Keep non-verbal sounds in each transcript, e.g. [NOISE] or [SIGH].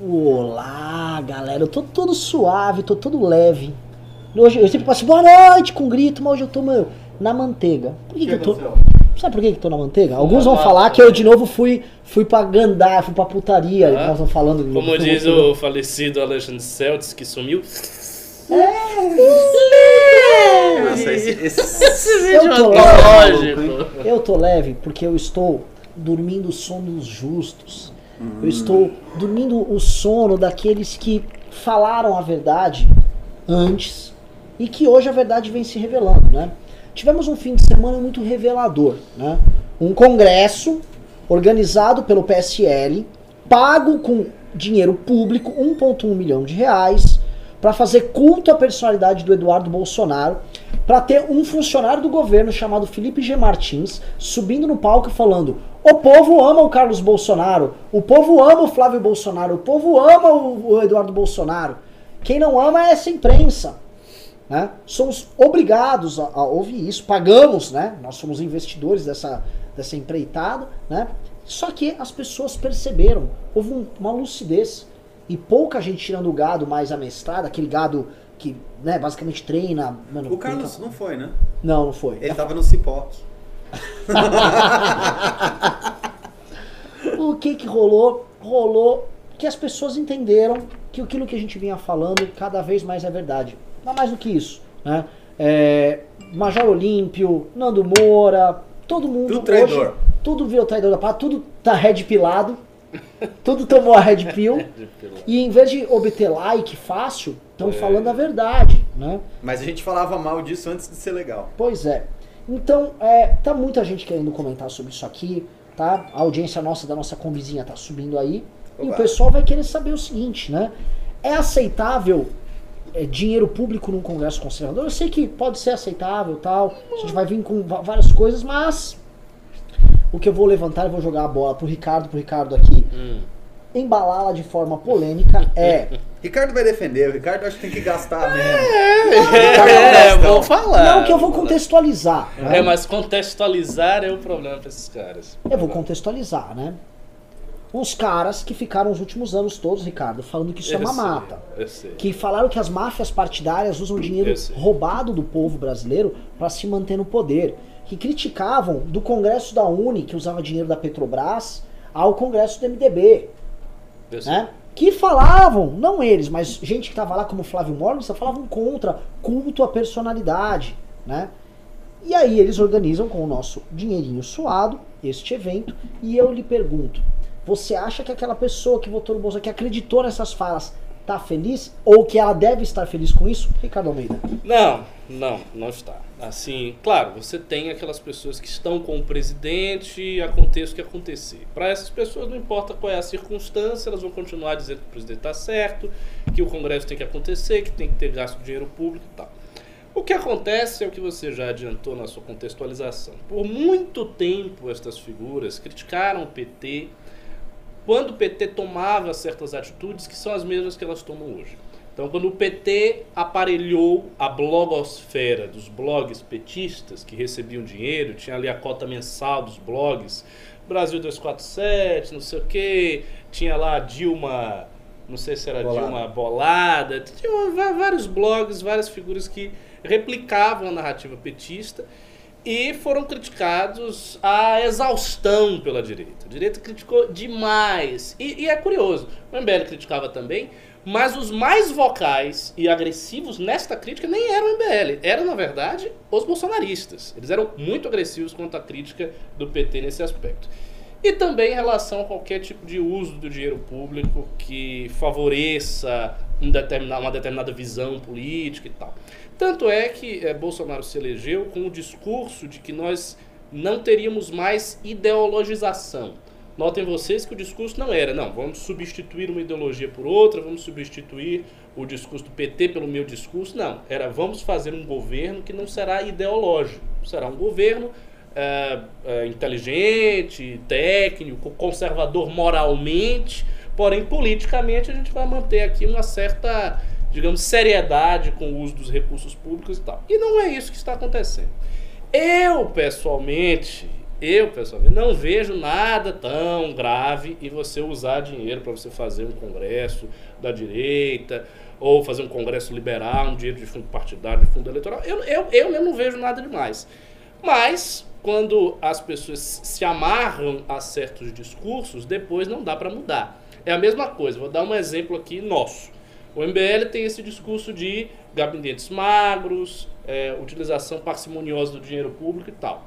Olá, galera. Eu tô todo suave, tô todo leve. Hoje eu sempre passo boa noite com grito, mas hoje eu tô, meu, na manteiga. Por que, que, eu tô. Sabe por que, que eu tô na manteiga? Alguns vão falar que eu de novo fui, fui pra gandar, fui pra putaria. Ah. Nós vamos falando. Como diz o falecido Alexandre Celtis, que sumiu. Nossa, esse, esse- Esse Eu vídeo tô é leve. antológico. Eu tô leve porque eu estou dormindo sonos justos. Eu estou dormindo o sono daqueles que falaram a verdade antes e que hoje a verdade vem se revelando, né? Tivemos um fim de semana muito revelador, né? Um congresso organizado pelo PSL, pago com dinheiro público, 1.1 milhão de reais, para fazer culto à personalidade do Eduardo Bolsonaro, para ter um funcionário do governo chamado Felipe G. Martins subindo no palco e falando: o povo ama o Carlos Bolsonaro, o povo ama o Flávio Bolsonaro, o povo ama o, Eduardo Bolsonaro. Quem não ama é essa imprensa. Né? Somos obrigados a, a ouvir isso, pagamos, né? Nós somos investidores dessa, dessa empreitada, né? Só que as pessoas perceberam, houve um- uma lucidez e pouca gente tirando o gado mais amestrado, aquele gado que, né, basicamente treina. Mano, O Carlos treina- não foi, né? Não, não foi. Ele tava no Cipoc. [LAUGHS] O que que rolou? Rolou que as pessoas entenderam que aquilo que a gente vinha falando cada vez mais é verdade. Não mais do que isso, né? É, Major Olímpio, Nando Moura, todo mundo Tudo traidor. hoje, tudo virou traidor da pátria, tudo tá red pilado, tudo tomou a red [LAUGHS] pill e em vez de obter like fácil, estão falando a verdade, né? Mas a gente falava mal disso antes de ser legal. Pois é. Então, é, tá muita gente querendo comentar sobre isso aqui, tá? A audiência nossa da nossa combizinha tá subindo aí. E o pessoal vai querer saber o seguinte, né? É aceitável é, dinheiro público num congresso conservador? Eu sei que pode ser aceitável tal. A gente vai vir com várias coisas, mas o que eu vou levantar e vou jogar a bola pro Ricardo, pro Ricardo aqui, Hum. embalá-la de forma polêmica é. [LAUGHS] Ricardo vai defender, o Ricardo acho que tem que gastar mesmo. É, Gastão. vou falar. Não, que eu vou contextualizar. né? É, mas contextualizar é o problema pra esses caras. Eu vou contextualizar, né? Uns caras que ficaram os últimos anos todos, Ricardo, falando que isso é Eu uma sei, mata. Eu sei. Que falaram que as máfias partidárias usam dinheiro roubado do povo brasileiro para se manter no poder. Que criticavam do Congresso da Uni, que usava dinheiro da Petrobras, ao Congresso do MDB, né? Que falavam, não eles, mas gente que tava lá como Flávio Morgenstern, falavam contra culto à personalidade, né? E aí eles organizam com o nosso dinheirinho suado este evento e eu lhe pergunto, você acha que aquela pessoa que votou no Bolsonaro, que acreditou nessas falas, tá feliz? Ou que ela deve estar feliz com isso? Ricardo Almeida. Não, não, não está. Assim, claro, você tem aquelas pessoas que estão com o presidente aconteça o que acontecer. Para essas pessoas não importa qual é a circunstância, elas vão continuar dizendo que o presidente está certo, que o Congresso tem que acontecer, que tem que ter gasto de dinheiro público e tal. O que acontece é o que você já adiantou na sua contextualização. Por muito tempo estas figuras criticaram o PT quando o PT tomava certas atitudes que são as mesmas que elas tomam hoje. Então, quando o PT aparelhou a blogosfera dos blogs petistas que recebiam dinheiro, tinha ali a cota mensal dos blogs, Brasil 247, não sei o quê, tinha lá a Dilma, não sei se era Bolada. Dilma Bolada, tinha vários blogs, várias figuras que replicavam a narrativa petista e foram criticados a exaustão pela direita. A direita criticou demais. E, e é curioso, o MBL criticava também, mas os mais vocais e agressivos nesta crítica nem eram o MBL, eram, na verdade, os bolsonaristas. Eles eram muito agressivos quanto à crítica do PT nesse aspecto. E também em relação a qualquer tipo de uso do dinheiro público que favoreça um determinado, uma determinada visão política e tal. Tanto é que eh, Bolsonaro se elegeu com o discurso de que nós não teríamos mais ideologização. Notem vocês que o discurso não era, não, vamos substituir uma ideologia por outra, vamos substituir o discurso do PT pelo meu discurso. Não, era vamos fazer um governo que não será ideológico, será um governo é, é, inteligente, técnico, conservador moralmente, porém politicamente a gente vai manter aqui uma certa, digamos, seriedade com o uso dos recursos públicos e tal. E não é isso que está acontecendo. Eu, pessoalmente, eu, pessoalmente, não vejo nada tão grave em você usar dinheiro para você fazer um congresso da direita ou fazer um congresso liberal, um dinheiro de fundo partidário, de fundo eleitoral. Eu, eu, eu mesmo não vejo nada demais. Mas, quando as pessoas se amarram a certos discursos, depois não dá para mudar. É a mesma coisa, vou dar um exemplo aqui nosso. O MBL tem esse discurso de gabinetes magros, é, utilização parcimoniosa do dinheiro público e tal.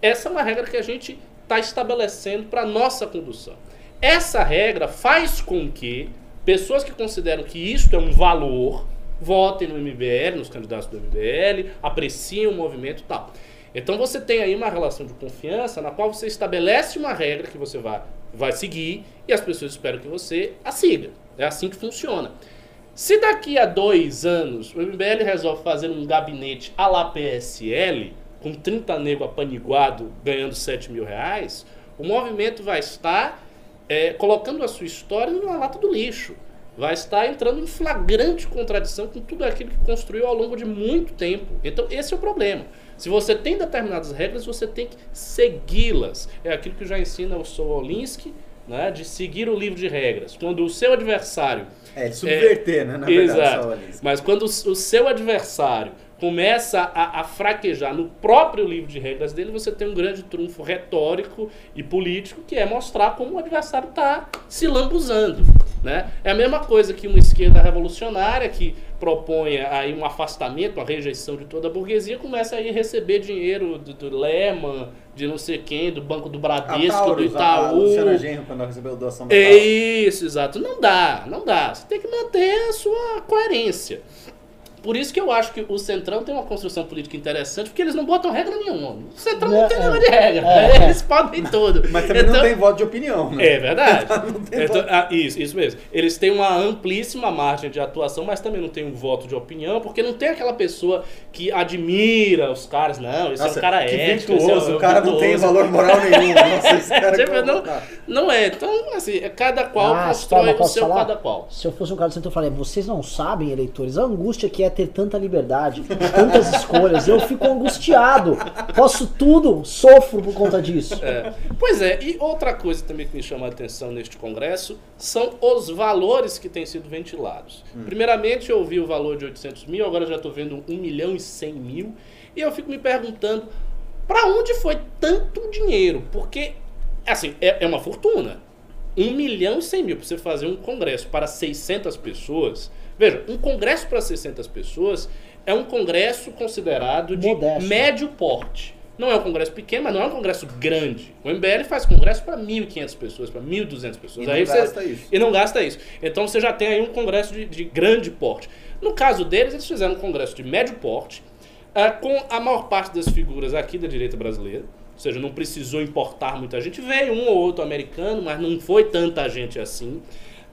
Essa é uma regra que a gente está estabelecendo para nossa condução. Essa regra faz com que pessoas que consideram que isto é um valor votem no MBL, nos candidatos do MBL, apreciem o movimento e tal. Então você tem aí uma relação de confiança na qual você estabelece uma regra que você vai, vai seguir e as pessoas esperam que você a siga. É assim que funciona. Se daqui a dois anos o MBL resolve fazer um gabinete à la PSL, com 30 negros apaniguado ganhando 7 mil reais, o movimento vai estar é, colocando a sua história na lata do lixo. Vai estar entrando em flagrante contradição com tudo aquilo que construiu ao longo de muito tempo. Então, esse é o problema. Se você tem determinadas regras, você tem que segui-las. É aquilo que já ensina o Sowolinsky, né, de seguir o livro de regras. Quando o seu adversário é, subverter, é, né? Na exato. verdade, Mas quando o, o seu adversário começa a, a, fraquejar no próprio livro de regras dele, você tem um grande trunfo retórico e político, que é mostrar como o adversário está se lambuzando. Né? É a mesma coisa que uma esquerda revolucionária que propõe aí um afastamento, uma rejeição de toda a burguesia, começa aí a receber dinheiro do, do Lehman, de não sei quem, do Banco do Bradesco, Taurus, do Itaú. A Luciana Genro, quando recebeu doação da É isso, exato. Não dá, não dá. Você tem que manter a sua coerência. Por isso que eu acho que o Centrão tem uma construção política interessante, porque eles não botam regra nenhuma. O Centrão não, não tem é, nada de regra. É, eles podem tudo. [LAUGHS] Mas também então, não tem voto de opinião, né? É verdade. [LAUGHS] Então, ah, isso, isso mesmo. Eles têm uma amplíssima margem de atuação, mas também não tem um voto de opinião, porque não tem aquela pessoa que admira os caras. Não, esse Nossa, é um cara que ético. Virtuoso, é o cara não tem valor moral nenhum. Nossa, esse [LAUGHS] cara tipo, não, não é. Então, assim, é cada qual ah, constrói o seu falar? cada qual. Se eu fosse um cara do Centrão, eu falei, vocês não sabem, eleitores, a angústia que é ter tanta liberdade, tantas escolhas. Eu fico angustiado. Posso tudo, sofro por conta disso. É. Pois é, e outra coisa também que me chama a atenção neste congresso são os valores que têm sido ventilados. Hum. Primeiramente, eu ouvi o valor de 800 mil, agora já estou vendo 1 milhão e 100 mil. E eu fico me perguntando, para onde foi tanto dinheiro? Porque, assim, é, é uma fortuna. 1 milhão e 100 mil para você fazer um congresso para 600 pessoas Veja, um congresso para 600 pessoas é um congresso considerado de Modesto. médio porte. Não é um congresso pequeno, mas não é um congresso grande. O MBL faz congresso para 1.500 pessoas, para 1.200 pessoas. E não aí gasta você, isso. E não gasta isso. Então você já tem aí um congresso de, de grande porte. No caso deles, eles fizeram um congresso de médio porte, uh, com a maior parte das figuras aqui da direita brasileira. Ou seja, não precisou importar muita gente. Veio um ou outro americano, mas não foi tanta gente assim.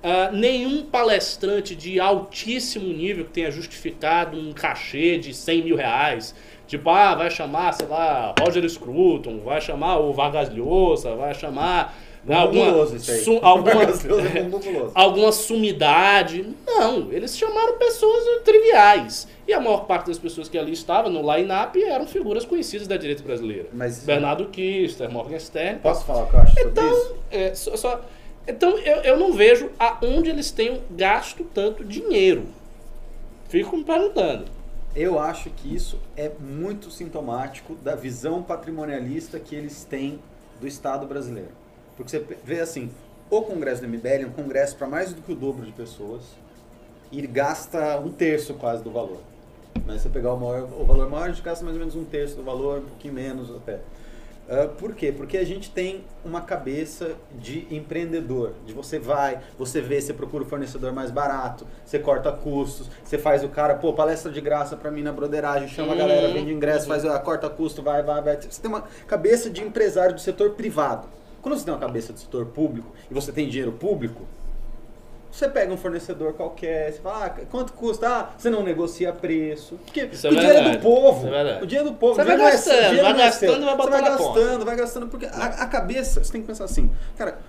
Uh, nenhum palestrante de altíssimo nível que tenha justificado um cachê de 100 mil reais. Tipo, ah, vai chamar, sei lá, Roger Scruton, vai chamar o Vargas Llosa, vai chamar né, alguma, su, alguma, [LAUGHS] é alguma sumidade. Não, eles chamaram pessoas triviais. E a maior parte das pessoas que ali estavam no line-up eram figuras conhecidas da direita brasileira. Mas, Bernardo Kister, Morgan Stern. Posso falar o que eu acho sobre então, isso? É, só, só então eu, eu não vejo aonde eles tenham gasto tanto dinheiro. Fico me perguntando. Eu acho que isso é muito sintomático da visão patrimonialista que eles têm do Estado brasileiro. Porque você vê assim, o Congresso do MBL é um congresso para mais do que o dobro de pessoas e gasta um terço quase do valor. Mas você pegar o, maior, o valor maior, a gente gasta mais ou menos um terço do valor, um pouquinho menos até. Uh, por quê? Porque a gente tem uma cabeça de empreendedor, de você vai, você vê, você procura o fornecedor mais barato, você corta custos, você faz o cara, pô, palestra de graça para mim na broderagem, chama a galera, vende ingresso, faz, a corta custo, vai, vai, vai. Você tem uma cabeça de empresário do setor privado. Quando você tem uma cabeça do setor público e você tem dinheiro público, você pega um fornecedor qualquer, você fala, ah, quanto custa? Ah, você não negocia preço. Porque Isso é o dinheiro é do povo. É o dinheiro do povo. Você vai gastando, é, vai gastando, vai Você vai gastando, vai gastando. Porque a, a, cabeça, você tem que pensar assim, cara,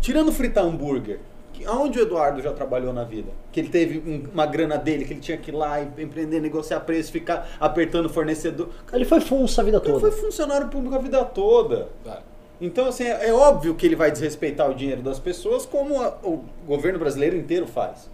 tirando fritar hambúrguer, Que- Aonde o Eduardo já trabalhou na vida? Que ele teve um- uma grana dele, que ele tinha que ir lá e empreender, negociar preço, ficar apertando o fornecedor. Ele foi funça a vida Ele toda. foi funcionário público a vida toda. Então, assim, é, óbvio que ele vai desrespeitar o dinheiro das pessoas, como a- o governo brasileiro inteiro faz.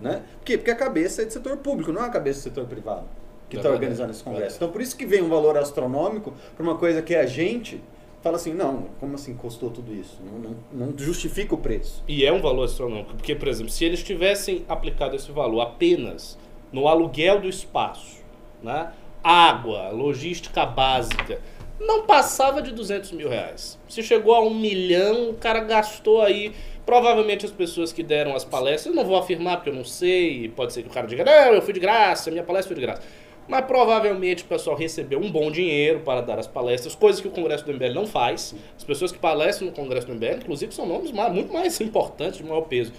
Né? Por quê? Porque a cabeça é de setor público, não é a cabeça do setor privado que está organizando esse congresso. Então, por isso que vem um valor astronômico para uma coisa que a gente fala assim, não, como assim custou tudo isso? Não, não- não justifica o preço. E é um valor astronômico, porque, por exemplo, se eles tivessem aplicado esse valor apenas no aluguel do espaço, né? água, logística básica, não passava de 200 mil reais. Se chegou a um milhão, o cara gastou aí. Provavelmente as pessoas que deram as palestras, eu não vou afirmar porque eu não sei, pode ser que o cara diga, não, eu fui de graça, minha palestra foi de graça. Mas provavelmente o pessoal recebeu um bom dinheiro para dar as palestras, coisas que o Congresso do MBL não faz. As pessoas que palestram no Congresso do MBL, inclusive, são nomes muito mais importantes, de maior peso.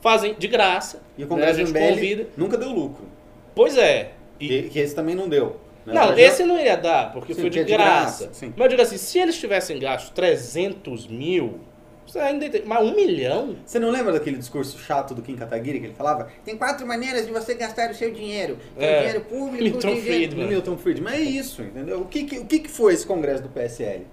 Fazem de graça. E o né? Congresso a do MBL convida. nunca deu lucro. Pois é. E- Que, que esse também não deu. Né? não, Mas esse não iria dar, porque Sim, foi de porque é de graça. graça. Mas eu digo assim, se eles tivessem gasto 300 mil, você ainda tem, mas um milhão? Você não lembra daquele discurso chato do Kim Kataguiri que ele falava? Tem quatro maneiras de você gastar o seu dinheiro. Tem É. dinheiro público, Milton dinheiro... Friedman. Milton Friedman. É isso, entendeu? O que, que- o que, que foi esse congresso do PSL?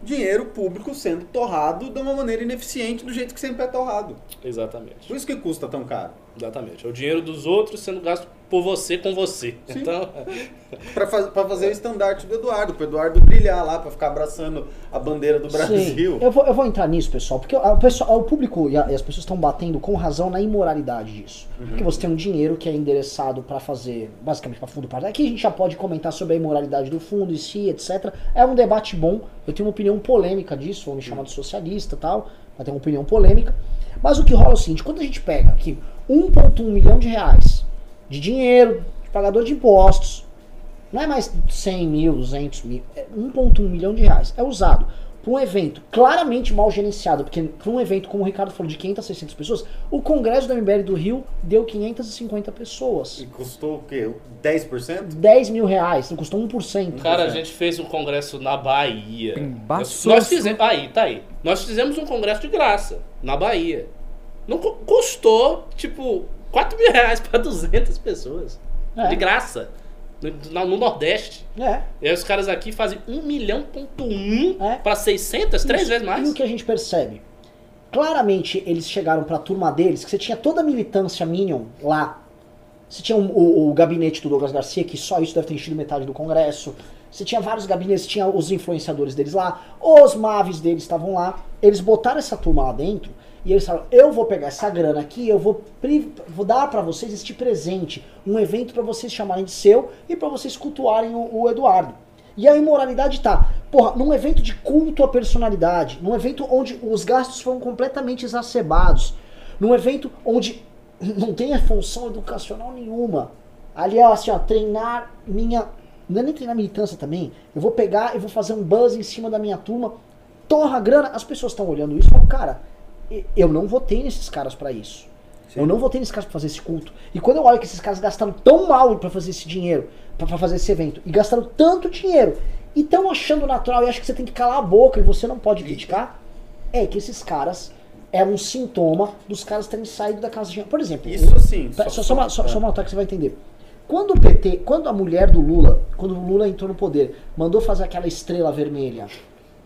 Dinheiro público sendo torrado de uma maneira ineficiente, do jeito que sempre é torrado. Exatamente. Por isso que custa tão caro. Exatamente. É o dinheiro dos outros sendo gasto por você com você. Sim. Então, [LAUGHS] Pra, faz- pra fazer o estandarte do Eduardo, pro Eduardo brilhar lá, pra ficar abraçando a bandeira do Brasil. Sim. Eu vou, eu vou entrar nisso, pessoal, porque o, pessoal, o público e, a- e as pessoas estão batendo com razão na imoralidade disso. Uhum. Porque você tem um dinheiro que é endereçado para fazer, basicamente, para fundo partidário. Aqui a gente já pode comentar sobre a imoralidade do fundo em si, etc. É um debate bom. Eu tenho uma opinião polêmica disso, vou me chamar de socialista e tal, mas tenho uma opinião polêmica. Mas o que rola é o seguinte: quando a gente pega aqui 1,1 milhão de reais de dinheiro, de pagador de impostos, não é mais 100 mil, 200 mil, é 1,1 milhão de reais. É usado para um evento claramente mal gerenciado, porque para um evento, como o Ricardo falou, de 500 a 600 pessoas, o Congresso do MBL do Rio deu 550 pessoas. E custou o quê? 10%? 10 mil reais, não custou 1%. cara, a gente fez um congresso na Bahia. Embaçou Nós o fizemos. Aí, tá aí. Nós fizemos um congresso de graça, na Bahia. Não cu- custou, tipo, 4 mil reais pra 200 pessoas. É. De graça. No, no Nordeste. É. E aí os caras aqui fazem 1 milhão ponto 1 É. pra 600, três Isso. vezes mais. E o que a gente percebe? Claramente eles chegaram pra turma deles, que você tinha toda a militância Minion lá. Você tinha o, o- o gabinete do Douglas Garcia, que só isso deve ter enchido metade do Congresso. Você tinha vários gabinetes, tinha os influenciadores deles lá, os maves deles estavam lá. Eles botaram essa turma lá dentro e eles falaram: eu vou pegar essa grana aqui, eu vou, vou dar pra vocês este presente, um evento pra vocês chamarem de seu e pra vocês cultuarem o, o Eduardo. E a imoralidade tá, porra, num evento de culto à personalidade, num evento onde os gastos foram completamente exacerbados, num evento onde [LAUGHS] não tem a função educacional nenhuma. Ali é assim, ó, treinar minha. Não é nem treinar militância também. Eu vou pegar e vou fazer um buzz em cima da minha turma, torra grana. As pessoas estão olhando isso e falam, cara, eu não votei nesses caras pra isso. Eu não votei nesses caras pra fazer esse culto. E quando eu olho que esses caras gastaram tão mal pra fazer esse dinheiro, pra pra fazer esse evento, e gastaram tanto dinheiro, e estão achando natural, e acho que você tem que calar a boca e você não pode criticar, é que esses caras é um sintoma dos caras terem saído da casa de. Por exemplo, Isso assim. Pera, Só, só, uma, só, só uma nota que você vai entender. Quando o PT, quando a mulher do Lula, quando o Lula entrou no poder, mandou fazer aquela estrela vermelha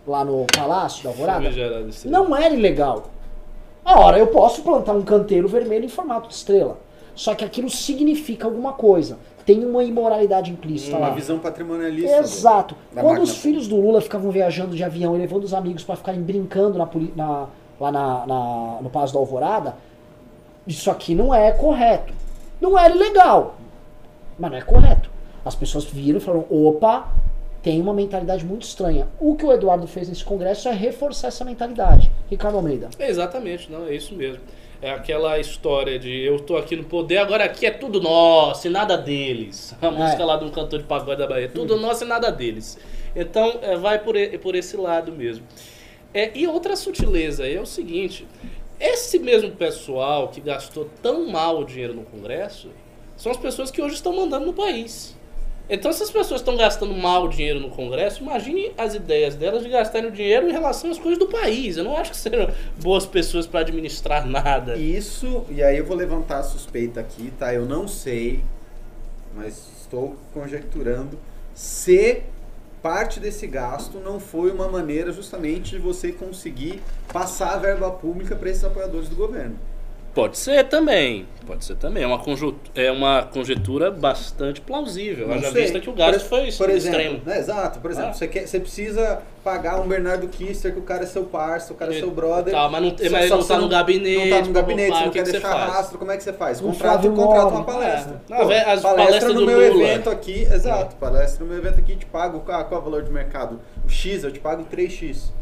lá no Palácio da Alvorada, não era ilegal. A hora eu posso plantar um canteiro vermelho em formato de estrela. Só que aquilo significa alguma coisa. Tem uma imoralidade implícita Uma lá. visão patrimonialista. Exato. Quando os filhos do Lula ficavam viajando de avião e levando os amigos pra ficarem brincando na, na- lá na- na- no Palácio da Alvorada, isso aqui não é correto. Não era ilegal, mas não é correto. As pessoas viram e falaram: opa, tem uma mentalidade muito estranha. O que o Eduardo fez nesse congresso é reforçar essa mentalidade. Ricardo Almeida. É, exatamente, não, é isso mesmo. É aquela história de eu tô aqui no poder, agora aqui é tudo nosso e nada deles. A música lá de um cantor de pagode da Bahia. Tudo nosso e nada deles. Então, é, vai por, por esse lado mesmo. É, e outra sutileza é o seguinte: esse mesmo pessoal que gastou tão mal o dinheiro no Congresso são as pessoas que hoje estão mandando no país. Então, se as pessoas estão gastando mal dinheiro no Congresso, imagine as ideias delas de gastarem o dinheiro em relação às coisas do país. Eu não acho que serão boas pessoas para administrar nada. Isso, e aí eu vou levantar a suspeita aqui, tá? Eu não sei, mas estou conjecturando se parte desse gasto não foi uma maneira justamente de você conseguir passar a verba pública para esses apoiadores do governo. Pode ser também, pode ser também. É uma, é uma conjectura bastante plausível. Não Haja sei. vista que o gasto por, foi por exemplo, extremo. né, exato, por exemplo, Ah. você, quer, você precisa pagar um Bernardo Kister, que o cara é seu parceiro, o cara é seu brother. Tá, mas não- Só- mas só não você tá no gabinete, Não tá no gabinete, você não que quer que você deixar rastro, como é que você faz? Um Contrata, Mori. uma palestra. É. Não, as palestra palestras no do meu Lula. evento aqui, exato, palestra no meu evento aqui, te pago, qual, qual é o valor de mercado? O X, eu te pago 3X.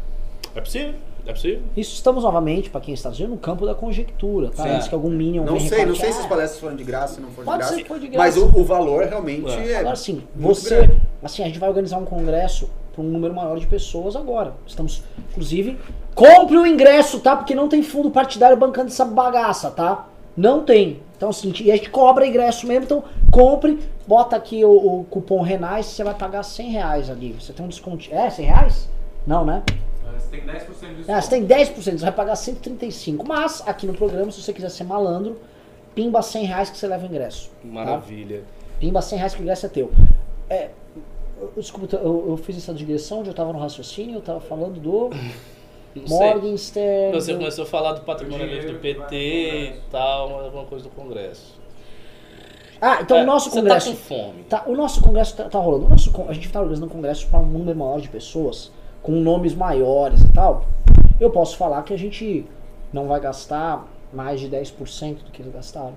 É possível, é possível. Isso estamos novamente, para quem está assistindo, no campo da conjectura, tá? Sim. Antes que algum Minion Não sei, não sei se as "Ah, palestras foram de graça, se não foram de Pode graça. ser foi de Mas graça. o, o valor realmente É. é. Agora sim, você. grande. Assim, a gente vai organizar um congresso para um número maior de pessoas agora. Estamos, inclusive, compre o ingresso, tá? Porque não tem fundo partidário bancando essa bagaça, tá? Não tem. Então, assim, e a gente cobra ingresso mesmo, então compre, bota aqui o, o cupom Renais, você vai pagar 100 reais ali. Você tem um desconto. É, 100 reais? Não, né? Você tem 10% de desconto. Você tem 10%, você vai pagar 135. Mas, aqui no programa, se você quiser ser malandro, pimba 100 reais que você leva o ingresso. tá? Maravilha. Pimba 100 reais que o ingresso é teu. É, eu- desculpa, eu, eu fiz essa digressão onde eu tava no raciocínio, eu tava falando do. [LAUGHS] Morgenstern. Você do- começou a falar do patrimonialismo do PT e tal, alguma coisa do Congresso. Ah, então É, o nosso você congresso. tá com fome. Tá, o nosso congresso tá, tá rolando. O nosso, a gente tá organizando um congresso para um número maior de pessoas, com nomes maiores e tal. Eu posso falar que a gente não vai gastar mais de 10% do que eles gastaram.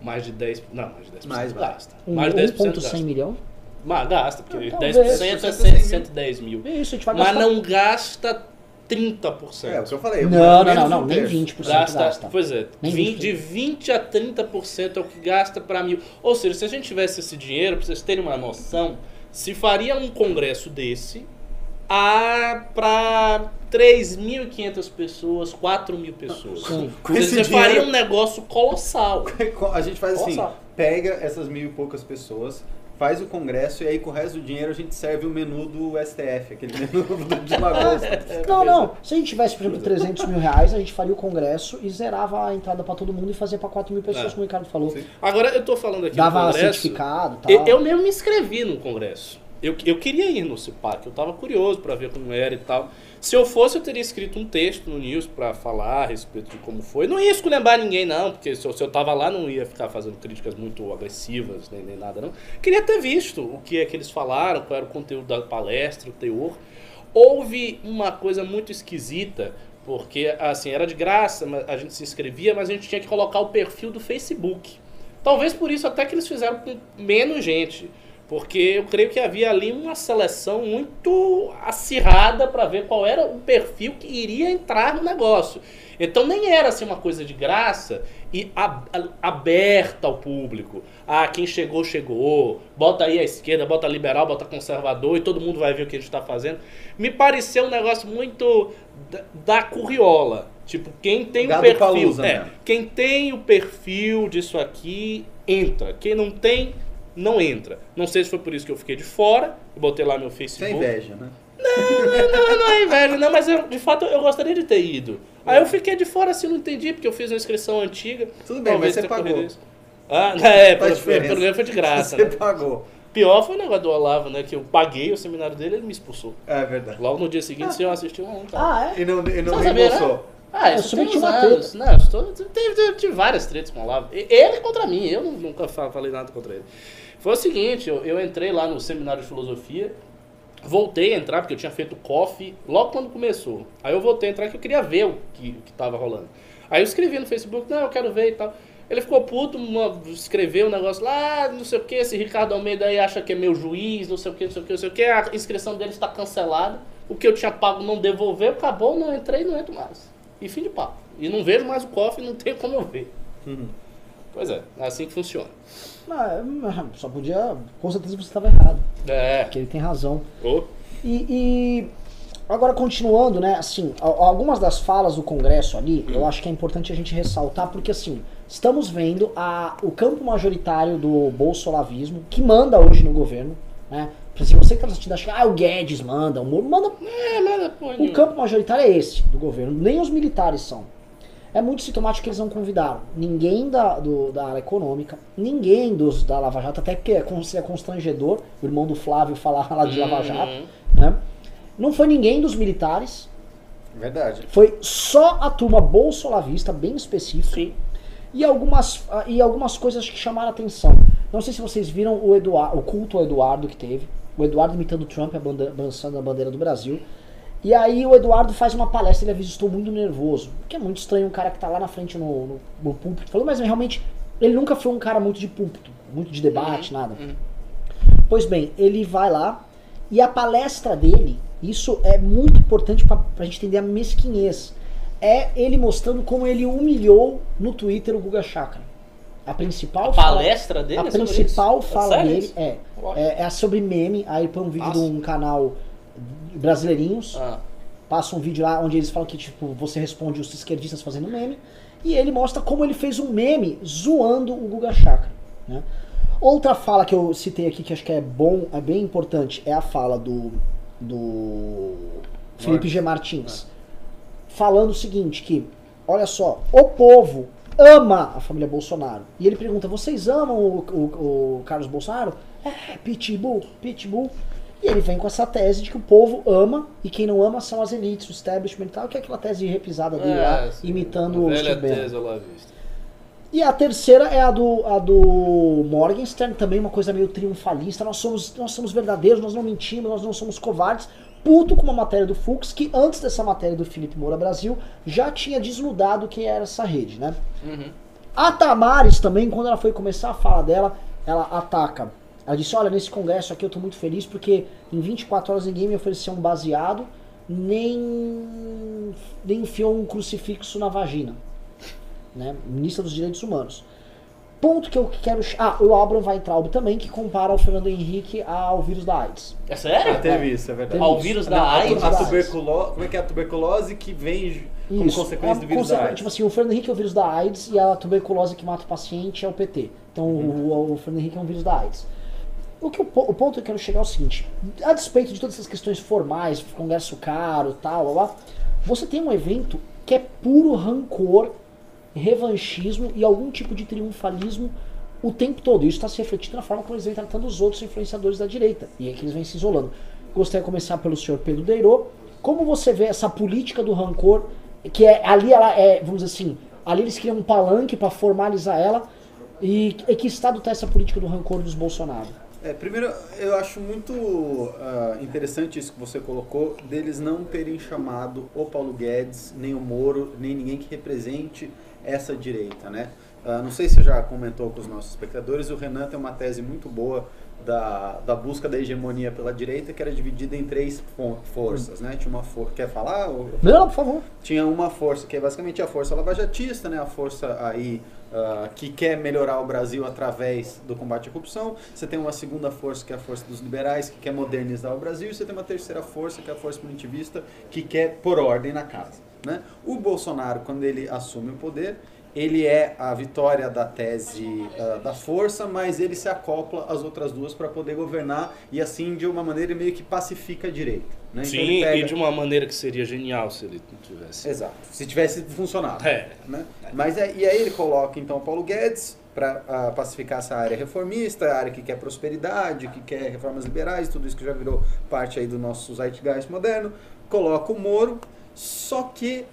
Mais de 10%. Não, mais de 10% Mais, gasta. Um, mais de 10% 1,100 gasta. milhão? Mas gasta, porque Ah, 10% talvez. é 100, 110 mil. É isso, a gente vai Mas gastar. não gasta 30%. É, o que eu falei. Não, ou não, não, não, um nem terço. 20% Gasta, gasta. pois é, Nem vin- 20%. de 20 a 30% é o que gasta para mil. Ou seja, se a gente tivesse esse dinheiro, para vocês terem uma noção, se faria um congresso desse a para 3.500 pessoas, 4.000 pessoas. Com esse Você faria dinheiro- um negócio colossal. [LAUGHS] A gente faz assim, Nossa. pega essas mil e poucas pessoas, faz o congresso e aí com o resto do dinheiro a gente serve o menu do STF, aquele [LAUGHS] menu do- de lagosta. [LAUGHS] Não, não. Se a gente tivesse, por exemplo, 300 mil reais, a gente faria o congresso e zerava a entrada pra todo mundo e fazia pra 4 mil pessoas, É. como o Ricardo falou. Sim. Agora eu tô falando aqui Dava no congresso. certificado e Eu, tal. eu mesmo me inscrevi no congresso. Eu, eu queria ir no CIPAC, eu tava curioso para ver como era e tal. Se eu fosse, eu teria escrito um texto no News para falar a respeito de como foi. Não ia esculhambar ninguém, não, porque se eu, se eu tava lá, não ia ficar fazendo críticas muito agressivas, nem, nem nada, não. Queria ter visto o que é que eles falaram, qual era o conteúdo da palestra, o teor. Houve uma coisa muito esquisita, porque assim, era de graça, a gente se inscrevia, mas a gente tinha que colocar o perfil do Facebook. Talvez por isso até que eles fizeram com menos gente. Porque eu creio que havia ali uma seleção muito acirrada para ver qual era o perfil que iria entrar no negócio. Então nem era assim uma coisa de graça e ab- aberta ao público. Ah, quem chegou, chegou. Bota aí a esquerda, bota liberal, bota conservador e todo mundo vai ver o que a gente está fazendo. Me pareceu um negócio muito da, da curriola. Tipo, quem tem o perfil. palusa é, mesmo. quem tem o perfil disso aqui, entra. Quem não tem, não entra. Não sei se foi por isso que eu fiquei de fora. Eu botei lá meu Sem Facebook. inveja, né? Não, não é inveja, não, mas eu, de fato eu gostaria de ter ido. Aí eu fiquei de fora assim, não entendi, porque eu fiz uma inscrição antiga. Tudo bem, mas você pagou. isso. Ah, [LAUGHS] é, pelo, pelo menos foi de graça, Você né? pagou. Pior foi o negócio do Olavo, né? Que eu paguei o seminário dele e ele me expulsou. É verdade. Logo no dia seguinte, se eu assistir um. Tá. Ah, é? E não, e não reembolsou. Ah, Eu isso tem uma anos. Não, eu estou, tive, tive- tive várias tretas com o Olavo. Ele contra mim, eu nu- nunca fa- falei nada contra ele. Foi o seguinte, eu, eu entrei lá no seminário de filosofia, voltei a entrar, porque eu tinha feito coffee logo quando começou. Aí eu voltei a entrar que eu queria ver o que, o que tava rolando. Aí eu escrevi no Facebook, não, eu quero ver e tal. Ele ficou puto, uma- escreveu um negócio lá, não sei o que, esse Ricardo Almeida aí acha que é meu juiz, não sei o que, não sei o que, não sei o que, a inscrição dele está cancelada, o que eu tinha pago não devolveu, acabou, não entrei, não entro mais. E fim de papo. E não vejo mais o cofre, não tem como eu ver. Uhum. Pois é, é assim que funciona. Ah, hum, [LAUGHS] só podia. Com certeza você estava errado. É. Porque ele tem razão. Ô, E, e Agora, continuando, né, assim, al- algumas das falas do Congresso ali, eu acho que é importante a gente ressaltar, porque assim, estamos vendo a, o campo majoritário do bolsolavismo, que manda hoje no governo, né? Exemplo, você que tá assistindo, acha que ah, o Guedes manda, o Moro manda. É, pô. O campo majoritário é esse do governo, nem os militares são. É muito sintomático que eles não convidaram ninguém da, do- da área econômica, ninguém dos da Lava Jato, até porque é é constrangedor o irmão do Flávio falar lá de Lava Jato, Uhum. né? Não foi ninguém dos militares, Verdade. foi só a turma bolsolavista, bem específica, Sim. e algumas, ah, e algumas coisas que chamaram a atenção. Não sei se vocês viram o, Eduardo, o culto ao Eduardo que teve, o Eduardo imitando o Trump, a banda- balançando a bandeira do Brasil. E aí o Eduardo faz uma palestra, ele avisa, estou muito nervoso. Porque é muito estranho um cara que tá lá na frente no, no, no púlpito falando, mas realmente ele nunca foi um cara muito de púlpito, muito de debate, nada. uhum. Pois bem, ele vai lá e a palestra dele, isso é muito importante pra pra gente entender a mesquinhez. É ele mostrando como ele humilhou no Twitter o Guga Chakra. A principal A fala- palestra dele a é principal isso? fala Sério dele é, é é sobre meme, aí põe um vídeo Nossa. de um canal brasileirinhos, Ah, passa um vídeo lá onde eles falam que tipo você responde os esquerdistas fazendo meme e ele mostra como ele fez um meme zoando o Guga Chakra, né? Outra fala que eu citei aqui que acho que é bom, é bem importante, é a fala do do Felipe G Martins falando o seguinte que olha só, o povo ama a família Bolsonaro. E ele pergunta: "Vocês amam o, o- o Carlos Bolsonaro?" É, pitbull, pitbull. E ele vem com essa tese de que o povo ama e quem não ama são as elites, o establishment e tal, que é aquela tese repisada dele lá, é, sim. imitando o Steve Bannon. tese lá vista. E a terceira é a do, a do Morgenstern, também uma coisa meio triunfalista. Nós somos, nós somos verdadeiros, nós não mentimos, nós não somos covardes. Puto com uma matéria do Fux, que antes dessa matéria do Felipe Moura Brasil, já tinha desnudado que era essa rede, né? Uhum. A Tamares também, quando ela foi começar a fala dela, ela ataca. Ela disse, olha, nesse congresso aqui eu tô muito feliz porque em 24 horas ninguém me ofereceu um baseado, nem, nem enfiou um crucifixo na vagina. Né? Ministra dos Direitos Humanos. Ponto que eu quero... Ah, o Abraham Weintraub também, que compara o Fernando Henrique ao vírus da AIDS. É sério? Ah, teve isso, é verdade. Ao vírus da a, AIDS? a tuberculose, como é que é a tuberculose que vem como Isso. consequência do vírus consequ- da AIDS? Tipo assim, o Fernando Henrique é o vírus da AIDS e a tuberculose que mata o paciente é o PT. Então o, o Fernando Henrique é um vírus da AIDS. O, que, o, o ponto que eu quero chegar é o seguinte: a despeito de todas essas questões formais, congresso caro tal, blá, você tem um evento que é puro rancor, revanchismo e algum tipo de triunfalismo o tempo todo. Isso está se refletindo na forma como eles vêm tratando os outros influenciadores da direita. E é que eles vêm se isolando. Gostaria de começar pelo senhor Pedro Deirô. Como você vê essa política do rancor, que é ali ela é, vamos dizer assim, ali eles criam um palanque para formalizar ela. E, e que estado está essa política do rancor dos Bolsonaro? É, primeiro, eu acho muito ah, interessante isso que você colocou, deles não terem chamado o Paulo Guedes, nem o Moro, nem ninguém que represente essa direita, né? Ah, não sei se já comentou com os nossos espectadores, o Renan tem uma tese muito boa da, da busca da hegemonia pela direita, que era dividida em três fo- forças, né? Tinha uma força... Quer falar? Não, por favor. tinha uma força que é basicamente a força lavajatista, né? A força aí ah, que quer melhorar o Brasil através do combate à corrupção. Você tem uma segunda força que é a força dos liberais que quer modernizar o Brasil. E você tem uma terceira força que é a força punitivista que quer pôr ordem na casa, né? O Bolsonaro, quando ele assume o poder, ele é a vitória da tese ah, da força, mas ele se acopla às outras duas para poder governar e assim de uma maneira meio que pacifica a direita. Né? Então Sim, pega- e de uma maneira que seria genial se ele tivesse. Exato. Se tivesse funcionado. É. Né? Mas é, e aí ele coloca então Paulo Guedes para pacificar essa área reformista, a área que quer prosperidade, que quer reformas liberais, tudo isso que já virou parte aí do nosso zeitgeist moderno. Coloca o Moro, só que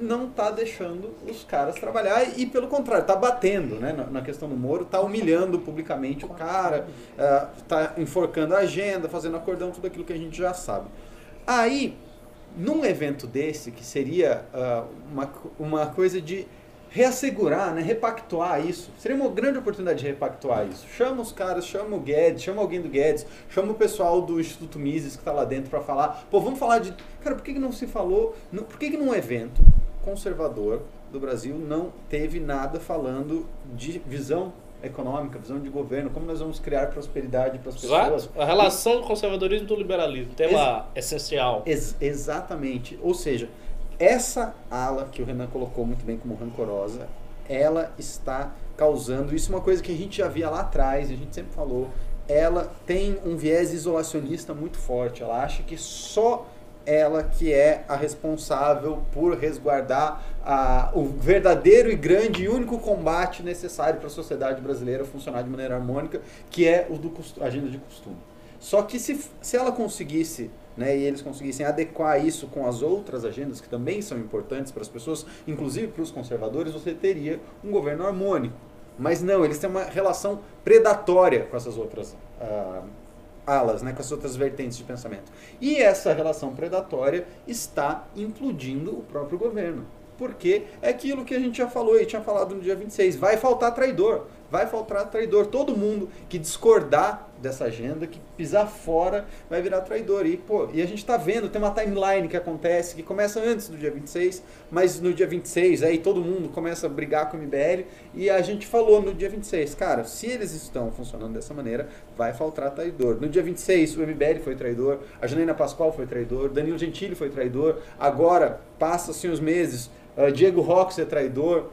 não tá deixando os caras trabalhar e pelo contrário, tá batendo, né, na, questão do Moro, tá humilhando publicamente o cara, ah, tá enforcando a agenda, fazendo acordão, tudo aquilo que a gente já sabe. Aí, num evento desse, que seria ah, uma, uma coisa de reassegurar, né, repactuar isso, seria uma grande oportunidade de repactuar isso. Chama os caras, chama o Guedes, chama alguém do Guedes, chama o pessoal do Instituto Mises que está lá dentro para falar. Pô, vamos falar de. Cara, por que, que não se falou. não- por que, que num evento conservador do Brasil não teve nada falando de visão econômica, visão de governo, como nós vamos criar prosperidade para as Exato. pessoas. A relação do conservadorismo e do liberalismo, tema essencial. Ex- exatamente. Ou seja, essa ala que o Renan colocou muito bem como rancorosa, ela está causando isso é uma coisa que a gente já via lá atrás, a gente sempre falou. Ela tem um viés isolacionista muito forte. Ela acha que só ela que é a responsável por resguardar a- o verdadeiro e grande e único combate necessário para a sociedade brasileira funcionar de maneira harmônica, que é o do agenda de costume. Só que se, se ela conseguisse, né, e eles conseguissem adequar isso com as outras agendas que também são importantes para as pessoas, inclusive para os conservadores, você teria um governo harmônico. Mas não, eles têm uma relação predatória com essas outras ah, alas, né, com as outras vertentes de pensamento. E essa relação predatória está implodindo o próprio governo. Porque é aquilo que a gente já falou e tinha falado no dia 26. Vai faltar traidor. Vai faltar traidor. Todo mundo que discordar dessa agenda, que pisar fora, vai virar traidor. E, pô, e a gente está vendo, tem uma timeline que acontece, que começa antes do dia 26, mas no dia 26 aí todo mundo começa a brigar com o MBL. E a gente falou no dia 26, cara, se eles estão funcionando dessa maneira, vai faltar traidor. No dia 26, o MBL foi traidor, a Janaína Pascoal foi traidor, Danilo Gentili foi traidor, agora, passa-se os meses, ah, Diego Rox é traidor,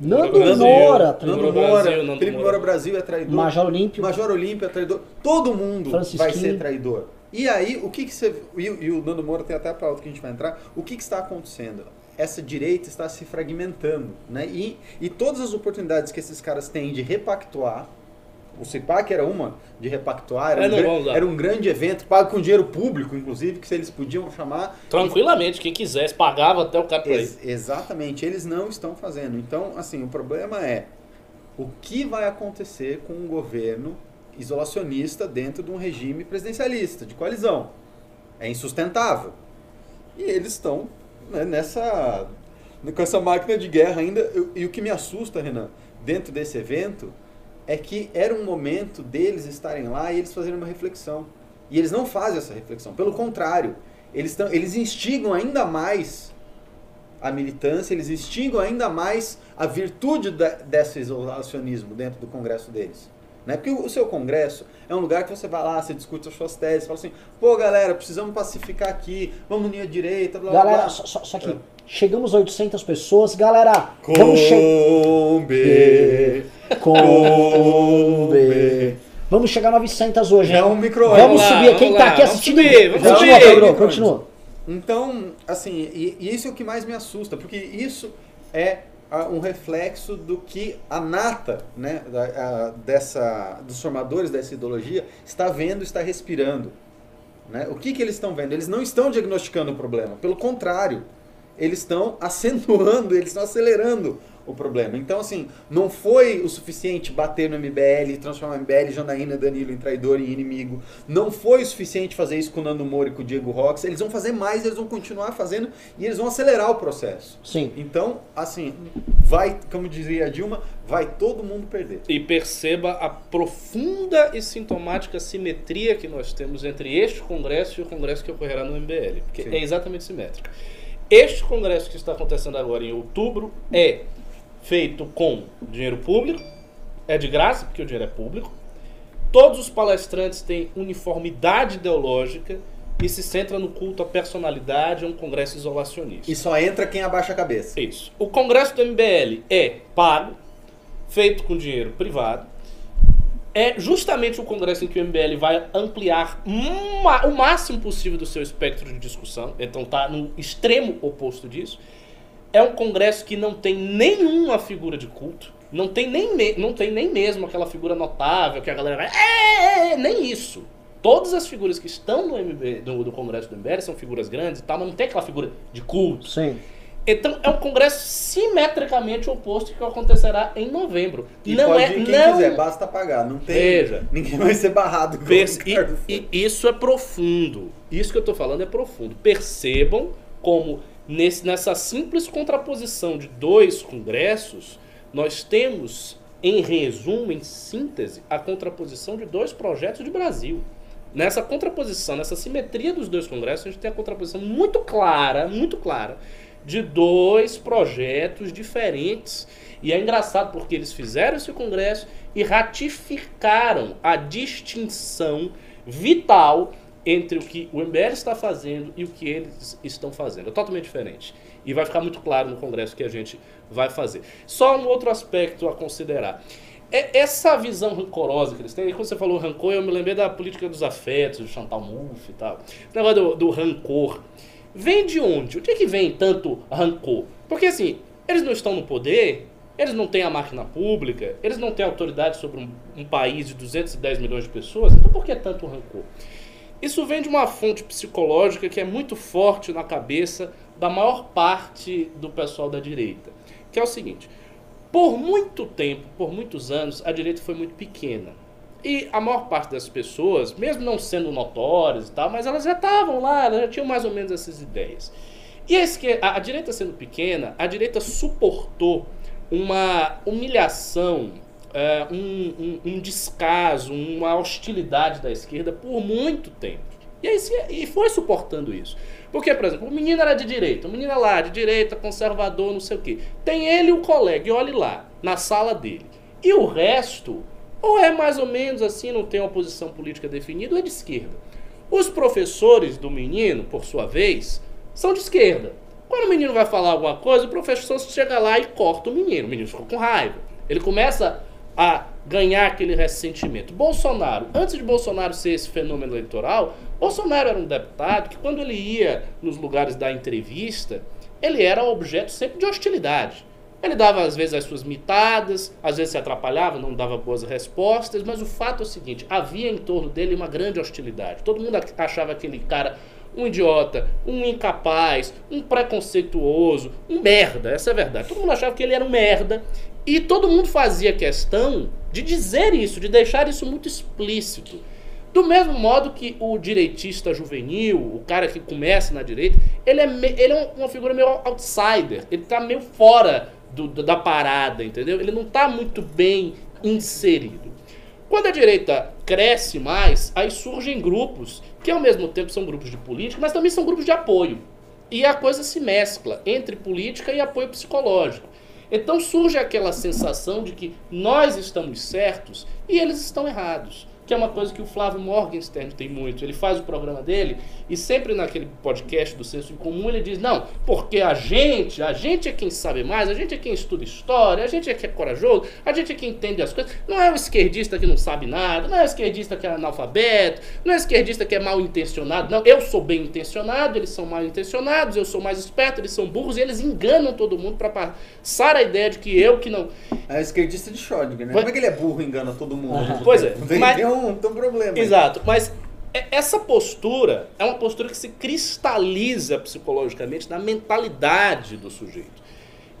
Nando Brasil, Moura, traidor. Nando Brasil, Moura, Nando Felipe Moura. Brasil é traidor, Major Olímpio. Major Olímpio é traidor, todo mundo vai ser traidor. E aí, o que, que você. E, o- e o Nando Moura tem até a pauta que a gente vai entrar. O que, que está acontecendo? Essa direita está se fragmentando. Né? E, e todas as oportunidades que esses caras têm de repactuar. O CIPAC era uma de repactuar, era, É, um, era um grande evento, pago com dinheiro público, inclusive, que se eles podiam chamar. Tranquilamente, quem quisesse, pagava até o cara pra ir. Ex- exatamente, eles não estão fazendo. Então, assim, o problema é o que vai acontecer com um governo isolacionista dentro de um regime presidencialista, de coalizão. É insustentável. E eles estão né, nessa com essa máquina de guerra ainda. E o que me assusta, Renan, dentro desse evento, é que era um momento deles estarem lá e eles fazerem uma reflexão. E eles não fazem essa reflexão. Pelo contrário, eles, tão, eles instigam ainda mais a militância, eles instigam ainda mais a virtude da, desse isolacionismo dentro do congresso deles. Né? Porque o, o seu congresso é um lugar que você vai lá, você discute as suas teses, fala assim, pô galera, precisamos pacificar aqui, vamos unir a direita, blá blá Galera, blá. só, só, só que É. chegamos a 800 pessoas. Galera, vamos chegar. Combe, Combe. Vamos chegar a 900 hoje. É um micro Vamos lá, subir. vamos Quem lá, tá aqui vamos assistindo. subir, vamos continua, subir. Pedro, continua. Então, assim, e, e isso é o que mais me assusta, porque isso é ah, um reflexo do que a nata né, da- a- dessa, dos formadores dessa ideologia está vendo, está respirando. Né? O que, que eles estão vendo? Eles não estão diagnosticando o problema, pelo contrário, eles estão acentuando, eles estão acelerando o problema. Então, assim, não foi o suficiente bater no MBL, transformar o MBL, Janaína Danilo em traidor e inimigo. Não foi o suficiente fazer isso com o Nando Moura e com o Diego Rox. Eles vão fazer mais, eles vão continuar fazendo e eles vão acelerar o processo. Sim. Então, assim, vai, como dizia a Dilma, vai todo mundo perder. E perceba a profunda e sintomática simetria que nós temos entre este congresso e o congresso que ocorrerá no MBL. Porque Sim. é exatamente simétrico. Este congresso que está acontecendo agora em outubro é feito com dinheiro público, é de graça, porque o dinheiro é público. Todos os palestrantes têm uniformidade ideológica e se centra no culto à personalidade, é um congresso isolacionista. E só entra quem abaixa a cabeça. Isso. O congresso do MBL é pago, feito com dinheiro privado. É justamente o congresso em que o MBL vai ampliar ma- o máximo possível do seu espectro de discussão. Então tá no extremo oposto disso. É um congresso que não tem nenhuma figura de culto. Não tem nem, me- não tem nem mesmo aquela figura notável que a galera vai. É, é, é", nem isso. Todas as figuras que estão no, MB, congresso do MBL são figuras grandes e tal, mas não tem aquela figura de culto. Sim. Então é um congresso simetricamente oposto que acontecerá em novembro. E não pode é quem não quiser, basta pagar. Não tem. Veja. Ninguém vai ser barrado. Perce- e, e isso é profundo. Isso que eu estou falando é profundo. Percebam como nesse, nessa simples contraposição de dois congressos, nós temos, em resumo, em síntese, a contraposição de dois projetos de Brasil. Nessa contraposição, nessa simetria dos dois congressos, a gente tem a contraposição muito clara, muito clara, de dois projetos diferentes E é engraçado porque eles fizeram esse congresso e ratificaram a distinção vital entre o que o MBL está fazendo e o que eles estão fazendo. É totalmente diferente. E vai ficar muito claro no congresso que a gente vai fazer. Só um outro aspecto a considerar. É essa visão rancorosa que eles têm, e quando você falou rancor, eu me lembrei da política dos afetos, do Chantal Mouffe e tal. O negócio do, do rancor. Vem de onde? O que, é que vem tanto rancor? Porque assim, eles não estão no poder, eles não têm a máquina pública, eles não têm autoridade sobre um, um país de 210 milhões de pessoas, então por que tanto rancor? Isso vem de uma fonte psicológica que é muito forte na cabeça da maior parte do pessoal da direita, que é o seguinte: por muito tempo, por muitos anos, a direita foi muito pequena. E a maior parte das pessoas, mesmo não sendo notórias e tal, mas elas já estavam lá, elas já tinham mais ou menos essas ideias. E a, esquerda, a, a direita sendo pequena, a direita suportou uma humilhação, é, um, um, um, descaso, uma hostilidade da esquerda por muito tempo. E, aí, e foi suportando isso. Porque, por exemplo, o menino era de direita, o menino lá, de direita, conservador, não sei o quê. Tem ele e o colega, e olhe lá, na sala dele. E o resto, ou é mais ou menos assim, não tem uma posição política definida, ou é de esquerda. Os professores do menino, por sua vez, são de esquerda. Quando o menino vai falar alguma coisa, o professor chega lá e corta o menino. O menino fica com raiva. Ele começa a ganhar aquele ressentimento. Bolsonaro, antes de Bolsonaro ser esse fenômeno eleitoral, Bolsonaro era um deputado que, quando ele ia nos lugares da entrevista, ele era objeto sempre de hostilidade. Ele dava, às vezes, as suas mitadas, às vezes se atrapalhava, não dava boas respostas, mas o fato é o seguinte: havia em torno dele uma grande hostilidade. Todo mundo achava aquele cara um idiota, um incapaz, um preconceituoso, um merda, essa é a verdade. Todo mundo achava que ele era um merda e todo mundo fazia questão de dizer isso, de deixar isso muito explícito. Do mesmo modo que o direitista juvenil, o cara que começa na direita, ele é, ele é uma figura meio outsider, ele está meio fora do, da parada, entendeu? Ele não está muito bem inserido. Quando a direita cresce mais, aí surgem grupos que ao mesmo tempo são grupos de política, mas também são grupos de apoio. E a coisa se mescla entre política e apoio psicológico. Então surge aquela sensação de que nós estamos certos e eles estão errados que é uma coisa que o Flávio Morgenstern tem muito. Ele faz o programa dele e sempre naquele podcast do Senso em Comum ele diz: não, porque a gente, a gente é quem sabe mais, a gente é quem estuda história, a gente é quem é corajoso, a gente é quem entende as coisas. Não é o esquerdista que não sabe nada, não é o esquerdista que é analfabeto, não é o esquerdista que é mal intencionado. Não, eu sou bem intencionado, eles são mal intencionados, eu sou mais esperto, eles são burros e eles enganam todo mundo para passar a ideia de que eu que não. É esquerdista de Schrödinger, né? Como é que ele é burro e engana todo mundo? Pois é. Mas, problema. Exato, mas essa postura é uma postura que se cristaliza psicologicamente na mentalidade do sujeito.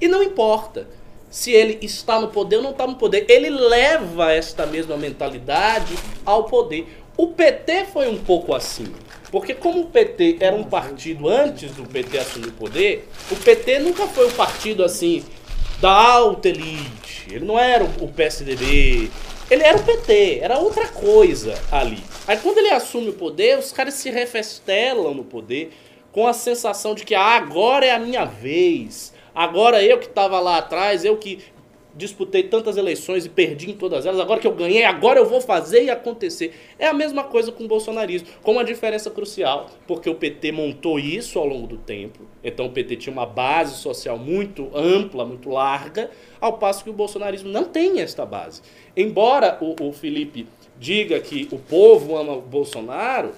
E não importa se ele está no poder ou não está no poder, ele leva esta mesma mentalidade ao poder. O PT foi um pouco assim. Porque como o PT era um partido antes do PT assumir o poder, o PT nunca foi um partido assim da alta elite. Ele não era o PSDB, ele era o PT, era outra coisa ali. Aí quando ele assume o poder, os caras se refestelam no poder com a sensação de que ah, agora é a minha vez. Agora eu que estava lá atrás, eu que disputei tantas eleições e perdi em todas elas, agora que eu ganhei, agora eu vou fazer e acontecer. É a mesma coisa com o bolsonarismo, com uma diferença crucial, porque o PT montou isso ao longo do tempo, então o PT tinha uma base social muito ampla, muito larga, ao passo que o bolsonarismo não tem esta base. Embora o, o Felipe diga que o povo ama o Bolsonaro,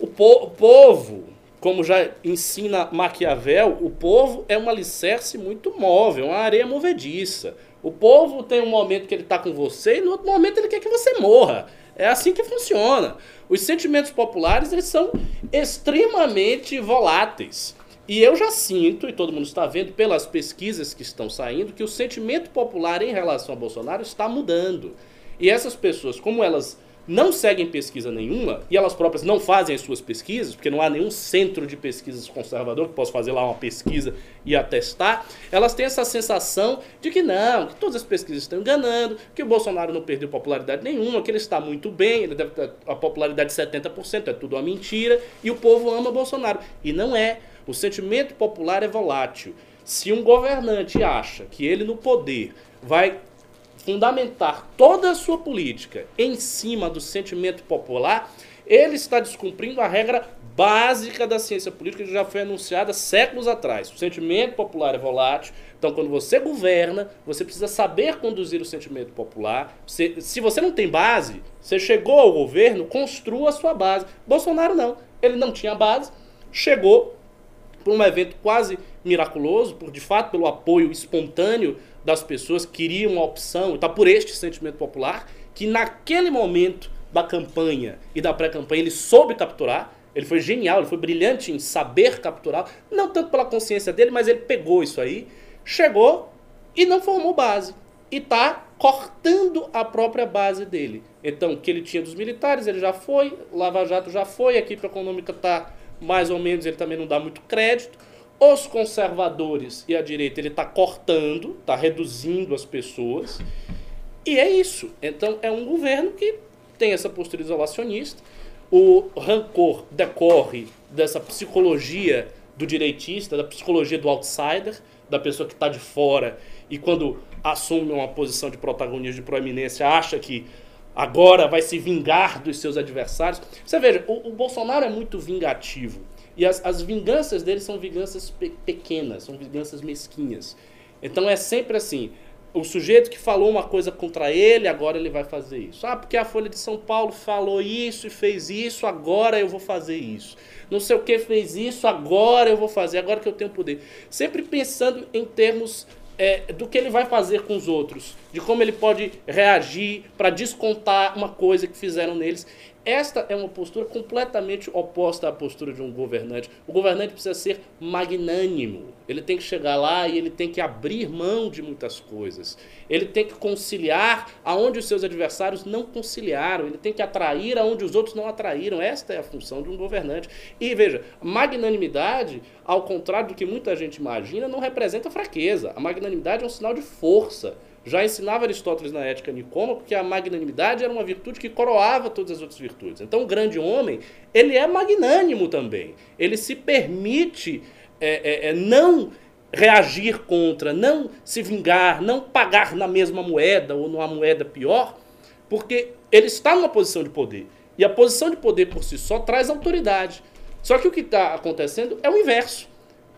o, po o povo como já ensina Maquiavel, o povo é um alicerce muito móvel, uma areia movediça. O povo tem um momento que ele está com você e no outro momento ele quer que você morra. É assim que funciona. Os sentimentos populares eles são extremamente voláteis. E eu já sinto, e todo mundo está vendo pelas pesquisas que estão saindo, que o sentimento popular em relação a Bolsonaro está mudando. E essas pessoas, como elas não seguem pesquisa nenhuma e elas próprias não fazem as suas pesquisas, porque não há nenhum centro de pesquisas conservador que possa fazer lá uma pesquisa e atestar, elas têm essa sensação de que não, que todas as pesquisas estão enganando, que o Bolsonaro não perdeu popularidade nenhuma, que ele está muito bem, ele deve ter a popularidade de 70%, é tudo uma mentira, e o povo ama Bolsonaro. E não é. O sentimento popular é volátil. Se um governante acha que ele no poder vai fundamentar toda a sua política em cima do sentimento popular, ele está descumprindo a regra básica da ciência política que já foi anunciada séculos atrás. O sentimento popular é volátil, então quando você governa, você precisa saber conduzir o sentimento popular. Se, se você não tem base, você chegou ao governo, construa a sua base. Bolsonaro não, ele não tinha base, chegou por um evento quase miraculoso, por de fato pelo apoio espontâneo das pessoas que queriam uma opção, está por este sentimento popular, que naquele momento da campanha e da pré-campanha ele soube capturar, ele foi genial, ele foi brilhante em saber capturar, não tanto pela consciência dele, mas ele pegou isso aí, chegou e não formou base. E está cortando a própria base dele. Então, o que ele tinha dos militares, ele já foi, Lava Jato já foi, a equipe econômica está mais ou menos, ele também não dá muito crédito. Os conservadores e a direita, ele está cortando, está reduzindo as pessoas. E é isso. Então, é um governo que tem essa postura isolacionista o rancor decorre dessa psicologia do direitista, da psicologia do outsider, da pessoa que está de fora e quando assume uma posição de protagonismo, de proeminência, acha que agora vai se vingar dos seus adversários. Você veja, o, o Bolsonaro é muito vingativo. E as, as vinganças dele são vinganças pe pequenas, são vinganças mesquinhas. Então é sempre assim: o sujeito que falou uma coisa contra ele, agora ele vai fazer isso. Ah, porque a Folha de São Paulo falou isso e fez isso, agora eu vou fazer isso. Não sei o que fez isso, agora eu vou fazer, agora que eu tenho poder. Sempre pensando em termos é, do que ele vai fazer com os outros, de como ele pode reagir para descontar uma coisa que fizeram neles. Esta é uma postura completamente oposta à postura de um governante. O governante precisa ser magnânimo. Ele tem que chegar lá e ele tem que abrir mão de muitas coisas. Ele tem que conciliar aonde os seus adversários não conciliaram. Ele tem que atrair aonde os outros não atraíram. Esta é a função de um governante. E veja, magnanimidade, ao contrário do que muita gente imagina, não representa fraqueza. A magnanimidade é um sinal de força. Já ensinava Aristóteles na Ética Nicômaco que a magnanimidade era uma virtude que coroava todas as outras virtudes. Então, o grande homem, ele é magnânimo também. Ele se permite é, é, é, não reagir contra, não se vingar, não pagar na mesma moeda ou numa moeda pior, porque ele está numa posição de poder. E a posição de poder por si só traz autoridade. Só que o que está acontecendo é o inverso.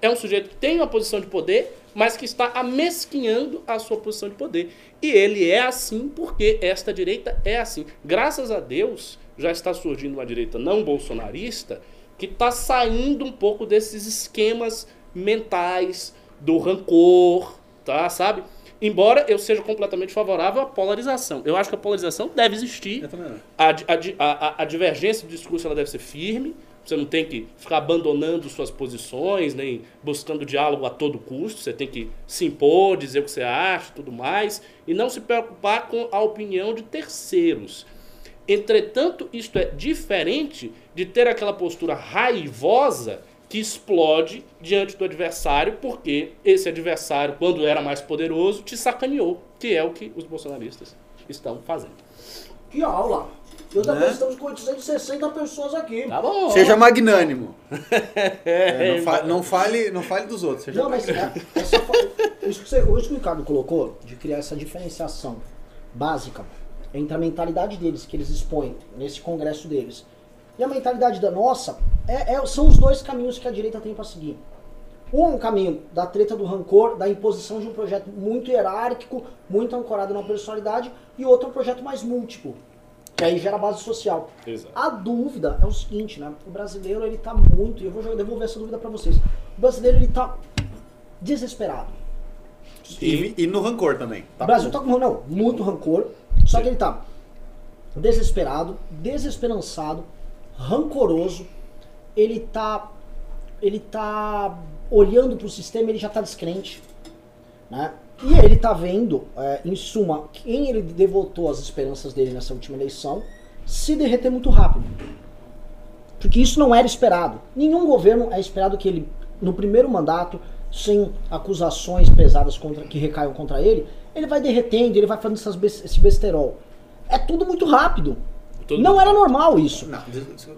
É um sujeito que tem uma posição de poder, mas que está amesquinhando a sua posição de poder. E ele é assim porque esta direita é assim. Graças a Deus, já está surgindo uma direita não bolsonarista que está saindo um pouco desses esquemas mentais do rancor, tá? Sabe? Embora eu seja completamente favorável à polarização. Eu acho que a polarização deve existir. A, a, a, a divergência do discurso ela deve ser firme você não tem que ficar abandonando suas posições, nem buscando diálogo a todo custo. Você tem que se impor, dizer o que você acha tudo mais, e não se preocupar com a opinião de terceiros. Entretanto, isto é diferente de ter aquela postura raivosa que explode diante do adversário, porque esse adversário, quando era mais poderoso, te sacaneou, que é o que os bolsonaristas estão fazendo. Que aula! E outra né? coisa, estamos com 860 pessoas aqui. Tá bom. Seja magnânimo. [LAUGHS] é, não, fa não, fale, não fale dos outros. Seja não, mas é, essa, isso, que você, isso que o Ricardo colocou, de criar essa diferenciação básica entre a mentalidade deles, que eles expõem nesse congresso deles, e a mentalidade da nossa, é, é, são os dois caminhos que a direita tem para seguir. Um é um caminho da treta do rancor, da imposição de um projeto muito hierárquico, muito ancorado na personalidade, e outro é um projeto mais múltiplo, que aí gera base social. Exato. A dúvida é o seguinte, né? O brasileiro ele tá muito, e eu vou devolver essa dúvida para vocês. O brasileiro ele tá desesperado. E, e no rancor também. Tá o Brasil tá com não, muito rancor, só que ele tá desesperado, desesperançado, rancoroso, ele tá ele tá olhando para o sistema, ele já tá descrente, né? E ele está vendo, é, em suma, quem ele devotou as esperanças dele nessa última eleição se derreter muito rápido. Porque isso não era esperado. Nenhum governo é esperado que ele, no primeiro mandato, sem acusações pesadas contra, que recaiam contra ele, ele vai derretendo, ele vai fazendo essas, esse besterol. É tudo muito rápido. Tudo não era normal isso. Não,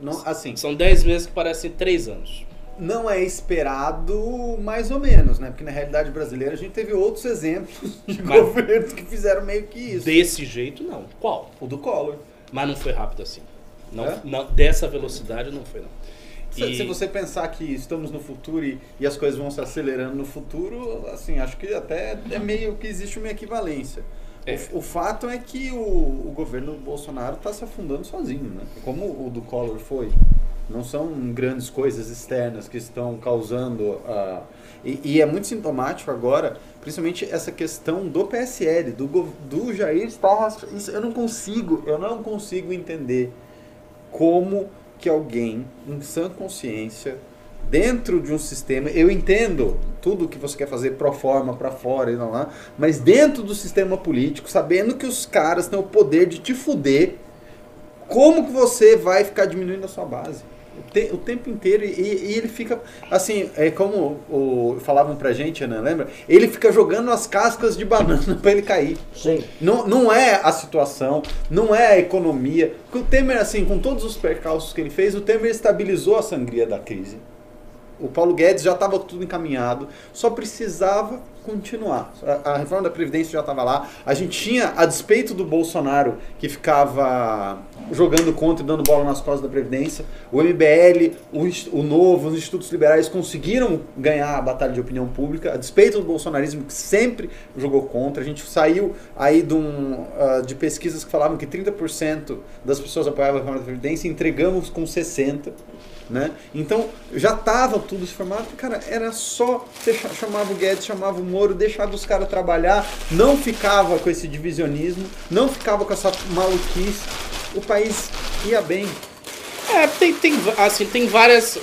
não, assim. São 10 meses que parecem 3 anos. Não é esperado mais ou menos, né? Porque na realidade brasileira a gente teve outros exemplos [LAUGHS] de Mas- governos que fizeram meio que isso. Desse jeito, não. Qual? O do Collor. Mas não foi rápido assim. Não, É? não- dessa velocidade não foi, não. Se, E- se você pensar que estamos no futuro e, e as coisas vão se acelerando no futuro, assim, acho que até é meio que existe uma equivalência. É. O, o fato é que o, o governo Bolsonaro está se afundando sozinho, né? Como o do Collor foi. Não são grandes coisas externas que estão causando a. E, e é muito sintomático agora, principalmente essa questão do PSL, do, do Jair estar. Isso eu não consigo, eu não consigo entender como que alguém em sã consciência dentro de um sistema, eu entendo tudo que você quer fazer pro forma, para fora e não lá, mas dentro do sistema político, sabendo que os caras têm o poder de te fuder, como que você vai ficar diminuindo a sua base? O, te- o tempo inteiro, e, e ele fica, assim, é como o, falavam pra gente, né, lembra? Ele fica jogando as cascas de banana [LAUGHS] pra ele cair. Sim. Não, não é a situação, não é a economia. Porque o Temer, assim, com todos os percalços que ele fez, o Temer estabilizou a sangria da crise. O Paulo Guedes já estava tudo encaminhado, só precisava continuar. A, a reforma da Previdência já estava lá. A gente tinha, a despeito do Bolsonaro, que ficava jogando contra e dando bola nas costas da Previdência, o MBL, o, o Novo, os institutos liberais conseguiram ganhar a batalha de opinião pública, a despeito do bolsonarismo que sempre jogou contra. A gente saiu aí de, um, ah, de pesquisas que falavam que 30% das pessoas apoiavam a reforma da Previdência entregamos com 60%. Né? Então já estava tudo se formado, cara, era só você cha- chamava o Guedes, chamava o Moro, deixava os caras trabalhar, não ficava com esse divisionismo, não ficava com essa maluquice, o país ia bem. É, tem, tem, assim, tem várias.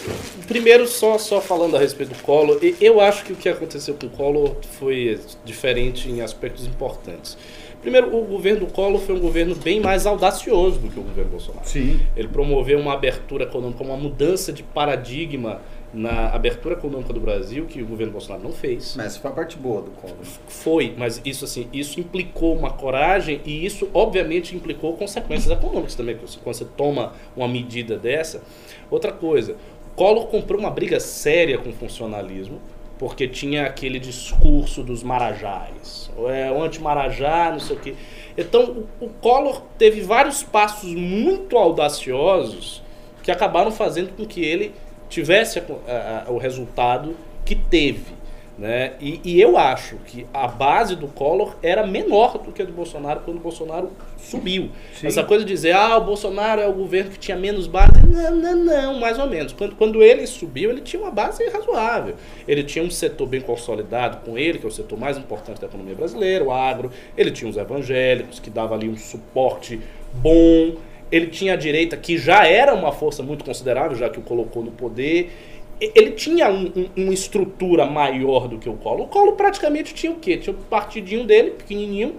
Primeiro, só, só falando a respeito do Collor, eu acho que o que aconteceu com o Collor foi diferente em aspectos importantes. Primeiro, o governo do Collor foi um governo bem mais audacioso do que o governo Bolsonaro. Sim. Ele promoveu uma abertura econômica, uma mudança de paradigma na abertura econômica do Brasil, que o governo Bolsonaro não fez. Mas foi a parte boa do Collor. Foi, mas isso assim, isso implicou uma coragem e isso obviamente implicou consequências econômicas também, quando você toma uma medida dessa. Outra coisa, o Collor comprou uma briga séria com o funcionalismo, porque tinha aquele discurso dos marajás, é, o anti-marajá, não sei o quê. Então, o, o Collor teve vários passos muito audaciosos que acabaram fazendo com que ele tivesse a- a- o resultado que teve. Né? E, e eu acho que a base do Collor era menor do que a do Bolsonaro quando o Bolsonaro subiu. Sim. Essa coisa de dizer, ah, o Bolsonaro é o governo que tinha menos base. Não, não, não, mais ou menos. Quando, quando ele subiu, ele tinha uma base razoável. Ele tinha um setor bem consolidado com ele, que é o setor mais importante da economia brasileira, o agro. Ele tinha os evangélicos, que dava ali um suporte bom. Ele tinha a direita, que já era uma força muito considerável, já que o colocou no poder. Ele tinha um- um- uma estrutura maior do que o Collor. O Collor praticamente tinha o quê? Tinha o partidinho dele, pequenininho.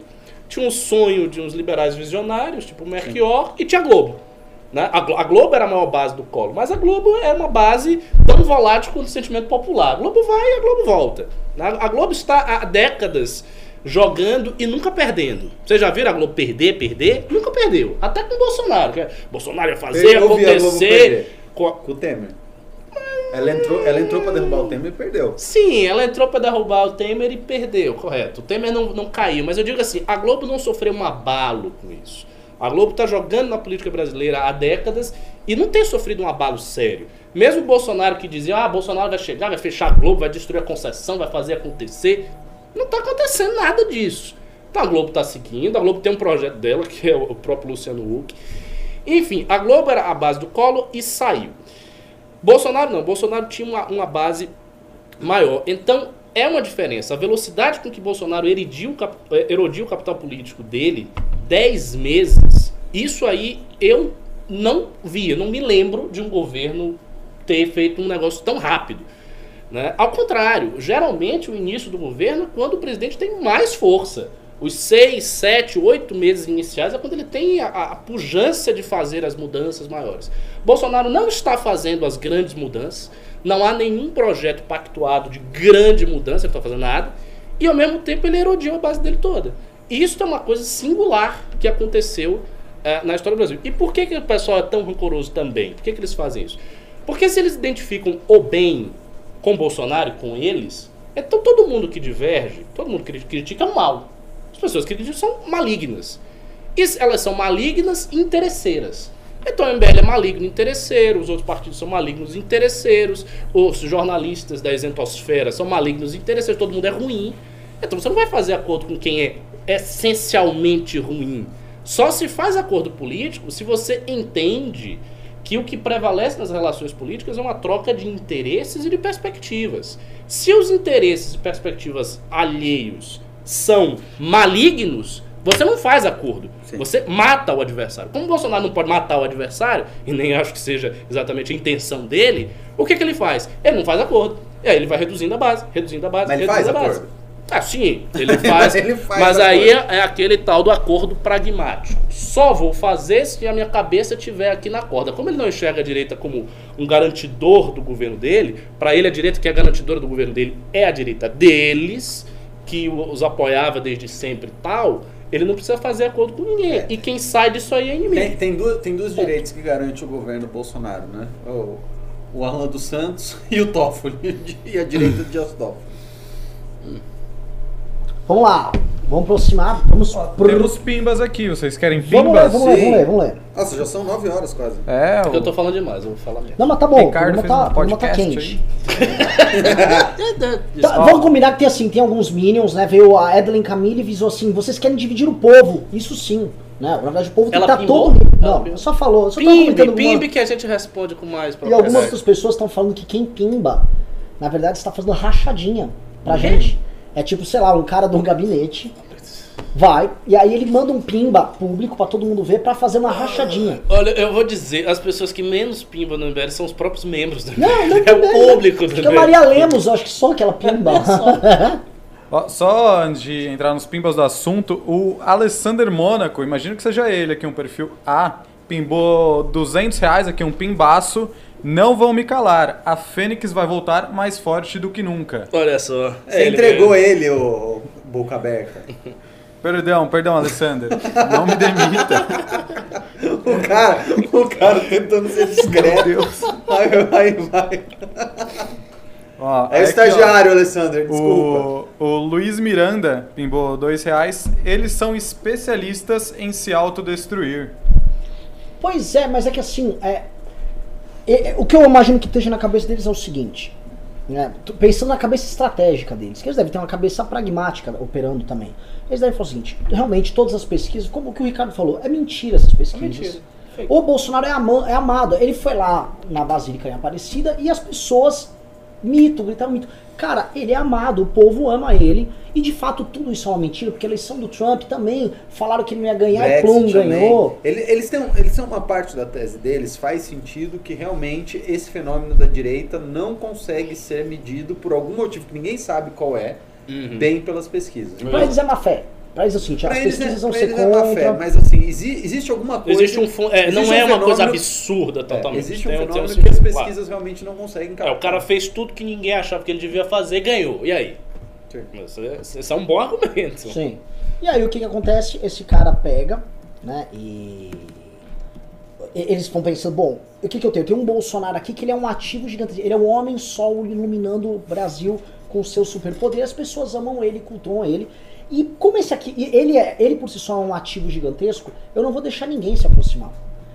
Tinha um sonho de uns liberais visionários, tipo o Melchior, e tinha a Globo. Né? A, a Globo era a maior base do Collor, mas a Globo é uma base tão volátil quanto o sentimento popular. A Globo vai e a Globo volta. né? A Globo está há décadas jogando e nunca perdendo. Vocês já viram a Globo perder, perder? Nunca perdeu. Até com o Bolsonaro. que é, Bolsonaro ia fazer Eu acontecer. Com a- Com o Temer. Ela entrou, ela entrou para derrubar o Temer e perdeu. Sim, ela entrou pra derrubar o Temer e perdeu, correto. O Temer não, não caiu, mas eu digo assim, a Globo não sofreu um abalo com isso. A Globo tá jogando na política brasileira há décadas e não tem sofrido um abalo sério. Mesmo o Bolsonaro que dizia, ah, Bolsonaro vai chegar, vai fechar a Globo, vai destruir a concessão, vai fazer acontecer. Não tá acontecendo nada disso. Então a Globo tá seguindo, a Globo tem um projeto dela, que é o próprio Luciano Huck. Enfim, a Globo era a base do Collor e saiu. Bolsonaro não, Bolsonaro tinha uma, uma base maior. Então, é uma diferença. A velocidade com que Bolsonaro erodiu, eh, erodiu o capital político dele, 10 meses, isso aí eu não vi, eu não me lembro de um governo ter feito um negócio tão rápido. Né? Ao contrário, geralmente o início do governo é quando o presidente tem mais força. Os seis, sete, oito meses iniciais é quando ele tem a, a pujança de fazer as mudanças maiores. Bolsonaro não está fazendo as grandes mudanças, não há nenhum projeto pactuado de grande mudança, ele não está fazendo nada, e ao mesmo tempo ele erodiu a base dele toda. Isso é uma coisa singular que aconteceu eh, na história do Brasil. E por que, que o pessoal é tão rancoroso também? Por que, que eles fazem isso? Porque se eles identificam o bem com Bolsonaro com eles, então todo mundo que diverge, todo mundo que critica mal. As pessoas que criticam são malignas. E elas são malignas e interesseiras. Então o MBL é maligno interesseiro, os outros partidos são malignos e interesseiros, os jornalistas da isentosfera são malignos interesseiros, todo mundo é ruim. Então você não vai fazer acordo com quem é essencialmente ruim. Só se faz acordo político se você entende que o que prevalece nas relações políticas é uma troca de interesses e de perspectivas. Se os interesses e perspectivas alheios são malignos, você não faz acordo. Sim. Você mata o adversário. Como o Bolsonaro não pode matar o adversário, [LAUGHS] e nem acho que seja exatamente a intenção dele, o que, que ele faz? Ele não faz acordo. E aí ele vai reduzindo a base, reduzindo a base, Mas reduzindo ele faz a base. Acordo. Ah, sim, ele [LAUGHS] faz. ele faz mas aí é, é, aquele tal do acordo pragmático. Só vou fazer se a minha cabeça estiver aqui na corda. Como ele não enxerga a direita como um garantidor do governo dele, para ele a direita que é garantidora do governo dele é a direita deles, que os apoiava desde sempre e tal. Ele não precisa fazer acordo com ninguém. É. E quem sai disso aí é inimigo. Tem, tem, duas, tem duas direitos que garantem o governo Bolsonaro, né? O, o dos Santos [LAUGHS] e o Toffoli. [LAUGHS] E a direita de Toffoli. Vamos lá. Vamos aproximar. Vamos Ó, pro... Temos pimbas aqui. Vocês querem pimbas? Vamos ler, vamos ler, vamos ler, vamos ler. Nossa, já são nove horas quase. É, o... eu tô falando demais, eu vou falar mesmo. Não, mas tá bom. Ricardo o tá, um tá quente. [LAUGHS] tá, vamos combinar que tem assim, tem alguns minions, né? Veio a Edelyn Camille e visou assim, vocês querem dividir o povo. Isso sim. Né? Na verdade, o povo tem que estar tá todo. Não, Ela só falou. Só pimbe, pimbe que a gente responde com mais E algumas outras pessoas estão falando que quem pimba, na verdade, está fazendo rachadinha pra uhum. gente. É tipo, sei lá, um cara do gabinete vai e aí ele manda um pimba público para todo mundo ver para fazer uma rachadinha. Olha, eu vou dizer, as pessoas que menos pimba no MBL são os próprios membros do MBL. [LAUGHS] Não, não é o público do Acho que a Maria Lemos, acho que só aquela pimba. É só antes de entrar nos pimbas do assunto, o Alessander Mônaco, imagino que seja ele aqui, um perfil A, pimbou 200 reais aqui, um pimbaço não vão me calar. A Fênix vai voltar mais forte do que nunca. Olha só. Você ele entregou mesmo. ele, o boca aberta. [LAUGHS] Perdão, perdão, Alessandro. [LAUGHS] Não me demita. [LAUGHS] o cara, o cara tentando ser discreto. Meu Deus. Vai, vai, vai. Ó, é, é estagiário, ó, Alessandro, desculpa. O, o Luiz Miranda pimbou dois reais. Eles são especialistas em se autodestruir. Pois é, mas é que assim, é, o que eu imagino que esteja na cabeça deles é o seguinte. Né? Pensando na cabeça estratégica deles, que eles devem ter uma cabeça pragmática operando também. Eles devem falar o seguinte: realmente, todas as pesquisas, como o que o Ricardo falou, é mentira essas pesquisas. É mentira. O Bolsonaro é, ama, é amado. Ele foi lá na Basílica em Aparecida e as pessoas mito, gritaram mito. Cara, ele é amado, o povo ama ele. E de fato tudo isso é uma mentira, porque a eleição do Trump também falaram que ele não ia ganhar Brexit e Plum ganhou. Eles, eles, têm, eles têm uma parte da tese deles, faz sentido que realmente esse fenômeno da direita não consegue ser medido por algum motivo que ninguém sabe qual é, uhum. bem pelas pesquisas. Eles é má fé. Pra eles, assim, pra as eles pesquisas é, vão ser contra... É fé, mas assim, exi existe alguma coisa... Existe um é, existe não um é uma coisa absurda é, totalmente. É, existe um tem, fenômeno tem, que as pesquisas claro. realmente não conseguem captar. É, o cara fez tudo que ninguém achava que ele devia fazer e ganhou. E aí? Esse, esse é um bom argumento. Sim. E aí o que, que acontece? Esse cara pega, né, e... Eles vão pensando, bom, o que, que eu tenho? Eu tenho um Bolsonaro aqui que ele é um ativo gigante. Ele é um homem sol iluminando o Brasil com seu superpoder. As pessoas amam ele, cultuam ele. E como esse aqui, ele, é, ele por si só é um ativo gigantesco, eu não vou deixar ninguém se aproximar.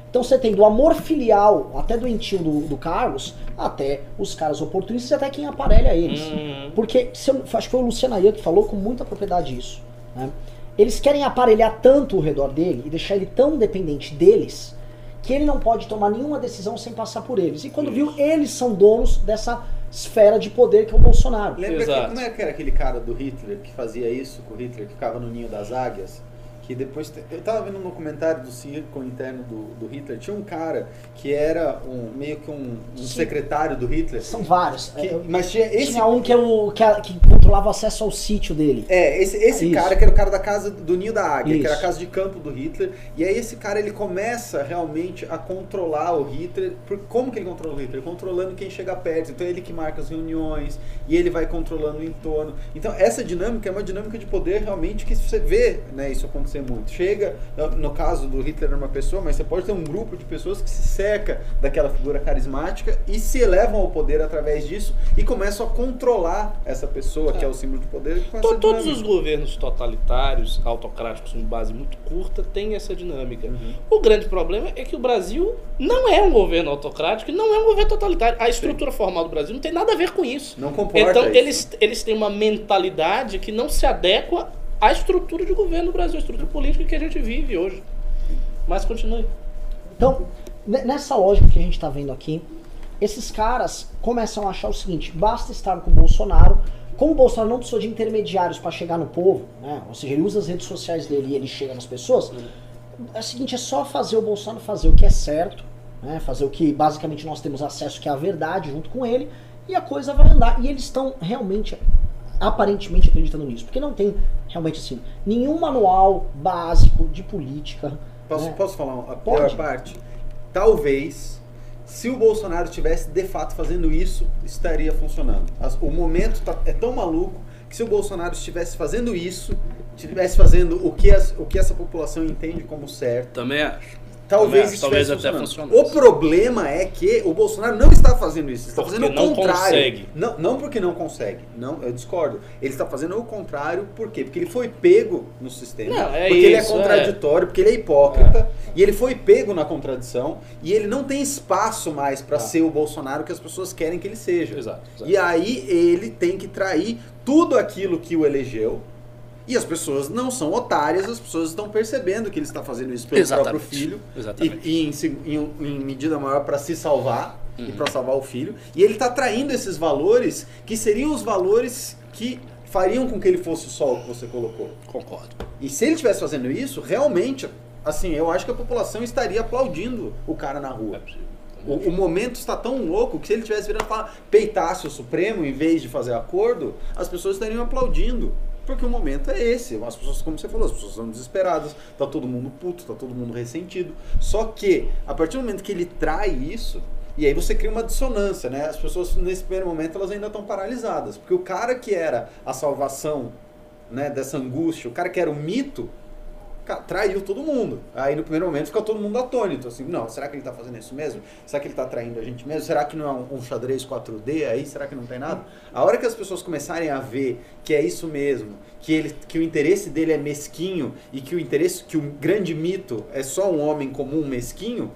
Então você tem do amor filial, até do entio do, do Carlos, até os caras oportunistas e até quem aparelha eles. Uhum. Porque, se eu, acho que foi o Luciano Ayan que falou com muita propriedade isso. Né? Eles querem aparelhar tanto o redor dele e deixar ele tão dependente deles que ele não pode tomar nenhuma decisão sem passar por eles. E quando isso. viu, eles são donos dessa esfera de poder que é o Bolsonaro. Lembra que, como é que era aquele cara do Hitler que fazia isso com o Hitler, que ficava no ninho das águias? Que depois. Eu tava vendo um documentário do circo interno do, do Hitler. Tinha um cara que era um, meio que um, um secretário do Hitler. São vários. Que, mas tinha esse. Tinha um que é o. que, que controlava o acesso ao sítio dele. É, esse, esse Isso. cara que era o cara da casa do Ninho da Águia, que era a Isso. casa de campo do Hitler. E aí esse cara ele começa realmente a controlar o Hitler. Por, como que ele controla o Hitler? Controlando quem chega perto. Então é ele que marca as reuniões e ele vai controlando o entorno. Então essa dinâmica é uma dinâmica de poder realmente que você vê né, isso acontecer muito. Chega, no, caso do Hitler uma pessoa, mas você pode ter um grupo de pessoas que se seca daquela figura carismática e se elevam ao poder através disso e começam a controlar essa pessoa que é o símbolo de poder. To- Todos os governos totalitários, autocráticos com base muito curta, têm essa dinâmica. Uhum. O grande problema é que o Brasil não é um governo autocrático e não é um governo totalitário. A estrutura formal do Brasil não tem nada a ver com isso. Não comporta Então, isso. eles, eles têm uma mentalidade que não se adequa à estrutura de governo do Brasil, à estrutura política que a gente vive hoje. Mas continue. Então, ne- nessa lógica que a gente está vendo aqui, esses caras começam a achar o seguinte: basta estar com o Bolsonaro. Como o Bolsonaro não precisou de intermediários para chegar no povo, né? ou seja, ele usa as redes sociais dele e ele chega nas pessoas, é o seguinte: é só fazer o Bolsonaro fazer o que é certo, né? fazer o que basicamente nós temos acesso, que é a verdade, junto com ele, e a coisa vai andar. E eles estão realmente, aparentemente acreditando nisso, porque não tem realmente assim nenhum manual básico de política. Posso, né? posso falar a Pode. pior parte? Talvez, se o Bolsonaro estivesse de fato fazendo isso, estaria funcionando. O momento tá- é tão maluco que se o Bolsonaro estivesse fazendo isso, estivesse fazendo o que, as- o que essa população entende como certo, Também acho. Talvez estivesse talvez até funcionasse. O problema é que o Bolsonaro não está fazendo isso, ele está Porque fazendo o não contrário. consegue. Não, não porque não consegue, não, eu discordo. Ele está fazendo o contrário, por quê? Porque ele foi pego no sistema, Não, é porque ele é isso, contraditório, porque ele é hipócrita, e ele foi pego na contradição, e ele não tem espaço mais para Ah. ser o Bolsonaro que as pessoas querem que ele seja. Exato, exato. E aí ele tem que trair tudo aquilo que o elegeu. E as pessoas não são otárias, as pessoas estão percebendo que ele está fazendo isso pelo Exatamente. próprio filho. Exatamente. E, e em, em- em medida maior para se salvar e Uhum. para salvar o filho. E ele está traindo esses valores que seriam os valores que fariam com que ele fosse o sol que você colocou. Concordo. E se ele estivesse fazendo isso, realmente, assim, eu acho que a população estaria aplaudindo o cara na rua. O, o momento está tão louco que se ele tivesse virando falar peitasse o Supremo em vez de fazer acordo, as pessoas estariam aplaudindo. Porque o momento é esse. As pessoas, como você falou, as pessoas estão desesperadas, tá todo mundo puto, tá todo mundo ressentido. Só que, a partir do momento que ele trai isso, e aí você cria uma dissonância, né? As pessoas, nesse primeiro momento, elas ainda estão paralisadas. Porque o cara que era a salvação né, dessa angústia, o cara que era o mito, traiu todo mundo. Aí no primeiro momento fica todo mundo atônito, assim, não, será que ele tá fazendo isso mesmo? Será que ele tá traindo a gente mesmo? Será que não é um, um xadrez 4D aí? Será que não tem nada? A hora que as pessoas começarem a ver que é isso mesmo, que, ele, que o interesse dele é mesquinho e que o interesse, que o grande mito é só um homem comum mesquinho,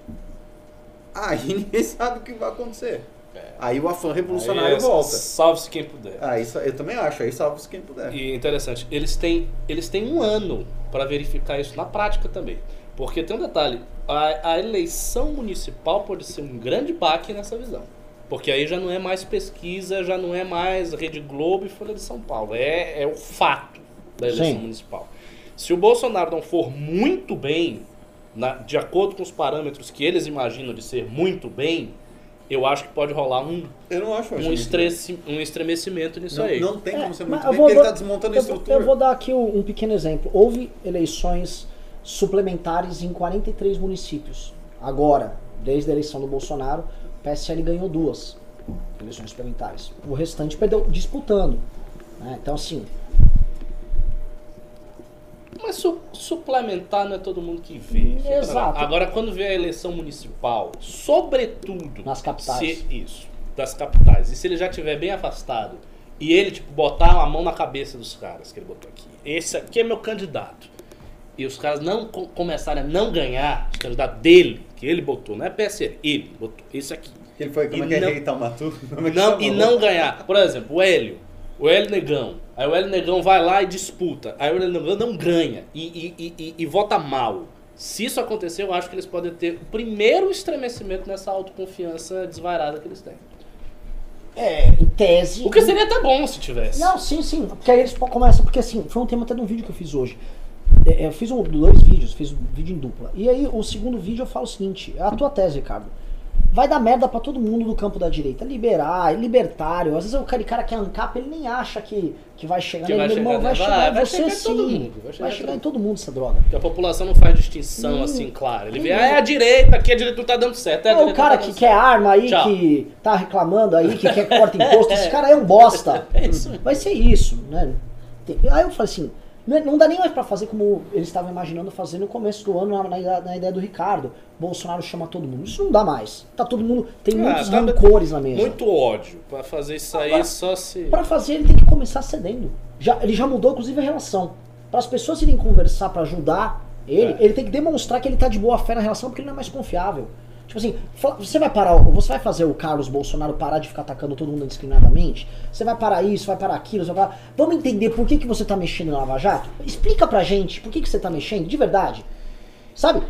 aí [LAUGHS] ninguém sabe o que vai acontecer. É. Aí o afã revolucionário Aí, volta. Salve-se quem puder. Aí sa- eu também acho, aí salva-se quem puder. E interessante, eles têm, eles têm um ano para verificar isso na prática também. Porque tem um detalhe, a, a eleição municipal pode ser um grande baque nessa visão. Porque aí já não é mais pesquisa, já não é mais Rede Globo e Folha de São Paulo. É, é o fato da eleição Sim. municipal. Se o Bolsonaro não for muito bem, na- de acordo com os parâmetros que eles imaginam de ser muito bem, eu acho que pode rolar um, Eu não acho um, estresse, um estremecimento nisso Não, aí. não tem como ser É, muito mas bem, vou- porque ele vou- tá desmontando a estrutura. Eu vou dar aqui um, um pequeno exemplo. Houve eleições suplementares em 43 municípios. Agora, desde a eleição do Bolsonaro, o PSL ganhou duas eleições suplementares. O restante perdeu disputando. né? Então, assim, Mas su- suplementar não é todo mundo que vê. Exato. Agora, quando vê a eleição municipal, sobretudo. Nas capitais. Se, isso, das capitais. E se ele já estiver bem afastado e ele, tipo, botar a mão na cabeça dos caras que ele botou aqui. Esse aqui é meu candidato. E os caras não co- começarem a não ganhar os candidatos dele, que ele botou, não é PSL, ele botou. Esse aqui. Ele foi, como E é que é não- rei Taumatu? É Não, e não ganhar. Por exemplo, o Hélio. O Hélio Negão. Aí o Hélio Negão vai lá e disputa. Aí o Hélio Negão não ganha e, e, e, e- vota mal. Se isso acontecer, eu acho que eles podem ter o primeiro estremecimento nessa autoconfiança desvairada que eles têm. é, em tese. O que seria até bom se tivesse. Não, sim, sim. Porque aí eles começam. Porque assim, foi um tema até de um vídeo que eu fiz hoje. É, Eu fiz um, dois vídeos, fiz um vídeo em dupla. E aí, o segundo vídeo eu falo o seguinte: é a tua tese, Ricardo. Vai dar merda pra todo mundo do campo da direita. Liberar, libertário. Às vezes o cara, que é ANCAP, ele nem acha que, que vai chegar Que nele. vai Meu irmão, chegar, vai né? chegar Vai, em vai você chegar sim. todo mundo, vai Vai chegar chegar, em todo mundo essa droga. Porque a população não faz distinção Hum. assim, claro. Ele vê, ah, é a direita, aqui a direita não tá dando certo. É É o cara tá que quer arma aí, Tchau. que tá reclamando aí, que quer corta [LAUGHS] imposto, esse cara é um bosta. [LAUGHS] É isso. Vai ser isso, né? Aí eu falei assim, não, é- não dá nem mais pra fazer como eles estavam imaginando fazer no começo do ano, na, na ideia- na ideia do Ricardo. Bolsonaro chama todo mundo. Isso não dá mais. Tá todo mundo. Tem Ah, muitos tá- rancores na mesa. Muito ódio. Pra fazer isso aí Agora, só se. Pra fazer, ele tem que começar cedendo. Já, ele já mudou, inclusive, a relação. Para as pessoas irem conversar pra ajudar ele, É. ele tem que demonstrar que ele tá de boa fé na relação, porque ele não é mais confiável. Tipo assim, você vai parar, você vai fazer o Carlos Bolsonaro parar de ficar atacando todo mundo indiscriminadamente? Você vai parar isso, vai parar aquilo, vai parar... Vamos entender por que, que você tá mexendo em Lava Jato? Explica pra gente por que, que você tá mexendo, de verdade. Sabe?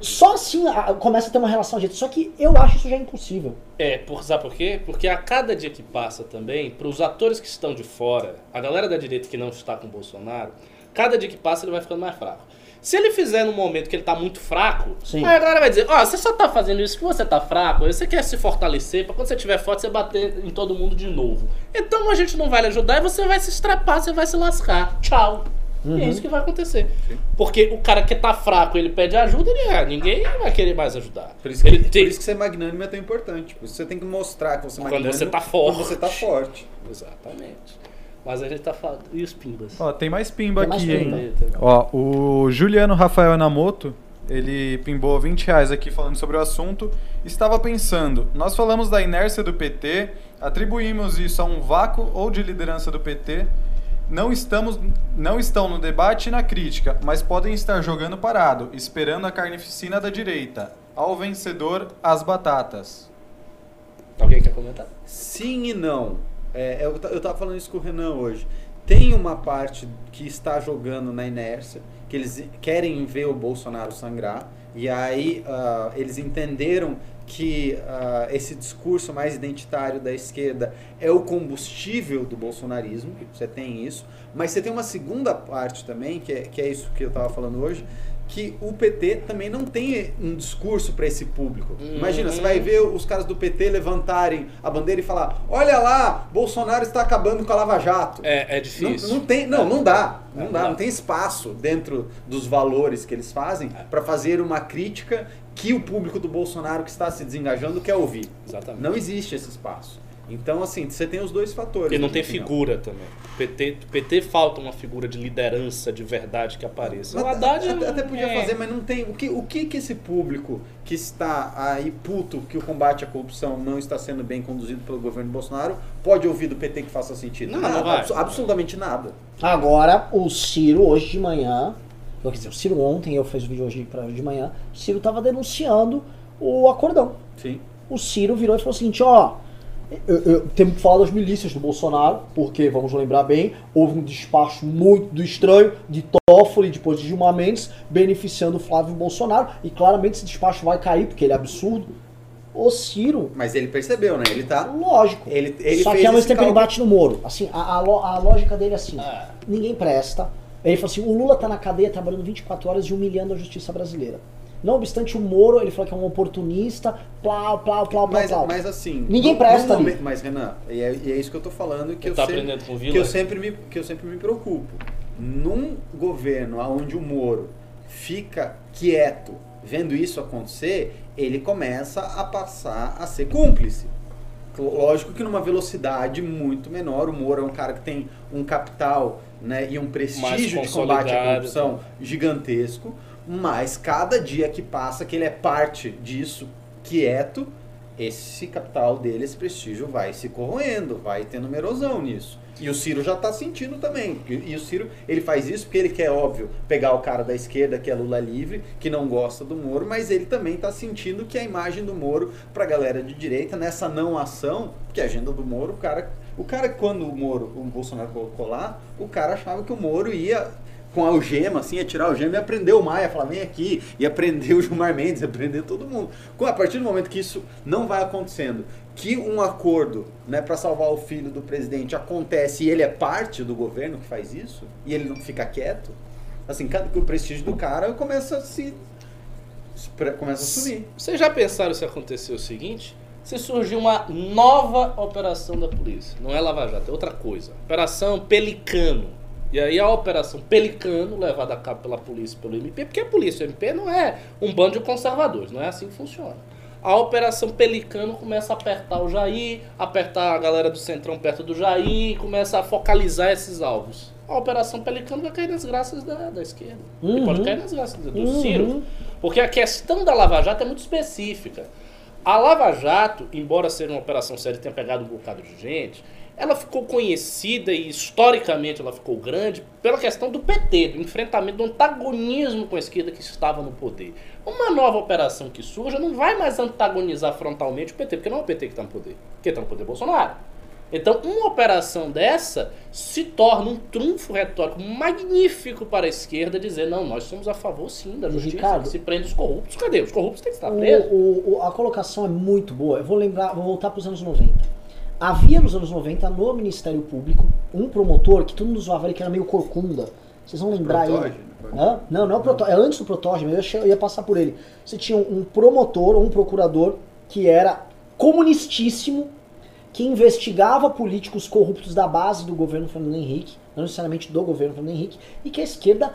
Só assim começa a ter uma relação, gente. Só que eu acho isso já impossível. É, por, sabe por quê? Porque a cada dia que passa também, para os atores que estão de fora, a galera da direita que não está com o Bolsonaro, cada dia que passa ele vai ficando mais fraco. Se ele fizer no momento que ele tá muito fraco, Sim. aí a galera vai dizer, ó, você só tá fazendo isso que você tá fraco, você quer se fortalecer, pra quando você tiver forte você bater em todo mundo de novo. Então a gente não vai lhe ajudar e você vai se estrapar, você vai se lascar. Tchau. E Uhum. é isso que vai acontecer. Porque o cara que tá fraco, ele pede ajuda, ele é, ninguém vai querer mais ajudar. Por isso, que, ele por tem... isso que ser magnânimo é tão importante. Por isso você tem que mostrar que você é Quando magnânimo. você tá forte. Quando você tá forte. Exatamente. Mas a gente tá falando. E os pimbas? Ó, tem mais pimba Tem mais aqui, pimba. hein? Ó, o Juliano Rafael Enamoto, ele pimbou 20 reais aqui falando sobre o assunto. Estava pensando, nós falamos da inércia do PT, atribuímos isso a um vácuo ou de liderança do PT. Não, estamos, não estão no debate e na crítica, mas podem estar jogando parado, esperando a carnificina da direita. Ao vencedor, as batatas. Alguém quer comentar? Sim e não. É, eu, eu tava falando isso com o Renan hoje. Tem uma parte que está jogando na inércia, que eles querem ver o Bolsonaro sangrar, e aí ah, eles entenderam que ah, esse discurso mais identitário da esquerda é o combustível do bolsonarismo, você tem isso, mas você tem uma segunda parte também, que é, que é isso que eu estava falando hoje, que o PT também não tem um discurso para esse público. Imagina, você vai ver os caras do PT levantarem a bandeira e falar: olha lá, Bolsonaro está acabando com a Lava Jato. É, é Não, difícil. não tem, não, não dá. Não É, dá, não. não tem espaço dentro dos valores que eles fazem para fazer uma crítica que o público do Bolsonaro que está se desengajando quer ouvir. Exatamente. Não existe esse espaço. Então, assim, você tem os dois fatores. Porque não na tem opinião. figura também. PT, PT falta uma figura de liderança de verdade que apareça. O Mas Haddad até, até podia é. fazer, mas não tem. O que, o que que esse público que está aí puto que o combate à corrupção não está sendo bem conduzido pelo governo Bolsonaro pode ouvir do PT que faça sentido? Não, nada, não vai. abso- absolutamente nada. Agora, o Ciro, hoje de manhã, quer dizer, o Ciro ontem, eu fiz o vídeo hoje pra, de manhã, o Ciro tava denunciando o acordão. Sim. O Ciro virou e falou o seguinte, ó, eu, eu- temos que falar das milícias do Bolsonaro, porque, vamos lembrar bem, houve um despacho muito estranho de Toffoli, depois de Gilmar Mendes, beneficiando o Flávio Bolsonaro, e claramente esse despacho vai cair, porque ele é absurdo. O Ciro, Mas ele percebeu, né? Ele tá. lógico, Ele, ele só fez que ao mesmo tempo ele cálculo. bate no Moro. Assim, a, a a lógica dele é assim: Ah. ninguém presta. Ele falou assim: o Lula tá na cadeia trabalhando 24 horas e humilhando a justiça brasileira. Não obstante o Moro, ele falou que é um oportunista, plau, plau, plau, plau, Mas, plau. mas assim. Ninguém presta momento- Mas, Renan, e é, e é isso que eu tô falando que eu, tá sempre, aprendendo com o que, Vila? eu sempre me, que eu sempre me preocupo. Num governo onde o Moro fica quieto vendo isso acontecer, ele começa a passar a ser cúmplice. Lógico que numa velocidade muito menor. O Moro é um cara que tem um capital né, e um prestígio de combate à corrupção gigantesco, mas cada dia que passa que ele é parte disso quieto, esse capital dele, esse prestígio vai se corroendo, vai tendo uma erosão nisso. E o Ciro já está sentindo também. E o Ciro, ele faz isso porque ele quer, óbvio, pegar o cara da esquerda, que é Lula livre, que não gosta do Moro, mas ele também está sentindo que a imagem do Moro para a galera de direita, nessa não ação, porque a agenda do Moro, o cara, o cara quando o Moro, o Bolsonaro colocou lá, o cara achava que o Moro ia com a algema, assim, ia tirar a algema e aprender o Maia, falar, vem aqui, e aprender o Gilmar Mendes, [LAUGHS] aprender todo mundo. Com- A partir do momento que isso não vai acontecendo, que um acordo né, para salvar o filho do presidente acontece e ele é parte do governo que faz isso, e ele não fica quieto, assim, o prestígio do cara começa a se Começa a sumir. Vocês já pensaram se acontecer o seguinte? Se surgir uma nova operação da polícia, não é Lava Jato, é outra coisa. Operação Pelicano. E aí a operação Pelicano, levada a cabo pela polícia e pelo MP, porque a polícia e o MP não é um bando de conservadores, não é assim que funciona. A operação Pelicano começa a apertar o Jair, apertar a galera do Centrão perto do Jair, começa a focalizar esses alvos. A operação Pelicano vai cair nas graças da, da esquerda. E Uhum. pode cair nas graças do, do Uhum. Ciro. Porque a questão da Lava Jato é muito específica. A Lava Jato, embora seja uma operação séria e tenha pegado um bocado de gente, ela ficou conhecida e historicamente ela ficou grande pela questão do PT, do enfrentamento, do antagonismo com a esquerda que estava no poder. Uma nova operação que surja não vai mais antagonizar frontalmente o PT, porque não é o PT que está no poder. Quem está no poder é Bolsonaro. Então, uma operação dessa se torna um trunfo retórico magnífico para a esquerda dizer: não, nós somos a favor sim da justiça, Ricardo, que se prende os corruptos. Cadê? Os corruptos têm que estar presos. o- o- a colocação é muito boa. Eu vou lembrar, vou voltar para os anos 90. Havia nos anos 90 no Ministério Público um promotor que todo mundo zoava ele que era meio corcunda. Vocês vão lembrar ele. Protógeno, pode- Hã? Não, não é o protógeno, é antes do protógeno, eu ia, passar por ele. Você tinha um um promotor ou um procurador que era comunistíssimo, que investigava políticos corruptos da base do governo Fernando Henrique, não necessariamente do governo Fernando Henrique, e que a esquerda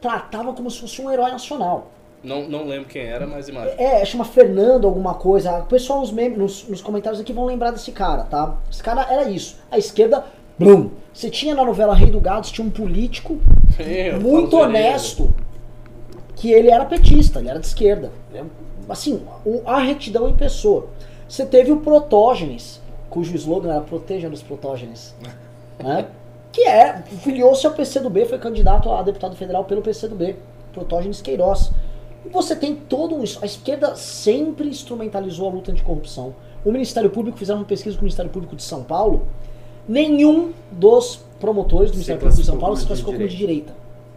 tratava como se fosse um herói nacional. Não, não lembro quem era, mas imagina. É, chama Fernando alguma coisa. O pessoal nos, nos, nos comentários aqui vão lembrar desse cara, tá? Esse cara era isso. A esquerda, blum. Você tinha na novela Rei do Gado, tinha um político [LAUGHS] muito honesto que ele era petista, ele era de esquerda. Né? Assim, a retidão em pessoa. Você teve o Protógenes, cujo slogan era Proteja os Protógenes. [LAUGHS] né? Que é, filiou-se ao PCdoB, foi candidato a deputado federal pelo PCdoB, Protógenes Queiroz. E você tem todo um. A esquerda sempre instrumentalizou a luta anticorrupção. O Ministério Público, fizeram uma pesquisa com o Ministério Público de São Paulo, nenhum dos promotores do Ministério Público de São Paulo se classificou como de direita.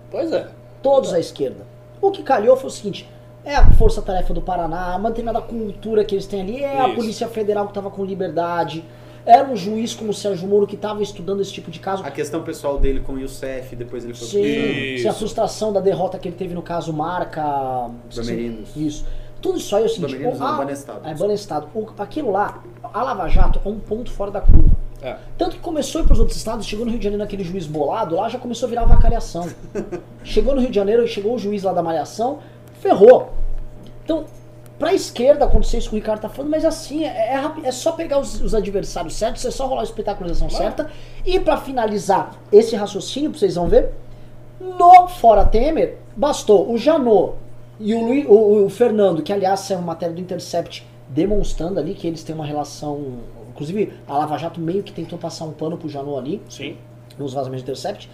Pois é. Todos à esquerda. O que calhou foi o seguinte: é a Força Tarefa do Paraná, a da cultura que eles têm ali, é a Isso. Polícia Federal que estava com liberdade, era um juiz como o Sérgio Moro que estava estudando esse tipo de caso. A questão pessoal dele com o Youssef, depois ele foi Sim, sim, a frustração da derrota que ele teve no caso Marca. Bamerinos. Isso. Tudo isso aí é o seguinte: Bamerinos o- não, a- Banestado. É, Banestado. O- Aquilo lá, a Lava Jato é um ponto fora da curva. É. Tanto que começou a ir para os outros estados, chegou no Rio de Janeiro naquele juiz bolado, lá já começou a virar vacalhação. [LAUGHS] chegou no Rio de Janeiro, chegou o juiz lá da Malhação, ferrou. Então, pra esquerda acontecer isso que o Ricardo tá falando, mas assim, é, é é só pegar os, os adversários certos, é só rolar a espetacularização certa. E pra finalizar esse raciocínio, pra vocês vão ver, no Fora Temer, bastou o Janot e o, Luiz, o, o Fernando, que aliás saiu uma matéria do Intercept demonstrando ali que eles têm uma relação. Inclusive, a Lava Jato meio que tentou passar um pano pro Janot ali, Sim. nos vazamentos do Intercept.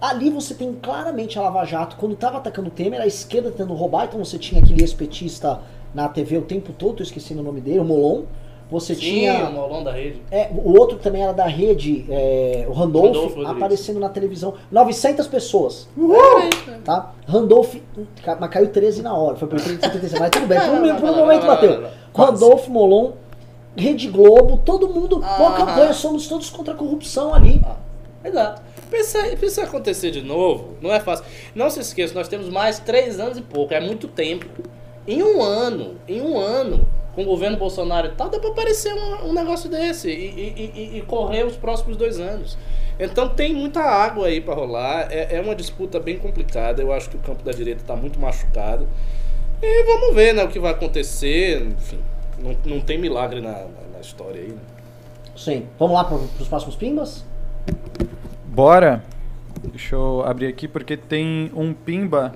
Ali você tem claramente a Lava Jato, quando estava atacando o Temer, a esquerda tentando roubar, então você tinha aquele ex-petista na TV o tempo todo, tô esquecendo o nome dele, o Molon. Você Sim, tinha. o Molon da rede. É, o outro também era da rede, é, o Randolph, Randolph aparecendo na televisão. 900 pessoas, É, tá? Randolph, mas caiu 13 na hora, foi por 176, mas tudo bem, por um, por um momento não, não, bateu. não, não. Quase. Randolph, Molon, Rede Globo, todo mundo, Ah. campanha, somos todos contra a corrupção ali. Exato. Pensa, pensa acontecer de novo, não é fácil. Não se esqueça, nós temos mais três anos e pouco, é muito tempo. Em um ano, em um ano, com o governo Bolsonaro e tal, dá pra aparecer um, um negócio desse e, e- e- e correr os próximos dois anos. Então tem muita água aí pra rolar, é, é uma disputa bem complicada, eu acho que o campo da direita tá muito machucado. E vamos ver né, o que vai acontecer, enfim, não, não tem milagre na, na- na história aí. Né? Sim, vamos lá para os próximos pimbas? Bora. Deixa eu abrir aqui porque tem um pimba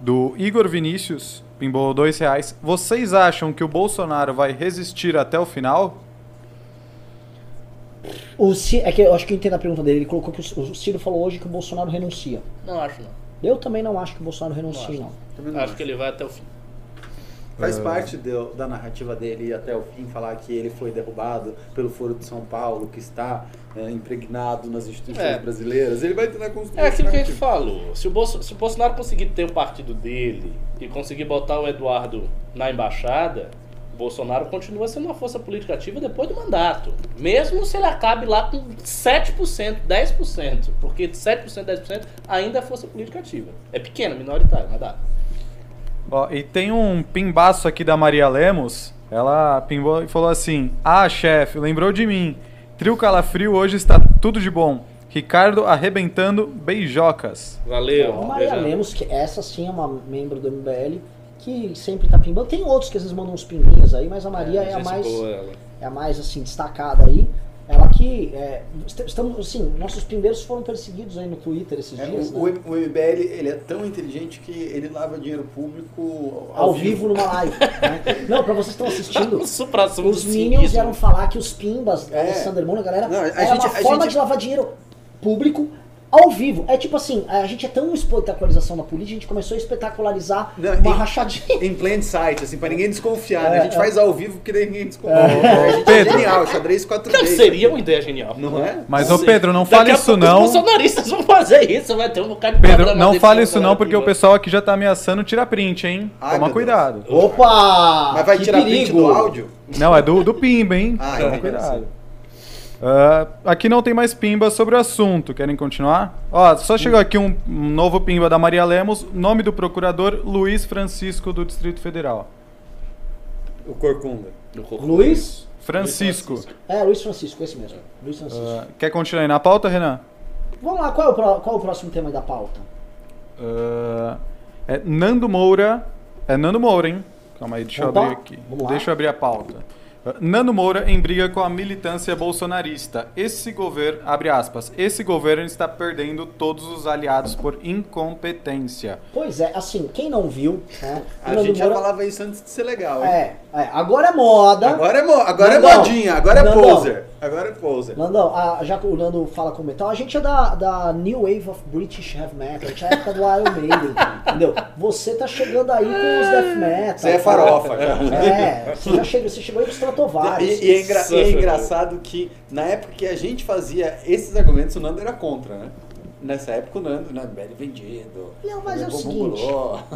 do Igor Vinícius. Pimbou dois reais. Vocês acham que o Bolsonaro vai resistir até o final? O Ci- é que eu acho que eu entendo a pergunta dele. Ele colocou que o, Ciro falou hoje que o Bolsonaro renuncia. Não acho não. Eu também não acho que o Bolsonaro renuncie, acho. não. Também não Acho que ele vai até o fim. Faz Ah. parte do- da narrativa dele ir até o fim falar que ele foi derrubado pelo Foro de São Paulo, que está é, impregnado nas instituições É. brasileiras. Ele vai tentar construir É aquilo que a gente falou. Se o, Bolso- se o Bolsonaro conseguir ter o partido dele e conseguir botar o Eduardo na embaixada, o Bolsonaro continua sendo uma força política ativa depois do mandato. Mesmo se ele acabe lá com 7%, 10%. Porque 7%, 10% ainda é força política ativa. É pequena, minoritária, mas dá. Ó, e tem um pimbaço aqui da Maria Lemos. Ela pimbou e falou assim: Ah, chefe, lembrou de mim. Trio Calafrio hoje está tudo de bom. Ricardo arrebentando beijocas. Valeu. A Maria Beijão. Lemos, que essa sim é uma membro do MBL, que sempre tá pimbando. Tem outros que às vezes mandam uns pimbinhos aí, mas a Maria é, a gente mais. é a mais assim destacada aí. Ela que é, est- estamos assim, nossos pimbeiros foram perseguidos aí no Twitter esses É, dias, o, né? o MBL ele é tão inteligente que ele lava dinheiro público Ao vivo numa live. [LAUGHS] né? Não, pra vocês que estão assistindo, [LAUGHS] os Minions vieram falar que os pimbas da É. Alexander Moon, a galera, Não, a era gente- uma a forma gente- de lavar dinheiro público ao vivo. É tipo assim, a gente é tão espetacularização da política, a gente começou a espetacularizar Não, uma em- rachadinha. Em plain sight, assim, pra ninguém desconfiar, né? É, A gente é. faz ao vivo que ninguém desconfia. a gente Pedro. é genial, xadrez 4 Não, seria uma ideia genial. Não é? Mas, Não ô. Pedro, não fale isso não. Os bolsonaristas vão fazer isso, vai ter um bocado de Pedro, não fale isso não, galera porque o pessoal aqui já tá ameaçando tirar print, hein? Ai, Toma cuidado. Opa! Mas vai tirar perigo. print do áudio? Não, é do, do Pimba, hein? Ah, Toma então cuidado. Ah, aqui não tem mais pimba sobre o assunto. Querem continuar? Ó, só chegou aqui um, um novo pimba da Maria Lemos. Nome do procurador, Luiz Francisco do Distrito Federal. O Corcunda. Luiz? Francisco. Luiz Francisco. É, Luiz Francisco, esse mesmo. Luiz Francisco. Ah, quer continuar aí na pauta, Renan? Vamos lá, qual é, o pro- qual é o próximo tema da pauta? Ah, é Nando Moura. É Nando Moura, hein? Calma aí, deixa eu Opa, abrir aqui. Deixa eu abrir a pauta. Nando Moura em briga com a militância bolsonarista. Esse governo, abre aspas, esse governo está perdendo todos os aliados por incompetência. Pois é, assim, quem não viu, né? A Nando gente já Moura- falava isso antes de ser legal, hein? É, é, agora é moda. Agora é, mo agora é Nandão, modinha, agora é Nandão. poser. Agora é poser. Nandão, a- já que o Nando fala com metal, a gente é da, da New Wave of British Heavy Metal, a gente é a época do Iron Maiden, entendeu? Você tá chegando aí com os Death Metal. Você é farofa, já. É, você já chegou, você chegou aí com os Stratovarius. E, e é, engra- e é engraçado que na época que a gente fazia esses argumentos, o Nando era contra, né? Nessa época o Nando, né? Velho vendido. Não, mas é o seguinte,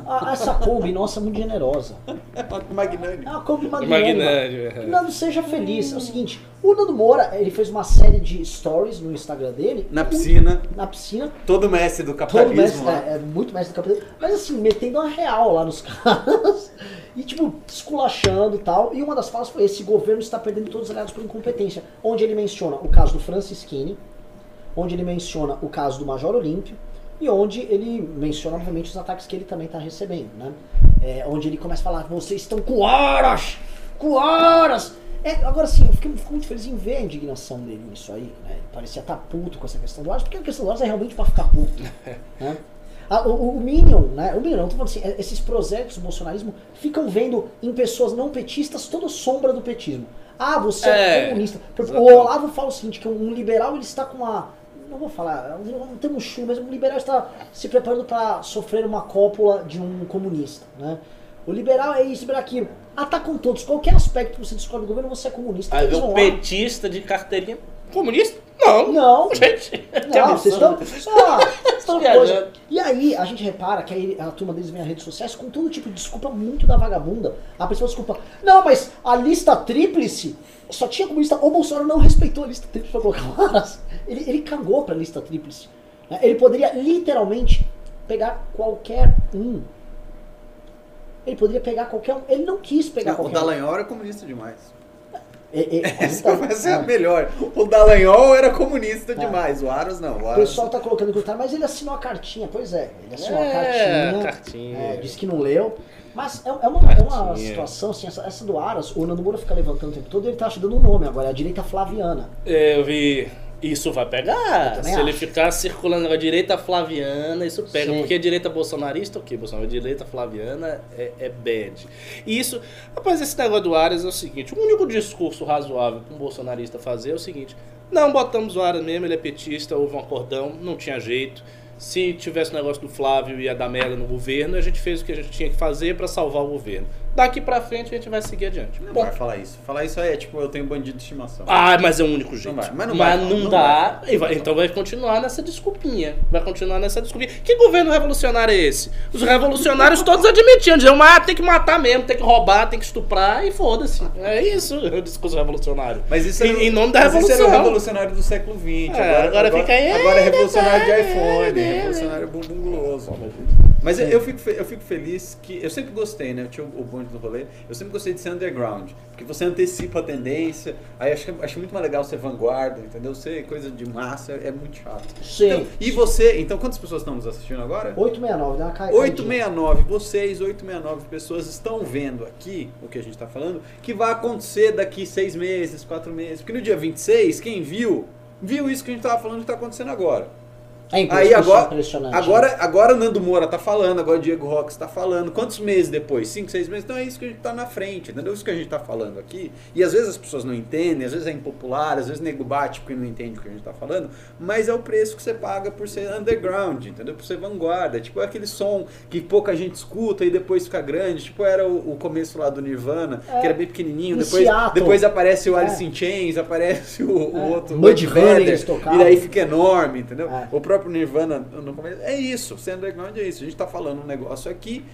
a- essa Kombi, nossa, é muito generosa. [LAUGHS] É magnânimo. É uma Kombi magnânima. Magnânimo. Nando, seja feliz. É o seguinte, o Nando Moura, ele fez uma série de stories no Instagram dele. Na piscina, Na piscina. todo mestre do Todo capitalismo mestre, lá. é, é muito mestre do capitalismo. Mas assim, metendo uma real lá nos [LAUGHS] caras. E tipo, esculachando e tal. E uma das falas foi: esse governo está perdendo todos os aliados por incompetência. Onde ele menciona o caso do Francisquini, onde ele menciona o caso do Major Olímpio. E onde ele menciona, obviamente, os ataques que ele também está recebendo, né? É, onde ele começa a falar, vocês estão com horas! Com horas! É, agora sim, eu fiquei, fico muito feliz em ver a indignação dele nisso aí, né? Ele parecia estar puto com essa questão do horas, porque a questão do horas é realmente para ficar puto, [LAUGHS] né? Ah, o, o Minion, né? O Minion, não tô falando assim, é- esses projetos do bolsonarismo ficam vendo em pessoas não petistas toda sombra do petismo. Ah, você é, É, comunista. O exatamente. Olavo fala o seguinte, que um liberal ele está com uma. Não vou falar, não tem um chu, mas um liberal está se preparando para sofrer uma cópula de um comunista. Né? O liberal é isso, o liberal é aquilo. Atacam todos. Qualquer aspecto que você descobre do governo, você é comunista. Aí vê um lá. petista de carteirinha. Comunista? Não. Não. [LAUGHS] Gente, Não, vocês estão. absurdo. Estão Viajando. coisa. E aí, a gente repara que aí a turma deles vem nas redes sociais com todo tipo de desculpa muito da vagabunda. A pessoa desculpa. Não, mas a lista tríplice só tinha comunista. O Bolsonaro não respeitou a lista tríplice pra colocar. [LAUGHS] Ele, ele cagou pra lista tríplice. né? Ele poderia literalmente pegar qualquer um. Ele poderia pegar qualquer um. Ele não quis pegar Não, o qualquer um. Dallagnol era comunista demais. É, é, [LAUGHS] Essa, essa é a é. melhor. O Dallagnol era comunista É. demais, o Aras não. O O pessoal tá colocando em comentário, mas ele assinou a cartinha. Pois é, ele assinou É, a cartinha. cartinha. é, disse que não leu. Mas é, é uma, é uma situação, assim, essa, essa do Aras, o Nando Moura fica levantando o tempo todo e ele tá dando um nome agora, é a direita flaviana. É, Eu vi. Isso vai pegar. Se ele acho. ficar circulando a direita flaviana, isso pega. Sim. Porque a direita bolsonarista, o que? Bolsonaro, a direita flaviana é, é bad. E isso. Rapaz, esse negócio do Aras é o seguinte: o único discurso razoável para um bolsonarista fazer é o seguinte: não botamos o Aras mesmo, ele é petista, houve um acordão, não tinha jeito. Se tivesse o negócio do Flávio ia dar merda no governo, a gente fez o que a gente tinha que fazer para salvar o governo. Daqui pra frente a gente vai seguir adiante. Não Bom, vai falar isso. Falar isso é tipo, eu tenho bandido de estimação. ah, mas é o único jeito. vai, mas mas não vai, não, não dá. vai. e vai- então vai continuar nessa desculpinha. Vai continuar nessa desculpinha. Que governo revolucionário é esse? Os revolucionários todos admitiam, diziam, ah, tem que matar mesmo, tem que roubar, tem que estuprar e foda-se. É isso o discurso revolucionário. Mas isso em, era, em nome da mas isso revolução. era o revolucionário do século XX. É, agora fica aí, Agora é é, revolucionário de é, iPhone, é, é, revolucionário bumbum guloso. Mas eu, eu fico, eu fico feliz que. Eu sempre gostei, né? Eu tinha o, bonde do rolê. Eu sempre gostei de ser underground. Porque você antecipa a tendência. Aí acho, que- acho muito mais legal ser vanguarda, entendeu? Ser coisa de massa é muito chato. Sim. Então, e você, então quantas pessoas estão nos assistindo agora? 869, dá uma caída. 869, vocês, 869 pessoas estão vendo aqui o que a gente está falando, que vai acontecer daqui seis meses, quatro meses. Porque no dia 26, quem viu, viu isso que a gente estava falando que está acontecendo agora. É Aí é agora, impressionante. agora, agora Nando Moura tá falando, agora Diego Rox tá falando. Quantos meses depois? Cinco, seis meses? Então é isso que a gente tá na frente, entendeu? Isso que a gente tá falando aqui. E às vezes as pessoas não entendem, às vezes é impopular, às vezes nego bate porque não entende o que a gente tá falando, mas é o preço que você paga por ser underground, entendeu? Por ser vanguarda. Tipo, é aquele som que pouca gente escuta e depois fica grande. Tipo, era o, o começo lá do Nirvana, É. que era bem pequenininho. Depois, Seattle. depois aparece o É. Alice in Chains, aparece o, o É. outro, o tocavam. e daí fica enorme, entendeu? É. O próprio Nirvana no começo. É isso, ser underground é isso. A gente tá falando um negócio aqui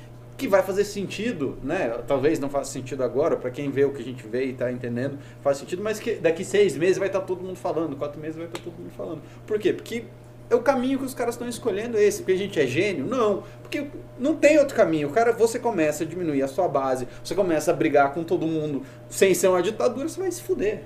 que vai fazer sentido, né? Talvez não faça sentido agora, para quem vê o que a gente vê e tá entendendo, faz sentido, mas que daqui seis meses vai estar todo mundo falando, quatro meses vai estar todo mundo falando. Por quê? Porque é o caminho que os caras estão escolhendo esse, porque a gente é gênio? Não, porque não tem outro caminho. O cara, você começa a diminuir a sua base, você começa a brigar com todo mundo sem ser uma ditadura, você vai se fuder.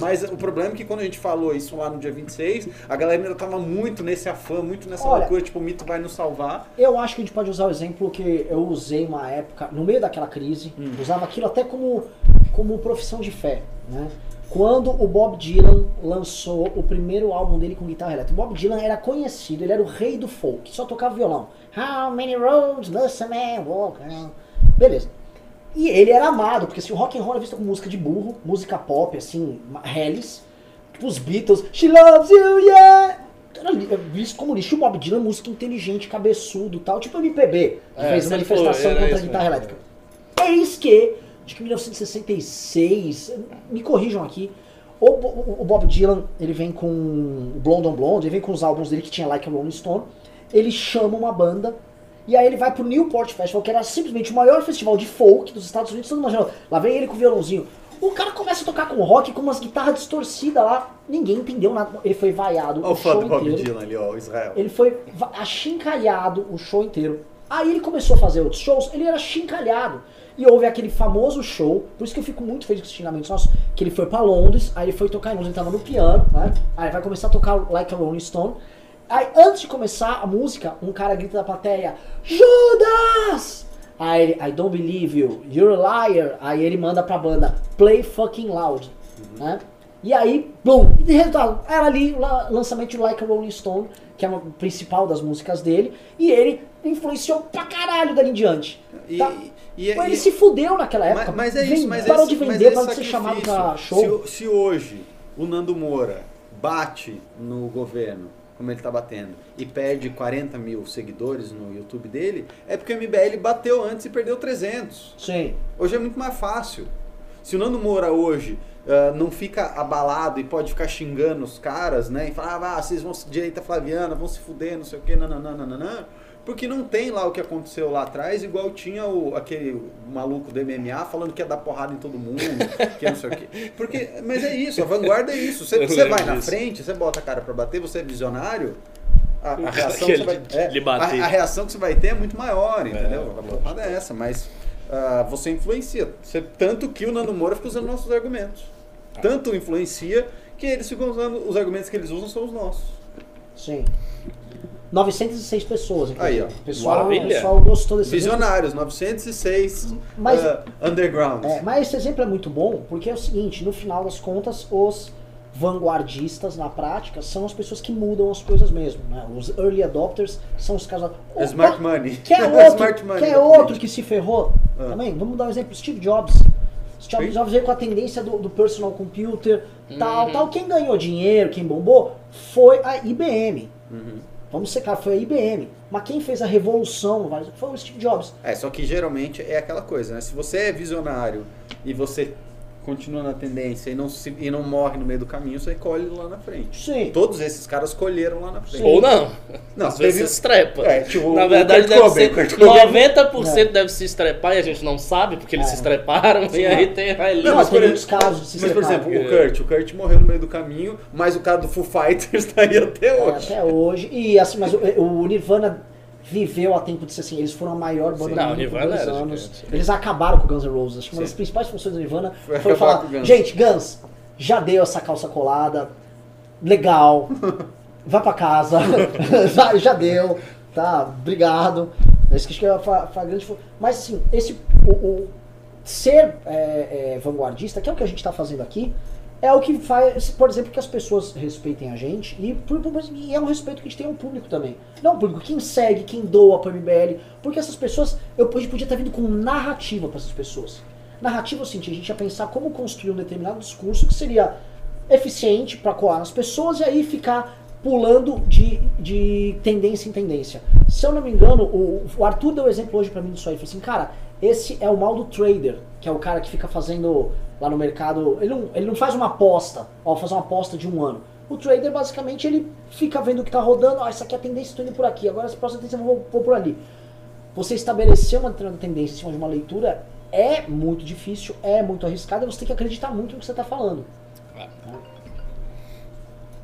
Mas o problema é que quando a gente falou isso lá no dia 26, a galera ainda tava muito nesse afã, muito nessa Olha- loucura, tipo, o mito vai nos salvar. Eu acho que a gente pode usar o exemplo que eu usei uma época, no meio daquela crise, Hum. usava aquilo até como, como profissão de fé, né? Quando o Bob Dylan lançou o primeiro álbum dele com guitarra elétrica. O Bob Dylan era conhecido, ele era o rei do folk, só tocava violão. How many roads must a man walk? Beleza. E ele era amado, porque assim, o rock and roll é visto como música de burro, música pop, assim, Hellis, tipo os Beatles, She Loves You, Yeah! Era é visto como lixo. O Bob Dylan, música inteligente, cabeçudo tal, tipo MPB, que É, fez sempre manifestação foi, era contra a guitarra mesmo. elétrica. Eis que, acho que em 1966, me corrijam aqui, o Bob Dylan, ele vem com o Blonde on Blonde, ele vem com os álbuns dele que tinha Like a Rolling Stone, ele chama uma banda, e aí ele vai pro Newport Festival, que era simplesmente o maior festival de folk dos Estados Unidos, todo mundo lá vem ele com o violãozinho. O cara começa a tocar com rock, com umas guitarras distorcidas lá, ninguém entendeu nada, ele foi vaiado Olha o fã do Bob inteiro. Dylan ali, ó, Israel. Ele foi achincalhado o show inteiro. Aí ele começou a fazer outros shows, ele era chincalhado. E houve aquele famoso show, por isso que eu fico muito feliz com os xingamentos nossos, que ele foi pra Londres, aí ele foi tocar em Londres, ele tava no piano, né? Aí vai começar a tocar Like a Rolling Stone. Aí antes de começar a música, um cara grita da plateia, Judas! Aí ele, I don't believe you, you're a liar. Aí ele manda pra banda, play fucking loud, né? E aí, bum, e de resultado, era ali o la- lançamento de Like a Rolling Stone, que é a principal das músicas dele, e ele influenciou pra caralho dali em diante. E- tá? e- Pô, ele e- se fudeu naquela época. Mas, mas é isso, mas parou esse, de vender, parou de ser chamado pra show. Se, se hoje o Nando Moura bate no governo, como ele tá batendo, e perde 40 mil seguidores no YouTube dele, é porque o MBL bateu antes e perdeu 300. Sim. Hoje é muito mais fácil. Se o Nando Moura hoje ah, não fica abalado e pode ficar xingando os caras, né? E falar, ah, vocês vão se direita flaviana, vão se fuder, não sei o que, nananana. Porque não tem lá o que aconteceu lá atrás, igual tinha o, aquele maluco do MMA falando que ia dar porrada em todo mundo, que não sei o quê. Porque, mas é isso, a vanguarda é isso. Você, você vai na disso. frente, você bota a cara pra bater, você é visionário, a, a reação que que você vai, é, a- a reação que você vai ter é muito maior, entendeu? É, a porrada é essa, mas ah, você influencia. Você, tanto que o Nando Moura fica usando nossos argumentos. Tanto influencia que eles ficam usando, os argumentos que eles usam são os nossos. Sim. 906 pessoas. Aí, ó. O pessoal, Maravilha. pessoal gostou desse exemplo. Visionários, 906 Mas- ah, underground. É, mas esse exemplo é muito bom porque é o seguinte, no final das contas, os vanguardistas na prática são as pessoas que mudam as coisas mesmo. Né? Os early adopters são os caras. É smart money. Quer [LAUGHS] É outro, smart money quer outro que se ferrou? Ah. Também, vamos dar um exemplo. Steve Jobs. Steve. Jobs veio com a tendência do, do personal computer, Uhum. tal, tal. Quem ganhou dinheiro, quem bombou, foi a IBM. Uhum. Vamos ser claro, foi a IBM. Mas quem fez a revolução foi o Steve Jobs. É, só que geralmente é aquela coisa, né? Se você é visionário e você continua na tendência e não, se, e não morre no meio do caminho, você colhe lá na frente. Sim. Todos esses caras colheram lá na frente. Ou não. Não, Às vezes teve- estrepa. É, tipo, Na verdade, deve Cobain, ser Kurt Cobain. 90% deve se estrepar e a gente não sabe porque eles É. se estreparam. E aí tem a Não, Não, mas por casos de se Mas, por exemplo, o Kurt, o Kurt morreu no meio do caminho, mas o cara do Foo Fighters [LAUGHS] tá aí até É, hoje. até hoje. E assim, mas o, o Nirvana viveu a tempo de ser assim, eles foram a maior banda Sim. do mundo por dois anos. gigante. Eles acabaram com o Guns N' Roses. Acho que uma das principais funções do Nirvana Foi foi, falar, Guns. gente, Guns, já deu essa calça colada, legal, [LAUGHS] vai pra casa, [LAUGHS] já, já deu, tá, obrigado. Esse que acho que é a, fa- fa- grande... Mas assim, esse, o, o ser é, é, vanguardista, que é o que a gente tá fazendo aqui, é o que faz, por exemplo, que as pessoas respeitem a gente e, e é um respeito que a gente tem ao público também. Não o público, quem segue, quem doa pro MBL, porque essas pessoas, eu a gente podia estar vindo com narrativa para essas pessoas. Narrativa o seguinte, a gente ia pensar como construir um determinado discurso que seria eficiente para coar nas pessoas e aí ficar pulando de, de tendência em tendência. Se eu não me engano, o, o Arthur deu exemplo hoje para mim disso aí. Ele falou assim, cara, esse é o mal do trader, que é o cara que fica fazendo lá no mercado. Ele não, ele não faz uma aposta, ó, fazer uma aposta de um ano. O trader, basicamente, ele fica vendo o que tá rodando, ó, essa aqui é a tendência, estou indo por aqui, agora essa próxima tendência eu vou, vou por ali. Você estabelecer uma tendência em cima de uma leitura é muito difícil, é muito arriscado, e você tem que acreditar muito no que você está falando. Claro.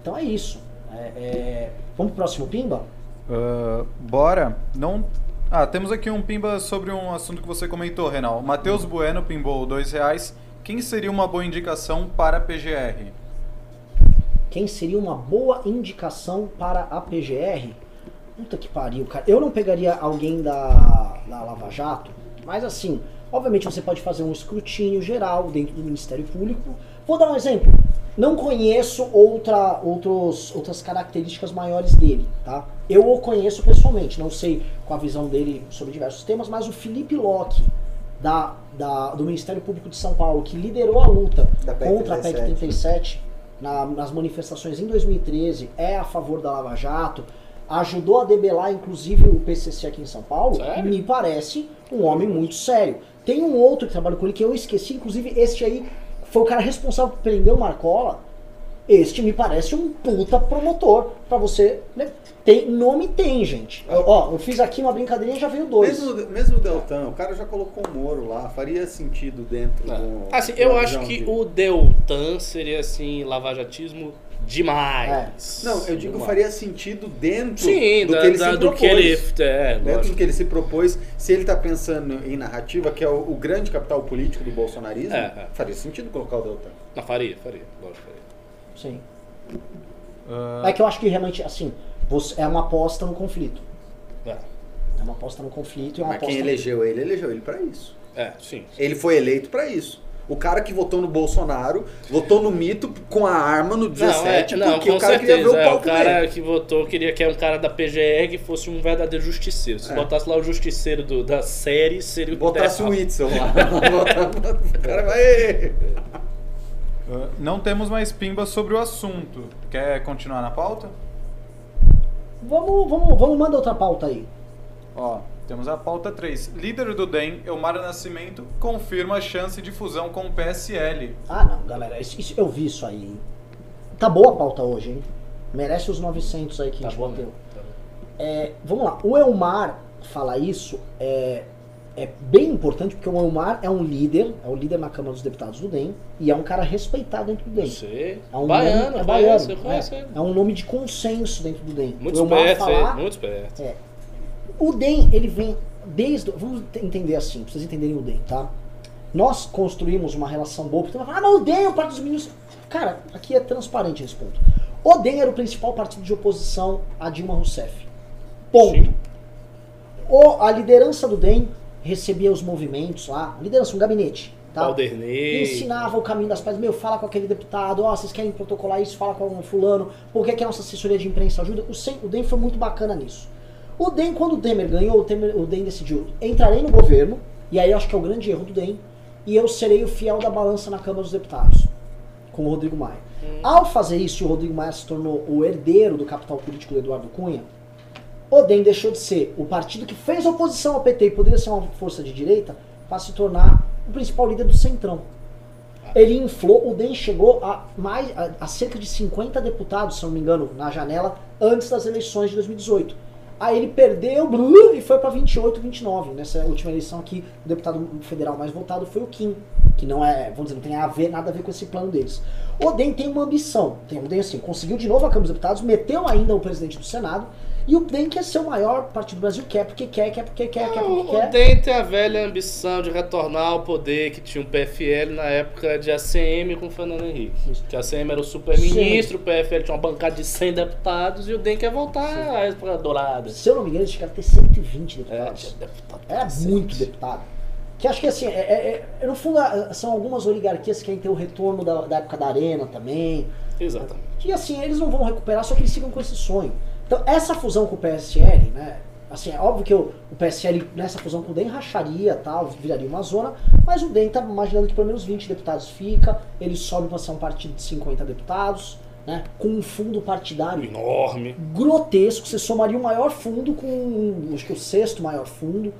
Então é isso. É, é, Vamos pro próximo Pimba? Ah, bora. Não. Ah, temos aqui um pimba sobre um assunto que você comentou, Renal. Matheus Bueno pimbou dois reais. Quem seria uma boa indicação para a PGR? Quem seria uma boa indicação para a PGR? Puta que pariu, cara. Eu não pegaria alguém da, da Lava Jato, mas assim, obviamente você pode fazer um escrutínio geral dentro do Ministério Público. Vou dar um exemplo. Não conheço outra, outros, outras características maiores dele, tá? Eu o conheço pessoalmente, não sei qual a visão dele sobre diversos temas, mas o Felipe Locke, da, da, do Ministério Público de São Paulo, que liderou a luta Da PEC contra a PEC 37. 37 na- nas manifestações em 2013, é a favor da Lava Jato, ajudou a debelar inclusive o PCC aqui em São Paulo, Sério? me parece um homem muito sério. Tem um outro que trabalha com ele que eu esqueci, inclusive este aí foi o cara responsável por prender o Marcola. Este me parece um puta promotor pra você. né? Tem nome tem, gente. Eu- ó, eu fiz aqui uma brincadeirinha e já veio dois. Mesmo, mesmo o Deltan, o cara já colocou o Moro lá, faria sentido dentro É. do. Assim, do eu acho que de- o Deltan seria assim, lavajatismo demais. Não, eu digo Demais. faria sentido dentro Sim, do da- que ele da- se do propôs. que ele. É, Dentro do que ele se propôs, se ele está pensando em narrativa, que é o, o grande capital político do bolsonarismo, É, é. faria sentido colocar o Deltan. Não, faria, faria. Lógico. Sim. Ah, É que eu acho que realmente, assim, você, é uma aposta no conflito. É, É uma aposta no conflito e é uma Mas aposta. quem elegeu ele, elegeu ele para isso. é sim. Ele foi eleito para isso. O cara que votou no Bolsonaro, votou no mito com a arma no 17, não, é, não, porque com o cara certeza. queria ver o é, pau o cara comer. que votou queria que era um cara da PGR que fosse um verdadeiro justiceiro. Se É. botasse lá o justiceiro do- da série, seria o Botasse o. Witzel lá. [LAUGHS] O cara vai. Ah, não temos mais pimba sobre o assunto. Quer continuar na pauta? Vamos, vamos, vamos, manda outra pauta aí. Ó, temos a pauta 3. Líder do DEM, Elmar Nascimento, confirma a chance de fusão com o PSL. Ah, não, galera, isso, isso- eu vi isso aí. hein? Tá boa a pauta hoje, hein? Merece os 900 aí que a Tá gente bom, bateu. né? Tá bom. É, vamos lá, o Elmar falar isso é, é bem importante porque o Elmar é um líder, é o líder na Câmara dos Deputados do DEM e é um cara respeitado dentro do DEM. Você. É um baiano, nome, é baiano, conheço é, é um nome de consenso dentro do DEM. Muito o Elmar esperto, falar, é, muito esperto. É. O DEM, ele vem desde. Vamos te- entender assim, pra vocês entenderem o DEM, tá? Nós construímos uma relação boa, porque você vai falar, ah, mas o DEM é o Partido dos Ministros. Cara, aqui é transparente esse ponto. O DEM era o principal partido de oposição a Dilma Rousseff. Ponto. Sim. O, a liderança do DEM recebia os movimentos lá, liderança, um gabinete. Tá? Ensinava o caminho das pedras. Meu, fala com aquele deputado, ó, vocês querem protocolar isso, fala com o fulano, por que, que a nossa assessoria de imprensa ajuda? O, Sem- o DEM foi muito bacana nisso. O DEM, quando o Temer ganhou, o, Temer- o DEM decidiu, entrarei no governo, e aí eu acho que é o grande erro do DEM, e eu serei o fiel da balança na Câmara dos Deputados, com o Rodrigo Maia. Ao fazer isso, o Rodrigo Maia se tornou o herdeiro do capital político do Eduardo Cunha, o DEM deixou de ser o partido que fez oposição ao PT e poderia ser uma força de direita para se tornar o principal líder do Centrão. Ele inflou, o DEM chegou a, mais, a, a cerca de 50 deputados, se não me engano, na janela, antes das eleições de 2018. Aí ele perdeu blu, e foi para 28, 29. Nessa última eleição aqui, o deputado federal mais votado foi o Kim, que não é, vamos dizer, não tem a ver, nada a ver com esse plano deles. O DEM tem uma ambição, tem, o DEM assim, conseguiu de novo a Câmara dos Deputados, meteu ainda o presidente do Senado, E o DEM quer ser o maior partido do Brasil, quer porque quer, quer porque quer, quer porque O quer. DEM tem a velha ambição de retornar ao poder que tinha o PFL na época de ACM com o Fernando Henrique. Isso. Que a ACM era o super-ministro, o PFL tinha uma bancada de 100 deputados e o DEM quer voltar à época dourada. Se eu não me engano, eles chegaram a ter 120 É, deputados. tinha deputado Era muito deputado. Que acho que assim, é, é- é- no fundo é- são algumas oligarquias que querem ter o retorno da, da época da arena também. Exatamente. E assim, eles não vão recuperar, só que eles ficam com esse sonho. Então, essa fusão com o PSL, né? Assim, é óbvio que o, o PSL nessa fusão com o DEM racharia tal, viraria uma zona, mas o DEM tá imaginando que pelo menos 20 deputados fica, ele sobe para ser um partido de 50 deputados, né? Com um fundo partidário Enorme. grotesco, você somaria o maior fundo com, acho que o sexto maior fundo,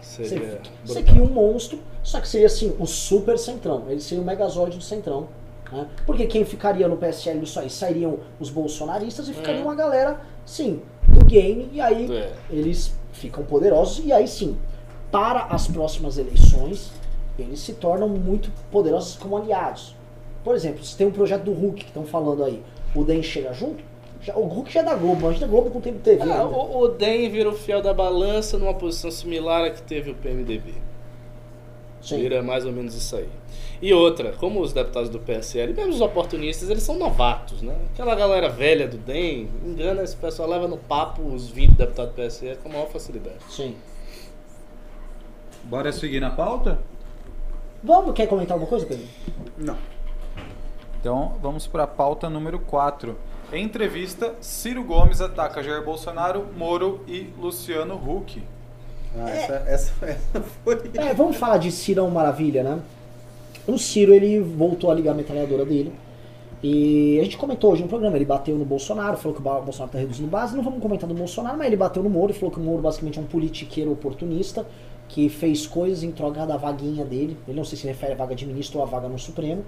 você, Seria você brutal. cria um monstro, só que seria assim, o super centrão. Ele seria o megazord do centrão. Né? Porque quem ficaria no PSL disso aí sairiam os bolsonaristas e ficaria Uhum. uma galera, sim, do game, e aí É. eles ficam poderosos, e aí sim, para as próximas eleições, eles se tornam muito poderosos como aliados. Por exemplo, se tem um projeto do Hulk que estão falando aí, o DEM chega junto, já- o Hulk já é da Globo, a Globo com tempo de TV. Ah, ainda. o, o DEM vira o fiel da balança numa posição similar à que teve o PMDB. Sim. Vira mais ou menos isso aí. E outra, como os deputados do PSL, mesmo os oportunistas, eles são novatos, né? Aquela galera velha do DEM, engana esse pessoal, leva no papo os 20 deputados do PSL com a maior facilidade. Sim. Bora seguir na pauta? Vamos, quer comentar alguma coisa, Pedro? Não. Então vamos para a pauta número 4. Em entrevista, Ciro Gomes ataca Jair Bolsonaro, Moro e Luciano Huck. Ah, essa, essa, essa foi. É, vamos falar de Cirão Maravilha, né? O Ciro, ele voltou a ligar a metralhadora dele. E a gente comentou hoje no programa, ele bateu no Bolsonaro, falou que o Bolsonaro tá reduzindo base. Não vamos comentar do Bolsonaro, mas ele bateu no Moro e falou que o Moro basicamente é um politiqueiro oportunista que fez coisas em troca da vaguinha dele. Ele não sei se refere a vaga de ministro ou a vaga no Supremo.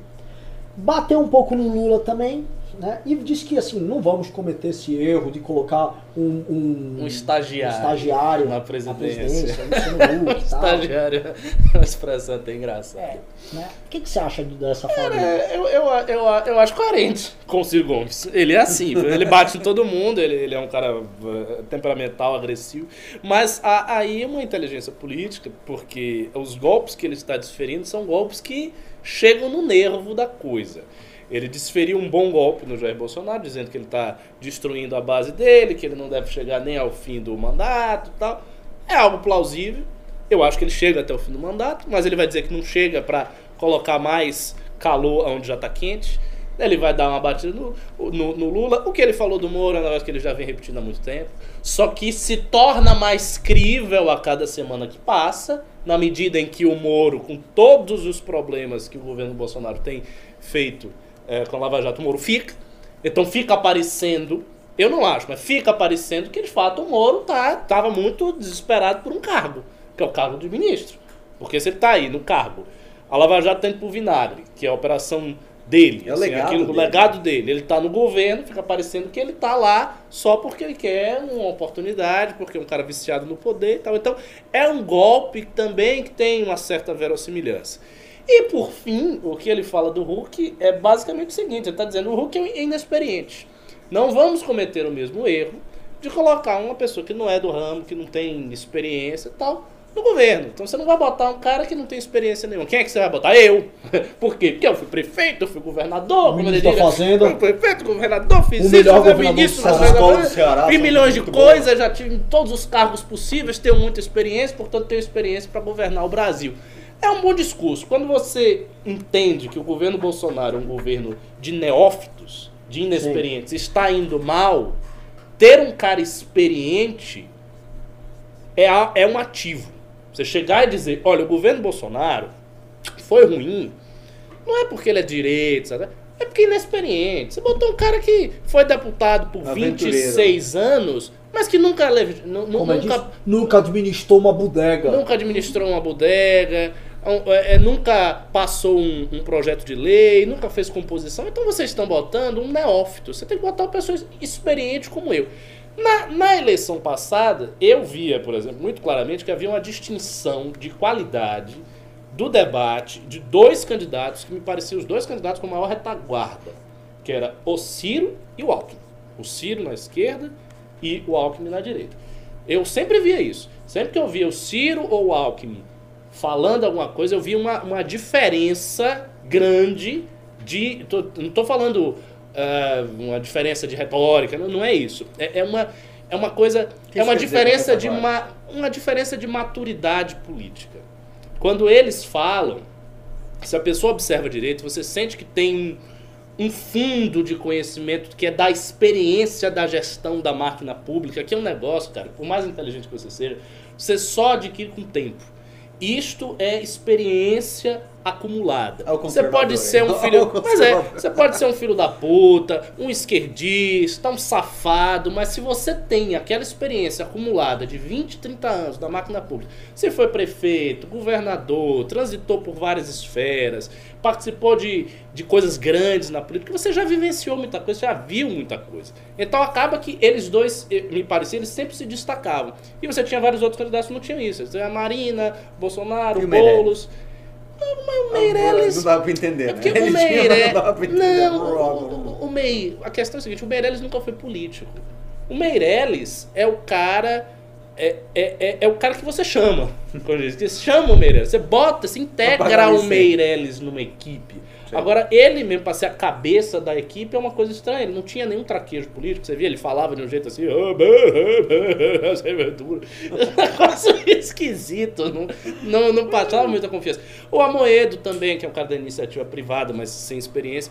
Bateu um pouco no Lula também, né? E disse que assim, não vamos cometer esse erro de colocar um, um, Um estagiário um estagiário na presidência. presidência. [LAUGHS] Estagiário é uma expressão até engraçada. É, né? O que, que você acha dessa dele? É, eu, eu, eu, eu acho coerente com o Ciro Gomes. Ele é assim, ele bate em todo mundo, ele, ele é um cara eh, temperamental, agressivo. Mas há aí uma inteligência política, porque os golpes que ele está desferindo são golpes que chegam no nervo da coisa. Ele desferiu um bom golpe no Jair Bolsonaro, dizendo que ele está destruindo a base dele, que ele não deve chegar nem ao fim do mandato tal. É algo plausível. Eu acho que ele chega até o fim do mandato, mas ele vai dizer que não chega para colocar mais calor onde já está quente. Ele vai dar uma batida no, no, no Lula. O que ele falou do Moro é um negócio que ele já vem repetindo há muito tempo. Só que se torna mais crível a cada semana que passa, na medida em que o Moro, com todos os problemas que o governo Bolsonaro tem feito eh, com a Lava Jato, o Moro fica. Então fica aparecendo, eu não acho, mas fica aparecendo que de fato o Moro tá, muito desesperado por um cargo, que é o cargo de ministro. Porque se ele tá aí no cargo, a Lava Jato tá indo pro vinagre, que é a operação dele, É o legado aquilo, o dele. legado dele. Ele tá no governo, fica parecendo que ele tá lá só porque ele quer uma oportunidade, porque é um cara viciado no poder e tal. Então, é um golpe também que tem uma certa verossimilhança. E por fim, o que ele fala do Hulk é basicamente o seguinte: ele está dizendo o Hulk é inexperiente. Não vamos cometer o mesmo erro de colocar uma pessoa que não é do ramo, que não tem experiência e tal, no governo. Então você não vai botar um cara que não tem experiência nenhuma. Quem é que você vai botar? Eu. [LAUGHS] Por quê? Porque eu fui prefeito, eu fui governador, como ele Ministro da diria. Fazenda. Fui prefeito, governador, fiz O isso, melhor fui governador ministro do da Ceará. Fiz milhões de coisas, já tive todos os cargos possíveis, tenho muita experiência, portanto tenho experiência para governar o Brasil. É um bom discurso. Quando você entende que o governo Bolsonaro é um governo de neófitos, de inexperientes, está indo mal, ter um cara experiente é, é um ativo. Você chegar e dizer, olha, o governo Bolsonaro foi ruim, não é porque ele é direito, sabe? É porque é inexperiente. Você botou um cara que foi deputado por Aventureiro. 26 anos, mas que nunca, leve- é nunca? Nunca administrou uma bodega. nunca administrou uma bodega, é, é, nunca passou um, um projeto de lei, nunca fez composição. Então vocês estão botando um neófito. Você tem que botar uma pessoa experiente como eu. Na, na eleição passada, eu via, por exemplo, muito claramente que havia uma distinção de qualidade do debate de dois candidatos que me pareciam os dois candidatos com maior retaguarda, que era o Ciro e o Alckmin. O Ciro na esquerda e o Alckmin na direita. Eu sempre via isso. Sempre que eu via o Ciro ou o Alckmin falando alguma coisa, eu via uma, uma diferença grande de. tô- não estou falando ah, uma diferença de retórica, não, não é isso. É, é uma, é uma coisa. que é uma diferença de ma, uma diferença de maturidade política. Quando eles falam, se a pessoa observa direito, você sente que tem um, um fundo de conhecimento que é da experiência da gestão da máquina pública, que é um negócio, cara, por mais inteligente que você seja, você só adquire com tempo. Isto é experiência acumulada. Você pode ser um filho. [LAUGHS] Mas é, você pode ser um filho da puta, um esquerdista, um safado, mas se você tem aquela experiência acumulada de 20, 30 anos da máquina pública, você foi prefeito, governador, transitou por várias esferas, participou de, de coisas grandes na política, você já vivenciou muita coisa, já viu muita coisa. Então acaba que eles dois, me parecia, eles sempre se destacavam. E você tinha vários outros candidatos que não tinham isso. Você tinha a Marina, Bolsonaro, E? Boulos. Não, mas o Meirelles. Não dava pra entender, É né? porque o Meirelles. Não entender. Não, o, o, o. A questão é a seguinte: o Meirelles nunca foi político. O Meirelles é o cara. É, é, é, é o cara que você chama. Quando diz, Você chama o Meirelles. Você bota, você integra o. Meirelles numa equipe. Sim. Agora, ele mesmo, pra ser a cabeça da equipe, é uma coisa estranha. Ele não tinha nenhum traquejo político. Você via, ele falava de um jeito assim. "Ah, ah, bah, sem aventura." Um negócio esquisito. Não, não, não passava muita confiança. O Amoedo também, que é um cara da iniciativa privada, mas sem experiência.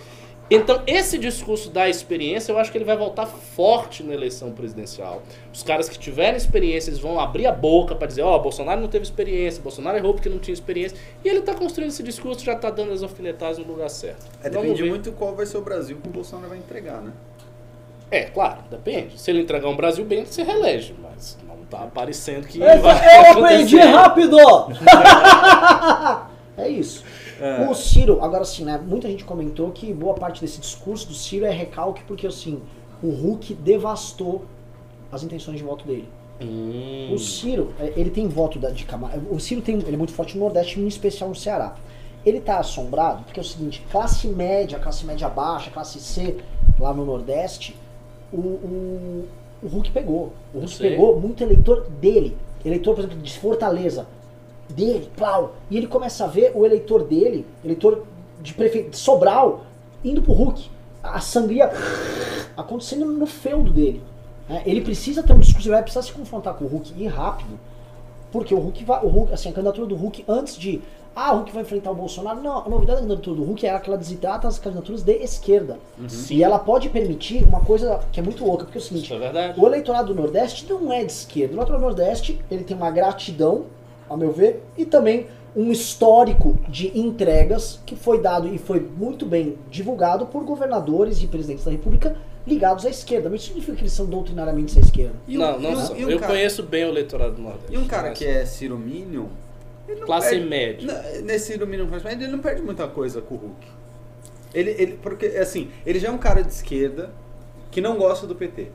Então, esse discurso da experiência, eu acho que ele vai voltar forte na eleição presidencial. Os caras que tiverem experiência, eles vão abrir a boca para dizer, ó, Bolsonaro não teve experiência, Bolsonaro errou porque não tinha experiência. E ele tá construindo esse discurso, já tá dando as alfinetadas no lugar certo. É, Vamos depende ver. muito qual vai ser o Brasil que o Bolsonaro vai entregar, né? É, claro, depende. Se ele entregar um Brasil bem, ele se reelege, mas não tá aparecendo que Essa- vai eu aprendi acontecer. rápido! [LAUGHS] é isso. É. O Ciro, agora assim, né? Muita gente comentou que boa parte desse discurso do Ciro é recalque porque assim, o Hulk devastou as intenções de voto dele. Hum, O Ciro, é, ele tem voto de Camargo. O Ciro tem, ele é muito forte no Nordeste, em especial no Ceará. Ele tá assombrado porque é o seguinte, classe média, classe média baixa, classe C, lá no Nordeste, o, o, o Hulk pegou. O Hulk pegou muito eleitor dele. Eleitor, por exemplo, de Fortaleza. Dele, plau. E ele começa a ver o eleitor dele, eleitor de, prefe... de Sobral, indo pro Hulk. A sangria acontecendo no feudo dele. né? Ele precisa ter um discurso, ele vai precisar se confrontar com o Hulk e rápido. Porque o Hulk vai. O Hulk, assim, a candidatura do Hulk antes de. Ah, o Hulk vai enfrentar o Bolsonaro. Não, a novidade da candidatura do Hulk é aquela desidrata as candidaturas de esquerda. E ela pode permitir uma coisa que é muito louca, porque é o seguinte, é o eleitorado do Nordeste não é de esquerda. O eleitorado do Nordeste, ele tem uma gratidão, ao meu ver, e também um histórico de entregas que foi dado e foi muito bem divulgado por governadores e presidentes da República ligados à esquerda. Mas isso significa que eles são doutrinariamente à esquerda. E um- não, não e um- são. e um Eu cara- conheço bem o eleitorado do Nordeste. E um cara que é Ciro Minion, não Classe perde- média. Nesse Ciro Minion, mas ele não perde muita coisa com o Hulk. Ele, ele, porque, assim, ele já é um cara de esquerda que não gosta do PT.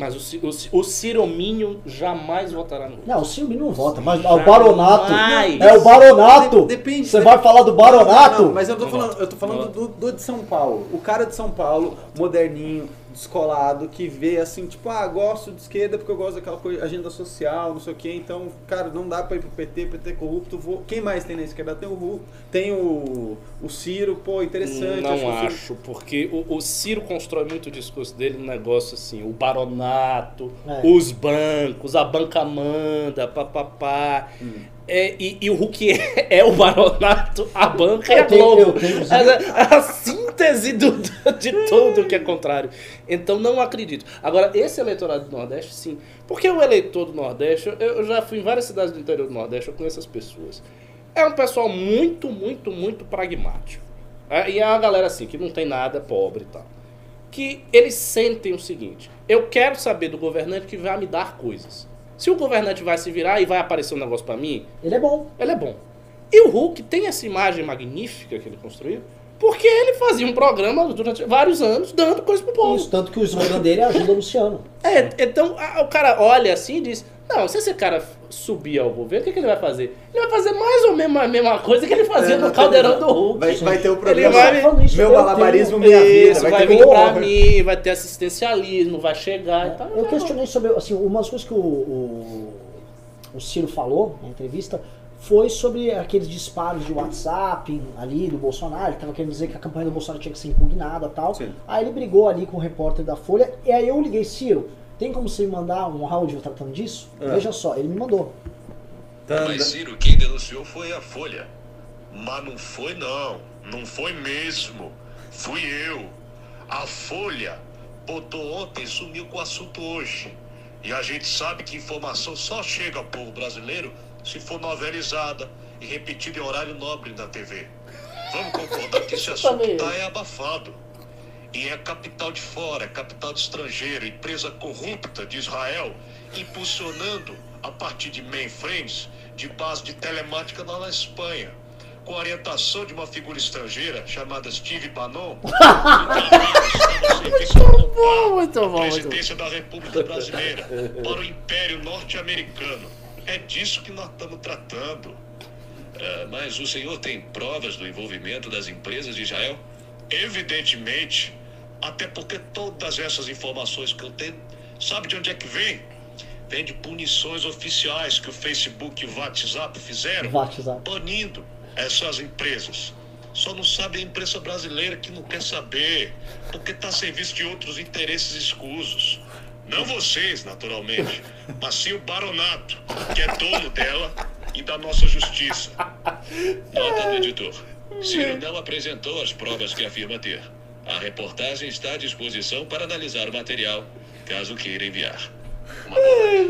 Mas o, o, o Ciromínio jamais votará no Lula. Não, o Silvio não vota, mas é o baronato. Jamais. É o baronato. De- depende. Você vai falar do baronato? Não, não, mas eu tô Não falando, eu tô falando do, do de São Paulo. O cara de São Paulo, moderninho, descolado, que vê assim, tipo, ah, gosto de esquerda porque eu gosto daquela coisa, agenda social, não sei o quê. Então, cara, não dá pra ir pro PT, PT corrupto. Vou... Quem mais tem na esquerda? Tem o Hulk, tem o, o Ciro, pô, interessante. Não que o Ciro- acho, porque o, o Ciro constrói muito o discurso dele um negócio assim, o baronato, É. os bancos, a banca manda, papapá. Hum. É, e, e o Hulk é, [LAUGHS] é o baronato, a banca e Eu a tenho- Globo. tenho- a, a síntese do, de tudo que é contrário. Então não acredito. Agora, esse eleitorado do Nordeste, sim. Porque o eleitor do Nordeste, eu, eu já fui em várias cidades do interior do Nordeste, eu conheço as pessoas. É um pessoal muito, muito, muito pragmático. É, e é uma galera assim, que não tem nada, pobre e tal. Que eles sentem o seguinte: eu quero saber do governante que vai me dar coisas. Se o governante vai se virar e vai aparecer um negócio pra mim, Ele é bom. ele é bom. E o Hulk tem essa imagem magnífica que ele construiu, porque ele fazia um programa durante vários anos dando coisa pro povo. Isso, tanto que o slogan dele é ajuda Luciano. É, então a- o cara olha assim e diz: Não, se esse cara subir ao governo, o que, que ele vai fazer? Ele vai fazer mais ou menos a mesma coisa que ele fazia É, no caldeirão do televisão. Hulk. Vai, vai ter o Ele programa vai- Meu eu Malabarismo tenho- Minha Vida. Isso, vai, ter vir pra mim, vai ter assistencialismo, vai chegar e tal. Eu questionei sobre, assim, umas coisas que o, o, o Ciro falou na entrevista foi sobre aqueles disparos de WhatsApp ali do Bolsonaro, ele tava querendo dizer que a campanha do Bolsonaro tinha que ser impugnada e tal. Sim. Aí ele brigou ali com o repórter da Folha, e aí eu liguei, Ciro, tem como você me mandar um áudio tratando disso? É. Veja só, ele me mandou. Mas Ciro, quem denunciou foi a Folha. Mas não foi não, não foi mesmo. Fui eu. A Folha botou ontem e sumiu com o assunto hoje. E a gente sabe que informação só chega ao povo brasileiro se for novelizada e repetida em horário nobre na TV. Vamos concordar que esse [LAUGHS] assunto Também. tá é abafado. E é capital de fora, é capital de estrangeiro, empresa corrupta de Israel, impulsionando a partir de mainframes de base de telemática lá na Espanha, com orientação de uma figura estrangeira chamada Steve Bannon, [LAUGHS] muito bom, muito bom, presidência da República Brasileira, para o Império Norte-Americano. É disso que nós estamos tratando. É, mas o senhor tem provas do envolvimento das empresas de Israel? Evidentemente, até porque todas essas informações que eu tenho, sabe de onde é que vem? Vem de punições oficiais que o Facebook e o WhatsApp fizeram, WhatsApp. banindo essas empresas. Só não sabe a imprensa brasileira que não quer saber, porque está a serviço de outros interesses escusos. Não vocês, naturalmente, [LAUGHS] mas sim o baronato, que é dono dela e da nossa justiça. Nota do editor. Ciro não apresentou as provas que afirma ter. A reportagem está à disposição para analisar o material, caso queira enviar.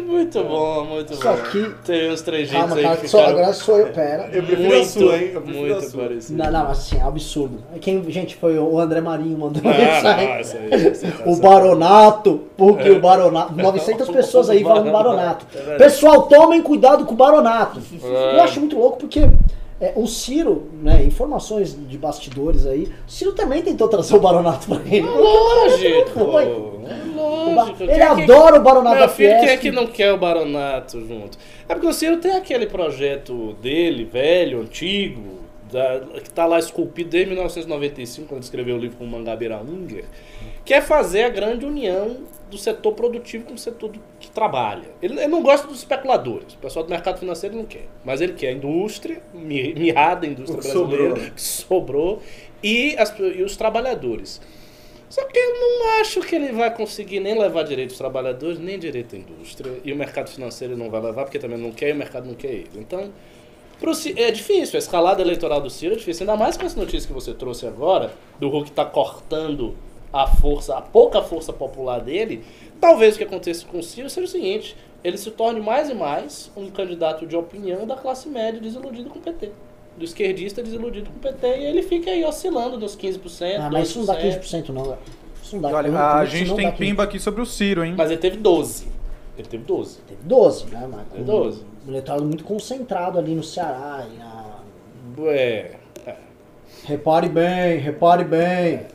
Muito bom, muito Só bom. que- Tem uns trejeitos Calma, aí cara, que só, agora sou eu, pera. Eu prefiro muito, a sua, hein? Eu prefiro muito sua. parecido. Não, não, assim, é absurdo. Quem, gente, foi o André Marinho mandou Ah, [LAUGHS] mensagem. tá o baronato, porque o baronato. 900 [LAUGHS] pessoas aí falando baronato. Pessoal, tomem cuidado com o baronato. É. Eu acho muito louco porque é, o Ciro, né, informações de bastidores aí, o Ciro também tentou trazer o baronato pra ele. Lógico, é lógico. Ele é que- adora o baronato Meu da filho, quem é que não quer o baronato junto? É porque o Ciro tem aquele projeto dele, velho, antigo, da- que tá lá esculpido desde 1995, quando escreveu o livro com o Mangabeira Unger, que é fazer a grande união do setor produtivo com o setor que trabalha. Ele, ele não gosta dos especuladores, o pessoal do mercado financeiro não quer, mas ele quer a indústria, mi- mirrada indústria brasileira, sobrou. que sobrou, e, as- e os trabalhadores. Só que eu não acho que ele vai conseguir nem levar direito aos trabalhadores, nem direito à indústria. E o mercado financeiro não vai levar, porque também não quer e o mercado não quer ele. Então, pro é difícil. A escalada eleitoral do Ciro é difícil. Ainda mais com essa notícia que você trouxe agora, do Hulk tá cortando a força, a pouca força popular dele. Talvez o que aconteça com o Ciro seja o seguinte: ele se torne mais e mais um candidato de opinião da classe média desiludido com o PT. Do esquerdista desiludido com o PT. E ele fica aí oscilando nos 15%. Ah, mas isso não dá 12%. 15% não, velho. Isso não dá E olha, a que gente tem dá 15%. pimba aqui sobre o Ciro, hein? Mas ele teve 12. Ele teve 12. Teve 12, né? Mas com 12. Um eleitorado muito concentrado ali no Ceará. E na... Ué. é. Repare bem, repare bem.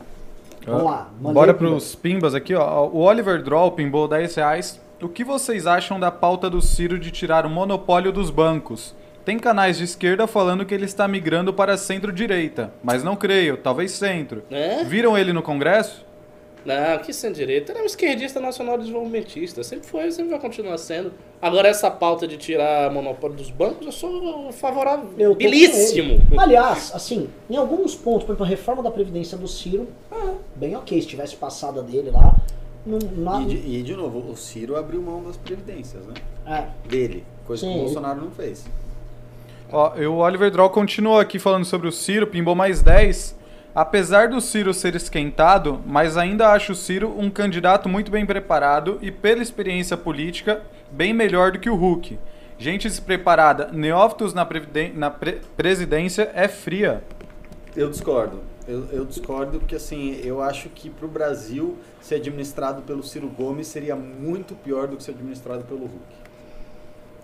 Vamos lá. mandei Bora o pimba. pros pimbas aqui, ó. O Oliver Droll pimbou 10 reais. O que vocês acham da pauta do Ciro de tirar o monopólio dos bancos? Tem canais de esquerda falando que ele está migrando para centro-direita, mas não creio, talvez centro. É? Viram ele no Congresso? Não, que sem direito. Ele é um esquerdista nacional desenvolvimentista. Sempre foi, sempre vai continuar sendo. Agora, essa pauta de tirar monopólio dos bancos, eu sou favorável. Eu ele. Aliás, assim, em alguns pontos, por exemplo, a reforma da Previdência do Ciro, ah, bem ok, se tivesse passada dele lá. Não, não- E de, e, de novo, o Ciro abriu mão das previdências, né? é, Dele. Coisa que Sim. o Bolsonaro não fez. Ó, e o Oliver Droll continua aqui falando sobre o Ciro, pimbou mais 10. Apesar do Ciro ser esquentado, mas ainda acho o Ciro um candidato muito bem preparado e, pela experiência política, bem melhor do que o Hulk. Gente despreparada, neófitos na, na pre- presidência é fria. Eu discordo. Eu, eu discordo porque, assim, eu acho que pro Brasil ser administrado pelo Ciro Gomes seria muito pior do que ser administrado pelo Hulk.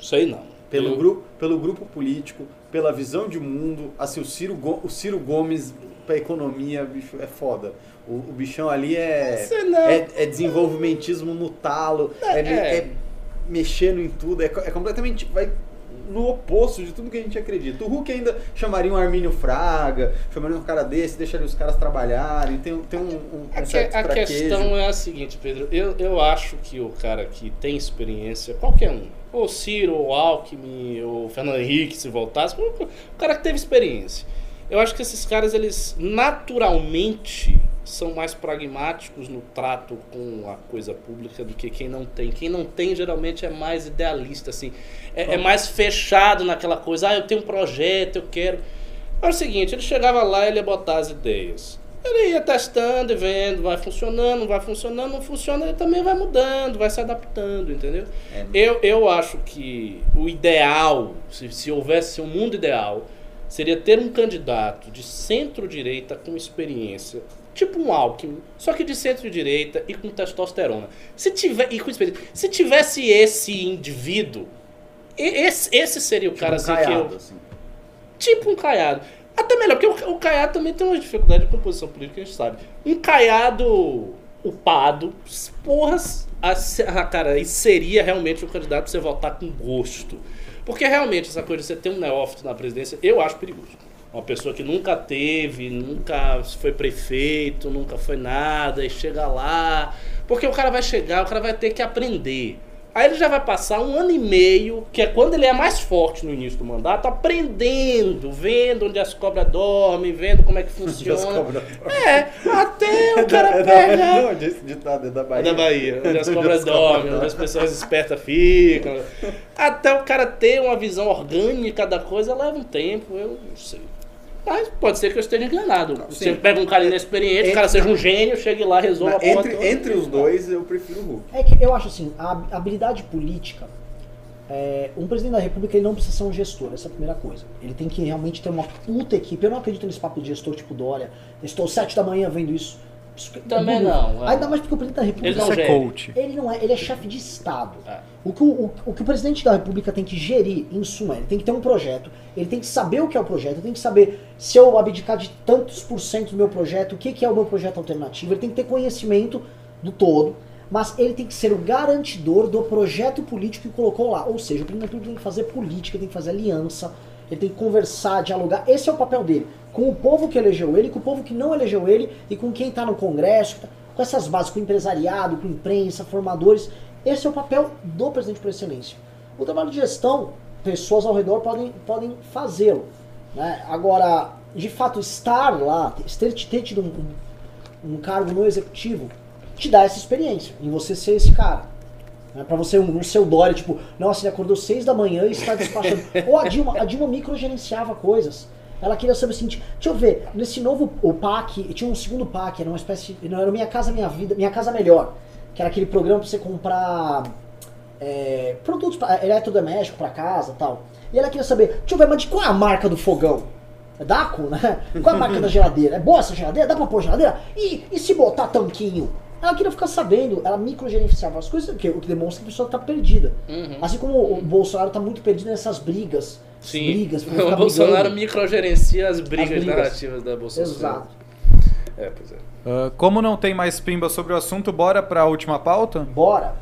Sei não. Pelo, Eu- grupo, pelo grupo político, pela visão de mundo. Assim, o Ciro, Go- o Ciro Gomes pra economia, bicho, é foda. O, o bichão ali é, é, é desenvolvimentismo no talo. É, É. é mexendo em tudo, é, é completamente. Vai no oposto de tudo que a gente acredita. O Hulk ainda chamaria um Armínio Fraga, chamaria um cara desse, deixaria os caras trabalharem, tem, tem um, um, A, um certo a traquejo. questão é a seguinte, Pedro. Eu, eu acho que o cara que tem experiência, qualquer um, ou Ciro, ou Alckmin, ou Fernando Henrique, se voltasse, o cara que teve experiência. Eu acho que esses caras, eles naturalmente são mais pragmáticos no trato com a coisa pública do que quem não tem. Quem não tem, geralmente, é mais idealista, assim. É, é mais fechado naquela coisa, ah, eu tenho um projeto, eu quero... É o seguinte, ele chegava lá e ele ia botar as ideias. Ele ia testando e vendo, vai funcionando, não vai funcionando, não funciona, ele também vai mudando, vai se adaptando, entendeu? É. Eu, eu acho que o ideal, se, se houvesse um mundo ideal, seria ter um candidato de centro-direita com experiência, tipo um Alckmin, só que de centro-direita e com testosterona. Se tiver, e com experiência, se tivesse esse indivíduo, esse, esse seria o Tipo cara um assim, que eu, caiado, assim. tipo um caiado. Até melhor, porque o, o caiado também tem uma dificuldade de composição política, a gente sabe. Um caiado upado, porras, a, a, cara, e seria realmente um candidato pra você votar com gosto. Porque realmente essa coisa de você ter um neófito na presidência, eu acho perigoso. Uma pessoa que nunca teve, nunca foi prefeito, nunca foi nada, e chega lá. Porque o cara vai chegar, o cara vai ter que aprender. Aí ele já vai passar um ano e meio, que é quando ele é mais forte no início do mandato, aprendendo, vendo onde as cobras dormem, vendo como é que [LAUGHS] funciona. É, até [LAUGHS] o cara É da- pega. Não, esse ditado é da É Bahia. da Bahia, onde as [LAUGHS] cobras as cobras dormem, onde as pessoas espertas ficam. Até o cara ter uma visão orgânica da coisa leva um tempo, eu não sei. Mas pode ser que eu esteja enganado. Você sim. pega um cara inexperiente, o cara seja um gênio, chegue lá, resolva a entre, toda. entre os dois, eu prefiro o Hulk. É que eu acho assim, a hab- habilidade política, é, um presidente da república ele não precisa ser um gestor, essa é a primeira coisa. Ele tem que realmente ter uma puta equipe. Eu não acredito nesse papo de gestor tipo Dória. Estou sete da manhã vendo isso. É Também burrice. não, é. Ainda mais porque o presidente da república Ele não é coach. ele não é, ele é chefe de Estado. É. O, que o, o, o que o presidente da República tem que gerir, em suma, ele tem que ter um projeto, ele tem que saber o que é o projeto, ele tem que saber se eu abdicar de tantos por cento do meu projeto, o que, que é o meu projeto alternativo, ele tem que ter conhecimento do todo, mas ele tem que ser o garantidor do projeto político que colocou lá. Ou seja, o presidente da República tem que fazer política, tem que fazer aliança, ele tem que conversar, dialogar. Esse é o papel dele. Com o povo que elegeu ele, com o povo que não elegeu ele e com quem está no Congresso, com essas bases, com o empresariado, com imprensa, formadores. Esse é o papel do presidente por excelência. O trabalho de gestão, pessoas ao redor podem, podem fazê-lo. Né? Agora, de fato, estar lá, ter, ter tido um, um cargo no executivo, te dá essa experiência em você ser esse cara. Né? Pra você não ser o Dória, tipo, nossa, ele acordou seis da manhã e está despachando. [LAUGHS] Ou a Dilma, a Dilma microgerenciava coisas. Ela queria saber o seguinte, deixa eu ver, nesse novo o PAC, tinha um segundo PAC, era uma espécie, não era Minha Casa Minha Vida, Minha Casa Melhor, que era aquele programa pra você comprar é, produtos pra, eletrodoméstico pra casa e tal. E ela queria saber, deixa eu ver, mas de qual é a marca do fogão? É Daco, né? Qual é a marca da geladeira? É boa essa geladeira? Dá pra pôr geladeira? E, e se botar tanquinho? Ela queria ficar sabendo, ela microgerenciava as coisas, o que, o que demonstra que a pessoa tá perdida. Uhum. Assim como o Bolsonaro tá muito perdido nessas brigas. Sim. Brigas, [LAUGHS] o Bolsonaro brigando. microgerencia as brigas, brigas. narrativas da Bolsonaro. Exato. É, pois é. Ah, como não tem mais pimba sobre o assunto, bora pra última pauta? Bora.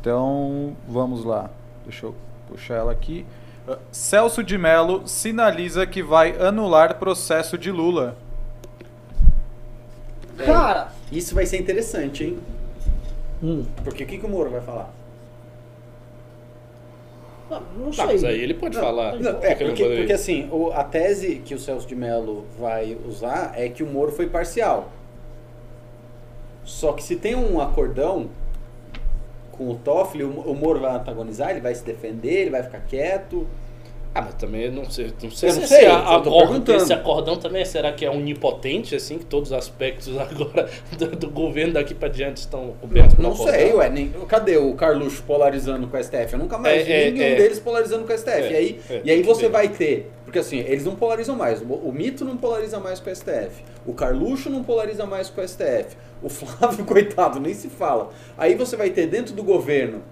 Então, vamos lá. Deixa eu puxar ela aqui. Ah, Celso de Mello sinaliza que vai anular processo de Lula. Cara, Isso vai ser interessante, hein? hum, Porque o que, que o Moro vai falar? não, não Tá, mas aí sei. ele pode Não, falar. não, é, porque, porque assim, o- a tese que o Celso de Mello vai usar é que o Moro foi parcial. Só que se tem um acordão com o Toffoli, o, o Moro vai antagonizar, ele vai se defender, ele vai ficar quieto. Ah, mas também não sei, não sei Eu se não sei, esse, eu tô acordão, perguntando. esse acordão também será que é onipotente, assim, que todos os aspectos [LAUGHS] agora do, do governo daqui pra diante estão cobertos Não pelo sei, ué, nem, cadê o Carluxo polarizando com a STF? Eu nunca mais É, vi é, nenhum é. deles polarizando com a STF. É, e aí, é, e aí você vai ter, porque assim, eles não polarizam mais. O, o Mito não polariza mais com a STF. O Carluxo não polariza mais com a STF. O Flávio, [LAUGHS] coitado, nem se fala. Aí você vai ter dentro do governo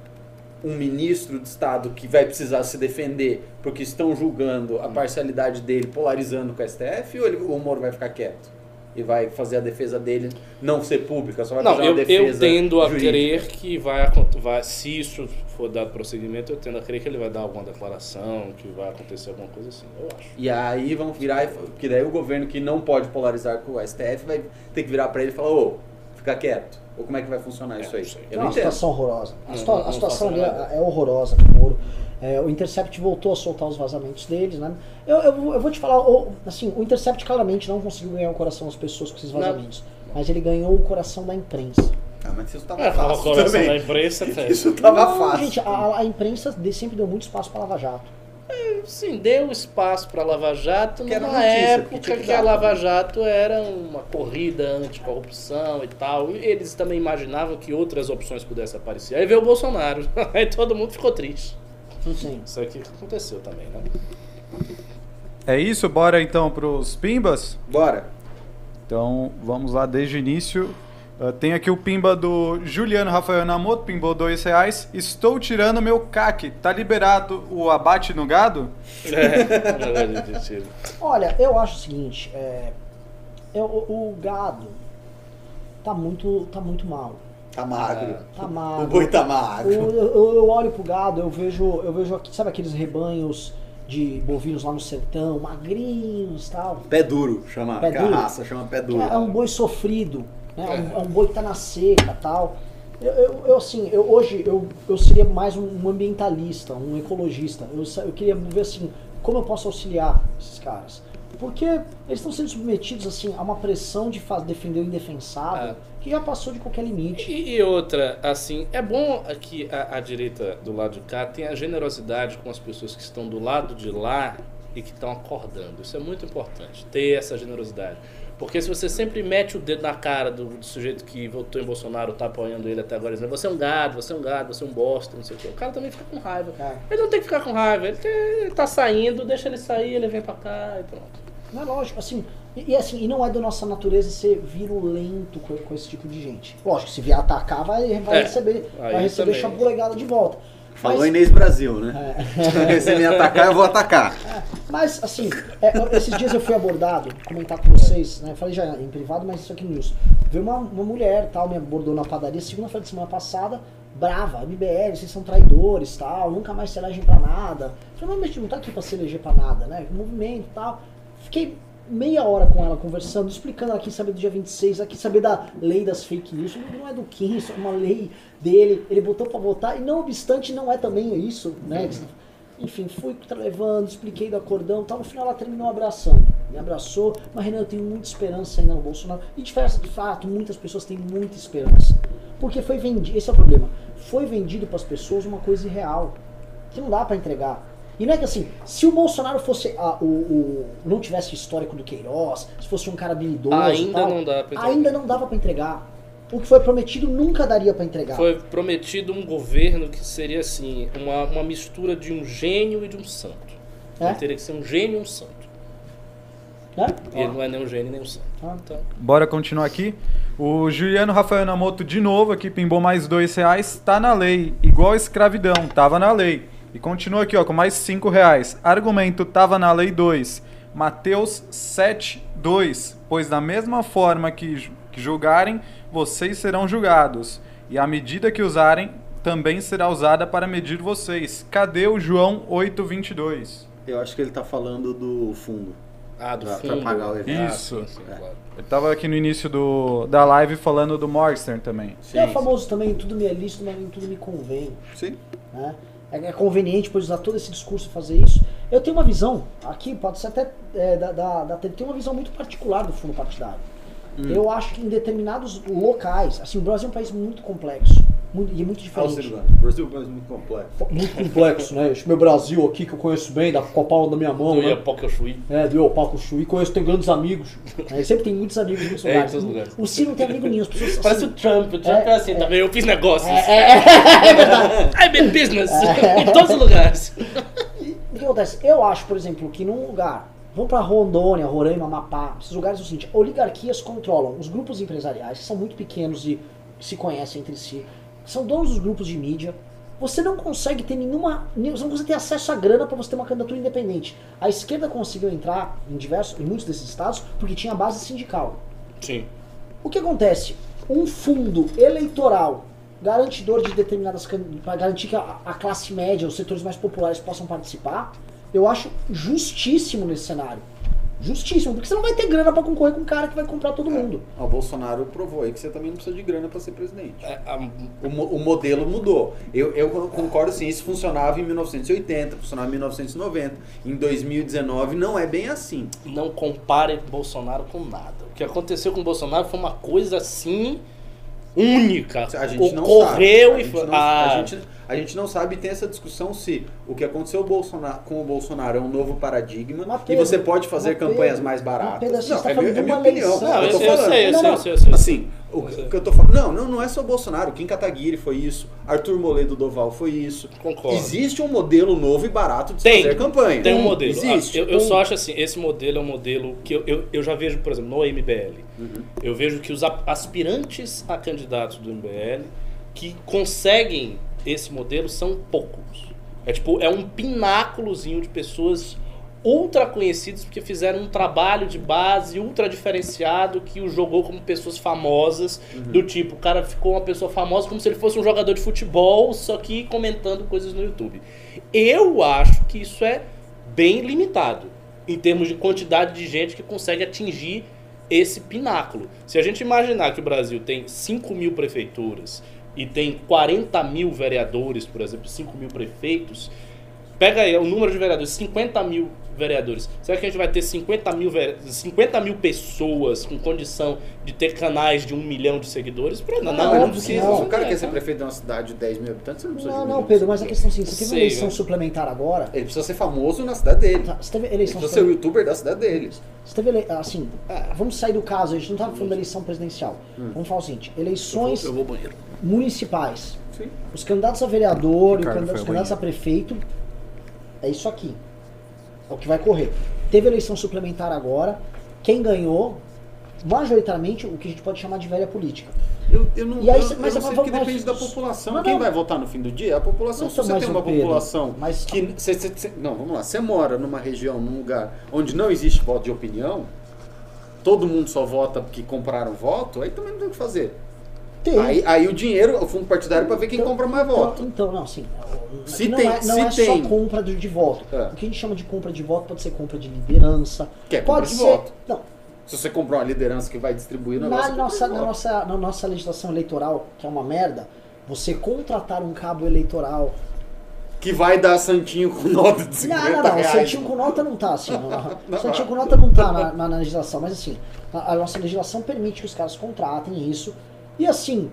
um ministro de Estado que vai precisar se defender porque estão julgando a parcialidade dele polarizando com a STF ou ele, o Moro vai ficar quieto? e vai fazer a defesa dele não ser pública, só vai Não, fazer eu, eu defesa tendo a jurídica. crer que vai, vai, se isso for dado prosseguimento, eu tendo a crer que ele vai dar alguma declaração, que vai acontecer alguma coisa assim, eu acho. E aí vão virar, porque daí o governo que não pode polarizar com o STF vai ter que virar pra ele e falar, ô, fica quieto. Ou como é que vai funcionar É, isso aí? não É não uma entendo. situação horrorosa. A, Não, situa- não a situação ali é, é horrorosa com o Moro. É, o Intercept voltou a soltar os vazamentos deles, né? Eu, eu, vou- eu vou te falar, o- assim, o Intercept claramente não conseguiu ganhar o coração das pessoas com esses Não. vazamentos. Mas ele ganhou o coração da imprensa. Ah, mas isso tava É, fácil com a também. da imprensa, né? [LAUGHS] Isso tava não, fácil. gente, a, a imprensa sempre deu muito espaço para Lava Jato. Sim, deu espaço para Lava Jato Que era numa notícia, época que, que a Lava. Jato era uma corrida anticorrupção e tal. E eles também imaginavam que outras opções pudessem aparecer. Aí veio o Bolsonaro. [LAUGHS] Aí todo mundo ficou triste. Sim. Isso aqui aconteceu também, né? É isso, bora então pros pimbas? Bora. Então vamos lá desde o início. Ah, tem aqui o pimba do Juliano Rafael Namoto, pimbou dois reais. Estou tirando meu CAC. Tá liberado o abate no gado? [LAUGHS] É. Olha, eu acho o seguinte, é, eu- o, o gado tá muito, tá muito mal. Tá magro. Tá magro. O boi tá O- magro. eu, eu- eu olho pro gado, eu vejo, eu vejo aqui, sabe aqueles rebanhos de bovinos lá no sertão, magrinhos e tal. Pé duro, chama. Pé duro? raça chama pé duro. É um boi sofrido, né? É um, é um boi que tá na seca tal. Eu, eu, eu, assim, eu, hoje eu, eu seria mais um, ambientalista, um ecologista. Eu, eu queria ver assim, como eu posso auxiliar esses caras. Porque eles estão sendo submetidos assim a uma pressão de faz, defender o indefensável É. que já passou de qualquer limite. E, e outra, assim, é bom que a, a direita do lado de cá tenha generosidade com as pessoas que estão do lado de lá e que estão acordando. Isso é muito importante, ter essa generosidade. Porque se você sempre mete o dedo na cara do, do sujeito que votou em Bolsonaro, tá apoiando ele até agora, dizendo você é um gado, você é um gado, você é um bosta, não sei o quê, o cara também fica com raiva. É. Ele não tem que ficar com raiva, ele, tem- ele tá saindo, deixa ele sair, ele vem pra cá e pronto. Não é lógico, assim, e, e assim, e não é da nossa natureza ser virulento com, com esse tipo de gente. Lógico, se vier atacar, vai, vai É, receber, vai receber chapulegada de volta. Falou Mas- Inês Brasil, né? É. [LAUGHS] Se me atacar, eu vou atacar. Mas, assim, é, esses dias eu fui abordado, comentar com vocês, né? Falei já em privado, mas isso aqui no news. Veio uma, uma mulher, tal, me abordou na padaria segunda-feira de semana passada, brava, MBL, vocês são traidores, tal, nunca mais se elegem pra nada. Falei, mas a gente não tá aqui pra se eleger pra nada, né? Movimento e tal. Fiquei meia hora com ela conversando, explicando ela quis saber do dia 26, ela quis saber da lei das fake news. Não é do Kim, isso é uma lei dele, ele botou pra votar, e não obstante, não é também isso, né? Enfim, fui levando, expliquei do acordão tal. No final ela terminou abraçando. Me abraçou, mas Renan, eu tenho muita esperança ainda no Bolsonaro. E de fato, muitas pessoas têm muita esperança. Porque foi vendido, esse é o problema. Foi vendido para as pessoas uma coisa irreal. Que não dá para entregar. E não é que assim, se o Bolsonaro fosse ah, o, o- não tivesse histórico do Queiroz, se fosse um cara habilidoso, Ainda tal, não dá pra entregar. ainda não dava para entregar. O que foi prometido nunca daria para entregar. Foi prometido um governo que seria assim, uma, uma mistura de um gênio e de um santo. É? Ele teria que ser um gênio e um santo. E ele não é nem um gênio nem um santo. Ah. Então, Bora continuar aqui. O Juliano Rafael Namoto, de novo, aqui pimbou mais dois reais. Tá na lei, igual escravidão, tava na lei. E continua aqui, ó, com mais cinco reais. Argumento, tava na lei 2. Mateus 7, 2. Pois da mesma forma que, que julgarem, vocês serão julgados. E a medida que usarem também será usada para medir vocês. Cadê o João 8, 22? Eu acho que ele tá falando do fundo. ah, do Pra- pra fundo. pagar o evento. Ah, Isso. sim, sim, claro. Ele tava aqui no início do, da live falando do Morgenstern também. E é o famoso também, tudo me é lícito, mas nem tudo me convém. Sim. né? É é conveniente pois usar todo esse discurso e fazer isso. Eu tenho uma visão, aqui pode ser até é, da, da, da tem uma visão muito particular do fundo partidário. Hum. Eu acho que em determinados locais, assim, o Brasil é um país muito complexo muito, e muito diferente. O Brasil é um país muito complexo. Muito complexo, né? Esse meu Brasil aqui que eu conheço bem, da com a palma da minha mão, Do né? Iapoca Chuí. É, do Opaco Chuí, conheço, tenho grandes amigos. É, sempre tem muitos amigos em muitos É, em lugares. todos os lugares. O Ciro não tem amigo nenhum, as pessoas Parece assim, o Trump. O Trump é, É, assim, tá vendo? Eu fiz negócios. é, é, [LAUGHS] I mean business. em todos os lugares. O que acontece? Eu acho, por exemplo, que num lugar, vamos pra Rondônia, Roraima, Amapá, esses lugares é o seguinte, oligarquias controlam os grupos empresariais, que são muito pequenos e se conhecem entre si, são donos dos grupos de mídia. Você não consegue ter nenhuma. Você não consegue ter acesso à grana para você ter uma candidatura independente. A esquerda conseguiu entrar em diversos, em muitos desses estados porque tinha base sindical. Sim. O que acontece? Um fundo eleitoral garantidor de determinadas para garantir que a, a classe média, os setores mais populares possam participar, eu acho justíssimo nesse cenário. Justíssimo, porque você não vai ter grana pra concorrer com um cara que vai comprar todo mundo. O Bolsonaro provou aí que você também não precisa de grana pra ser presidente. É, a- O, o modelo mudou. Eu, eu concordo sim, isso funcionava em 1980, funcionava em 1990. Em 2019 não é bem assim. não compare Bolsonaro com nada. O que aconteceu com o Bolsonaro foi uma coisa assim única. A gente não Ocorreu sabe. A e gente foi. não, Ah, a, gente, a gente não sabe e tem essa discussão se o que aconteceu Bolsonaro- com o Bolsonaro é um novo paradigma e você pode fazer campanhas Pedro, mais baratas. assim, não, tá é, é minha opinião. não, eu sei, eu falando. sei, eu Não, sei, não. eu sei, eu sei. Assim, o que que eu tô falando. Não, não, não é só Bolsonaro. Kim Kataguiri foi isso. Arthur Moledo Doval foi isso. Concordo. Existe um modelo novo e barato de Tem, fazer campanha. Tem um modelo. Existe. Ah, eu, eu só acho assim, esse modelo é um modelo que eu, eu, eu já vejo, por exemplo, no MBL. Uhum. Eu vejo que os aspirantes a candidatos do MBL que conseguem esse modelo são poucos. É tipo, é um pináculozinho de pessoas ultra conhecidas porque fizeram um trabalho de base ultra diferenciado que o jogou como pessoas famosas, do tipo, o cara ficou uma pessoa famosa como se ele fosse um jogador de futebol, só que comentando coisas no YouTube. Eu acho que isso é bem limitado em termos de quantidade de gente que consegue atingir esse pináculo. Se a gente imaginar que o Brasil tem 5 mil prefeituras e tem 40 mil vereadores, por exemplo, 5 mil prefeitos, pega aí o número de vereadores, 50 mil vereadores. Será que a gente vai ter 50 mil, vere- 50 mil pessoas com condição de ter canais de um milhão de seguidores? Pra- Não, Não, não, precisa. não. Se o cara É, quer ser tá. prefeito de uma cidade de 10 mil habitantes, você não precisa Não, de não. Pedro, mas a questão é assim, você teve Sei, uma eleição né? suplementar agora. Ele precisa ser famoso na cidade dele. tá, Você teve Ele eleição precisa ser o youtuber da cidade dele. Você teve ele... assim, vamos sair do caso, a gente não estava falando da eleição presidencial. Vamos falar o seguinte, eleições Eu vou ao banheiro. Municipais. Sim. Os candidatos a vereador e Ricardo candidatos, os candidatos a prefeito, é isso aqui. É o que vai correr. Teve eleição suplementar agora. Quem ganhou, majoritariamente, o que a gente pode chamar de velha política. Eu, eu não, E aí, eu, cê- eu mas não é sei porque mas- depende da população. Não, Quem não. vai votar no fim do dia é a população. Se você mas, tem uma Pedro, população mas- que. cê- cê- cê- não, vamos lá. Você mora numa região, num lugar onde não existe voto de opinião, todo mundo só vota porque compraram voto, aí também não tem o que fazer. Tem. Aí, aí o dinheiro, o fundo partidário, para ver quem Então- compra mais então- voto. Então, não, assim. Se não tem- é, não se é tem- só compra de, de voto. É. O que a gente chama de compra de voto pode ser compra de liderança. Que é compra pode de ser. voto. Não, Se você comprar uma liderança que vai distribuir o na negócio. compra nossa, na, nossa, na nossa legislação eleitoral, que é uma merda, você contratar um cabo eleitoral. Que vai dar santinho com nota de 50 Não, não, não. Reais. Santinho com nota não tá assim. [LAUGHS] Não, não. Santinho com nota não tá na, na- na legislação, mas assim, a, a nossa legislação permite que os caras contratem isso. E assim,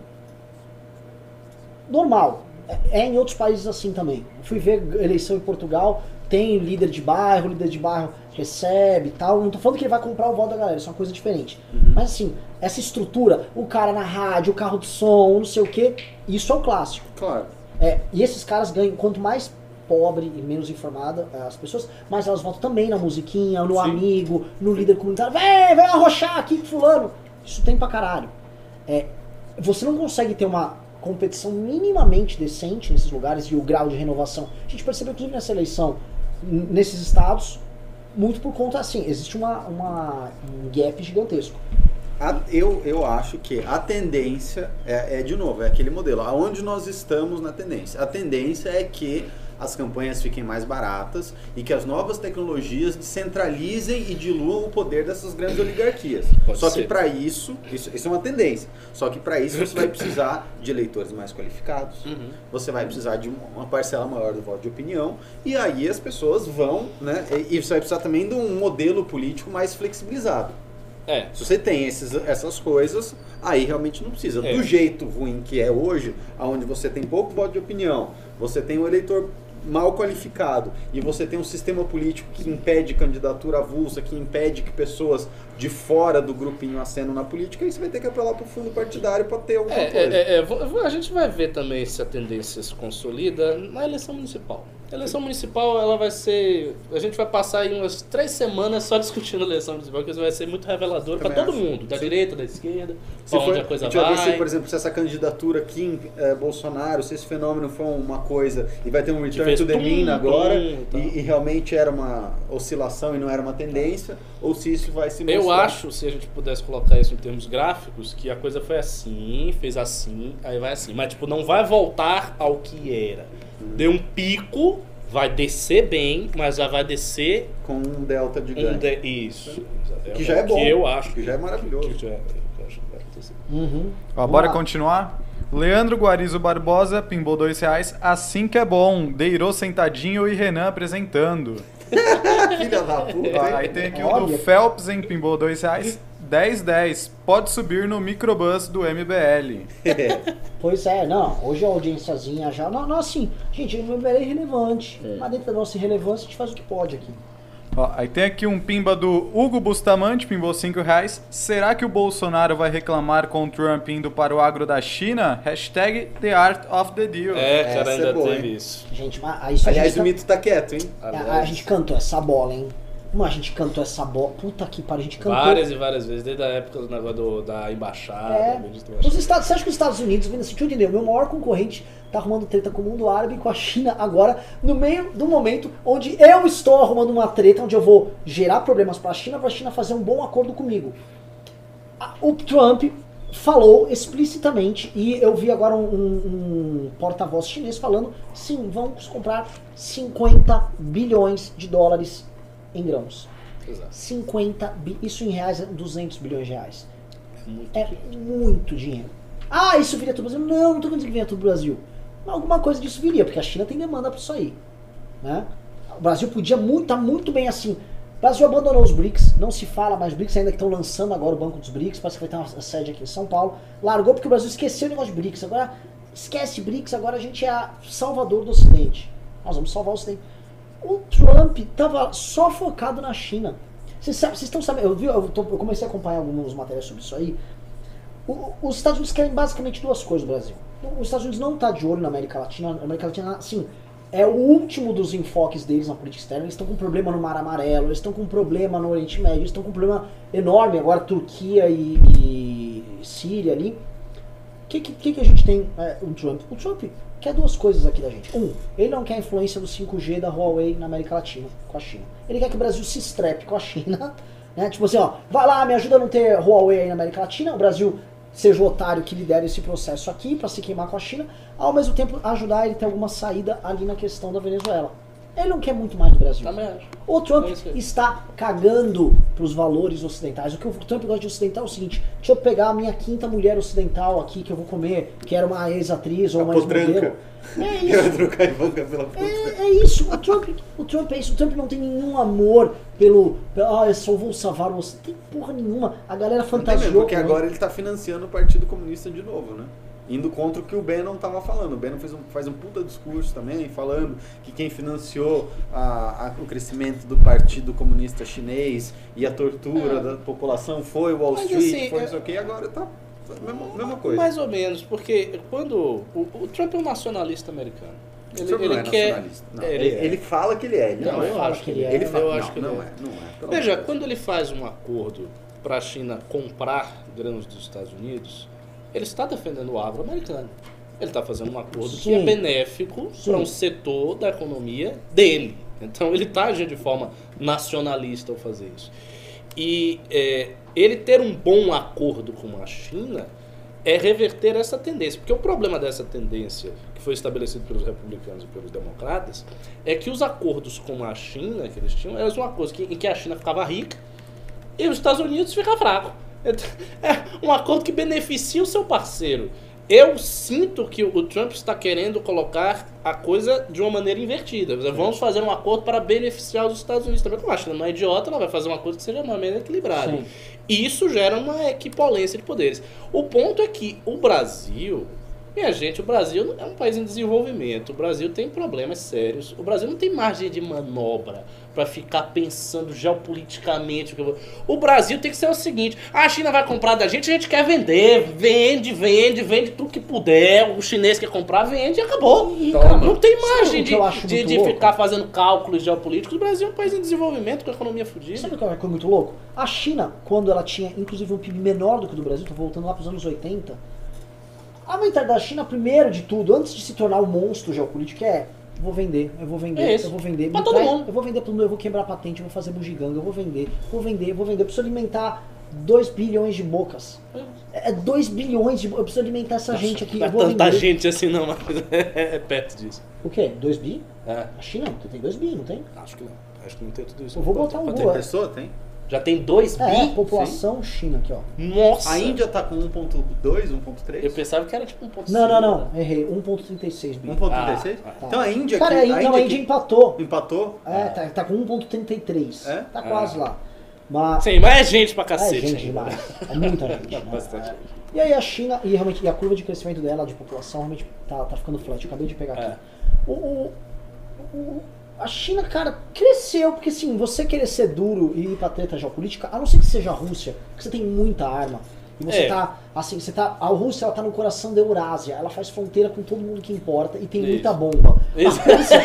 normal. É, é em outros países assim também. Fui ver eleição em Portugal, tem líder de bairro, líder de bairro recebe e tal. Não tô falando que ele vai comprar o voto da galera, isso é uma coisa diferente. Mas assim, essa estrutura, o cara na rádio, o carro de som, não sei o que, isso é o clássico. Claro. É, e esses caras ganham, quanto mais pobre e menos informada é, as pessoas, mais elas votam também na musiquinha, no Sim. amigo, no líder comunitário. Vem, vem arrochar aqui com fulano. Isso tem pra caralho. É, você não consegue ter uma competição minimamente decente nesses lugares e o grau de renovação. A gente percebeu, inclusive, nessa eleição, nesses estados, muito por conta, assim, existe uma, uma, um gap gigantesco. Eu, eu acho que a tendência é, é, de novo, é aquele modelo. Aonde nós estamos na tendência? A tendência é que as campanhas fiquem mais baratas e que as novas tecnologias centralizem e diluam o poder dessas grandes oligarquias. Pode Só ser. que para isso, isso, isso é uma tendência. Só que para isso você vai precisar de eleitores mais qualificados. Uhum. Você vai precisar de uma parcela maior do voto de opinião e aí as pessoas vão, né? E e você vai precisar também de um modelo político mais flexibilizado. É. Se você tem esses, essas coisas, aí realmente não precisa. É. Do jeito ruim que é hoje, onde você tem pouco voto de opinião, você tem um eleitor mal qualificado e você tem um sistema político que impede candidatura avulsa, que impede que pessoas de fora do grupinho acenam na política, aí você vai ter que apelar para o fundo partidário para ter alguma É, coisa. é, é, é, vo- a gente vai ver também se a tendência se consolida na eleição municipal. A eleição municipal, ela vai ser. A gente vai passar aí umas três semanas só discutindo a eleição municipal, que isso vai ser muito revelador para todo mundo, da Sim. direita, da esquerda, Se onde a coisa a gente vai ver vai. se, por exemplo, se essa candidatura Kim eh, Bolsonaro, se esse fenômeno foi uma coisa e vai ter um return to the mean agora e tal. e, e realmente era uma oscilação e não era uma tendência, ou se isso vai se mostrar. Eu acho, se a gente pudesse colocar isso em termos gráficos, que a coisa foi assim, fez assim, aí vai assim. Mas, tipo, não vai voltar ao que era. Deu um pico, vai descer bem, mas já vai descer com um delta de um ganho. de... Isso. Que já é bom. Que eu acho. Que já é maravilhoso. Que já, eu acho que vai acontecer. Uhum. Ó, bora lá. continuar? Leandro Guarizo Barbosa, pimbou dois reais. Assim que é bom. Deirô sentadinho e Renan apresentando. [LAUGHS] Filha da puta. Aí tem aqui o do Phelps em pimbou dois reais. 10, 10. Pode subir no microbus do MBL. [LAUGHS] Pois é, não, hoje a audiênciazinha já. Não, não assim, gente, o MBL é irrelevante. Mas dentro da nossa irrelevância a gente faz o que pode aqui. Ó, aí tem aqui um pimba do Hugo Bustamante, pimbou 5 reais. Será que o Bolsonaro vai reclamar com o Trump indo para o agro da China? Hashtag The Art of the Deal. É, cara, é ainda boa, teve hein? isso. Gente, mas Aliás, gente o mito tá quieto, hein? A, a gente cantou essa bola, hein? Mas a gente cantou essa bola. Puta que pariu, a gente cantou. Várias e várias vezes, desde a época do negócio da embaixada. É. Os. Estados, você acha que os Estados Unidos, vendo assim, deixa eu entender, o meu maior concorrente tá arrumando treta com o mundo árabe e com a China agora, no meio do momento onde eu estou arrumando uma treta, onde eu vou gerar problemas pra China, pra China fazer um bom acordo comigo. A- O Trump falou explicitamente, e eu vi agora um, um- um porta-voz chinês falando, sim, vamos comprar 50 bilhões de dólares em grãos. Exato. 50 bi, isso em reais é 200 bilhões de reais. É muito É muito dinheiro. Ah, isso viria tudo pro Brasil? Não, não tô dizendo que viria tudo pro Brasil. Mas alguma coisa disso viria, porque a China tem demanda para isso aí. Né? O Brasil podia muito, tá muito bem assim. O Brasil abandonou os BRICS, não se fala mais BRICS, ainda que estão lançando agora o Banco dos BRICS, parece que vai ter uma sede aqui em São Paulo. Largou porque o Brasil esqueceu o negócio de BRICS. Agora, esquece BRICS, agora a gente é salvador do Ocidente. Nós vamos salvar o Ocidente. O Trump tava só focado na China. Vocês estão sabendo, eu, vi, eu, tô- eu comecei a acompanhar alguns materiais sobre isso aí. O- os Estados Unidos querem basicamente duas coisas do Brasil. Os Estados Unidos não está de olho na América Latina. A América Latina, assim, é o último dos enfoques deles na política externa. Eles estão com problema no Mar Amarelo, eles estão com problema no Oriente Médio, eles estão com problema enorme agora, Turquia e, e Síria ali. O que, que, que a gente tem é, o Trump? O Trump quer duas coisas aqui da gente. Um, ele não quer a influência do 5G da Huawei na América Latina, com a China. Ele quer que o Brasil se estrepe com a China. [LAUGHS] Né? Tipo assim, ó, vai lá, me ajuda a não ter Huawei aí na América Latina. O Brasil seja o otário que lidera esse processo aqui para se queimar com a China. Ao mesmo tempo, ajudar ele a ter alguma saída ali na questão da Venezuela. Ele não quer muito mais do Brasil. Também acho. O Trump É está cagando pros valores ocidentais. O que o Trump gosta de ocidental é o seguinte: deixa eu pegar a minha quinta mulher ocidental aqui que eu vou comer, que era uma ex-atriz ou uma ex-modelo. potranca. É [LAUGHS] Eu isso. trocar Ivanka pela puta. É, é isso. O Trump, o Trump é isso. O Trump não tem nenhum amor pelo. pelo ah, eu só vou salvar você. Não tem porra nenhuma. A galera Não tem mesmo, fantasiou. porque agora ele tá financiando o Partido Comunista de novo, né? Indo contra o que o Bannon tava falando. O Bannon fez um, faz um puta discurso também, falando que quem financiou a- a- o crescimento do Partido Comunista Chinês e a tortura É. da população foi o Wall Mas, Street, assim, foi é- não sei o que, e agora tá mesma, mesma coisa. Mais ou menos, porque quando. O, o Trump é um nacionalista americano. Ele, ele não é quer. nacionalista. Não, ele é. ele fala que ele é. Ele Não, não, eu fala acho que ele é. Ele fala, Eu não, acho que não é. é. Não é. Veja, quando ele faz um acordo para a China comprar grãos dos Estados Unidos, ele está defendendo o agro americano. Ele está fazendo um acordo que é Sim. benéfico Sim. para um setor da economia dele. Então ele está agindo de forma nacionalista ao fazer isso. E é, ele ter um bom acordo com a China é reverter essa tendência. Porque o problema dessa tendência, que foi estabelecido pelos republicanos e pelos democratas, é que os acordos com a China que eles tinham eram uma coisa em que a China ficava rica e os Estados Unidos ficam fracos. [LAUGHS] É um acordo que beneficia o seu parceiro. Eu sinto que o Trump está querendo colocar a coisa de uma maneira invertida. Vamos fazer um acordo para beneficiar os Estados Unidos também. Como a China não é idiota, ela vai fazer um acordo que seja de uma maneira equilibrada. Sim. E isso gera uma equipolência de poderes. O ponto é que o Brasil Minha gente, o Brasil é um país em desenvolvimento. O Brasil tem problemas sérios. O Brasil não tem margem de manobra para ficar pensando geopoliticamente. o Brasil tem que ser o seguinte: a China vai comprar da gente, a gente quer vender. Vende, vende, vende tudo que puder. O chinês quer comprar, vende e acabou. E, cara, não tem margem de, de, de ficar fazendo cálculos geopolíticos. O Brasil é um país em desenvolvimento, com a economia fodida. Sabe o que é uma coisa muito louco? A China, quando ela tinha inclusive um PIB menor do que o do Brasil, tô voltando lá para os anos 80, a mentalidade da China, primeiro de tudo, antes de se tornar um monstro geopolítico, é vou vender, eu vou vender, É eu vou vender. Pra me todo traz- mundo. Eu vou vender pro mundo, eu vou quebrar patente, eu vou fazer bugiganga, eu vou vender, vou vender, eu vou vender. Eu preciso alimentar 2 bilhões de bocas. É 2 bilhões de bocas. Eu preciso alimentar essa gente aqui. Não é tanta vender. gente assim, não, mas [LAUGHS] é perto disso. O quê? 2 bi? É, A China tem 2 bi, não tem? acho que não. Acho que não tem tudo isso. Eu vou botar um Tem pessoa? Tem? Já tem 2 É, bi? população China aqui, ó. Nossa! A Índia tá com 1.2, 1.3? Eu pensava que era tipo um ponto Não, não, não. Errei. 1.36 bi. 1.36? Ah, tá. Então a Índia Cara, aqui, a, a não, a Índia Índia aqui empatou. empatou? É, tá, tá com 1.33. É? Tá quase lá. Mas Ah. Sim, mas é gente pra é cacete. gente ainda. demais. É muita gente. [LAUGHS] né? Bastante. É. E aí a China, e realmente, e a curva de crescimento dela, de população, realmente tá, tá ficando flat. Eu acabei de pegar aqui. É. O, o- o- a China, cara, cresceu, porque assim, você querer ser duro e ir pra treta geopolítica, a não ser que seja a Rússia, porque você tem muita arma. E você É. tá, assim, você tá. A Rússia ela tá no coração da Eurásia, ela faz fronteira com todo mundo que importa e tem Isso. muita bomba. Isso. A Rússia,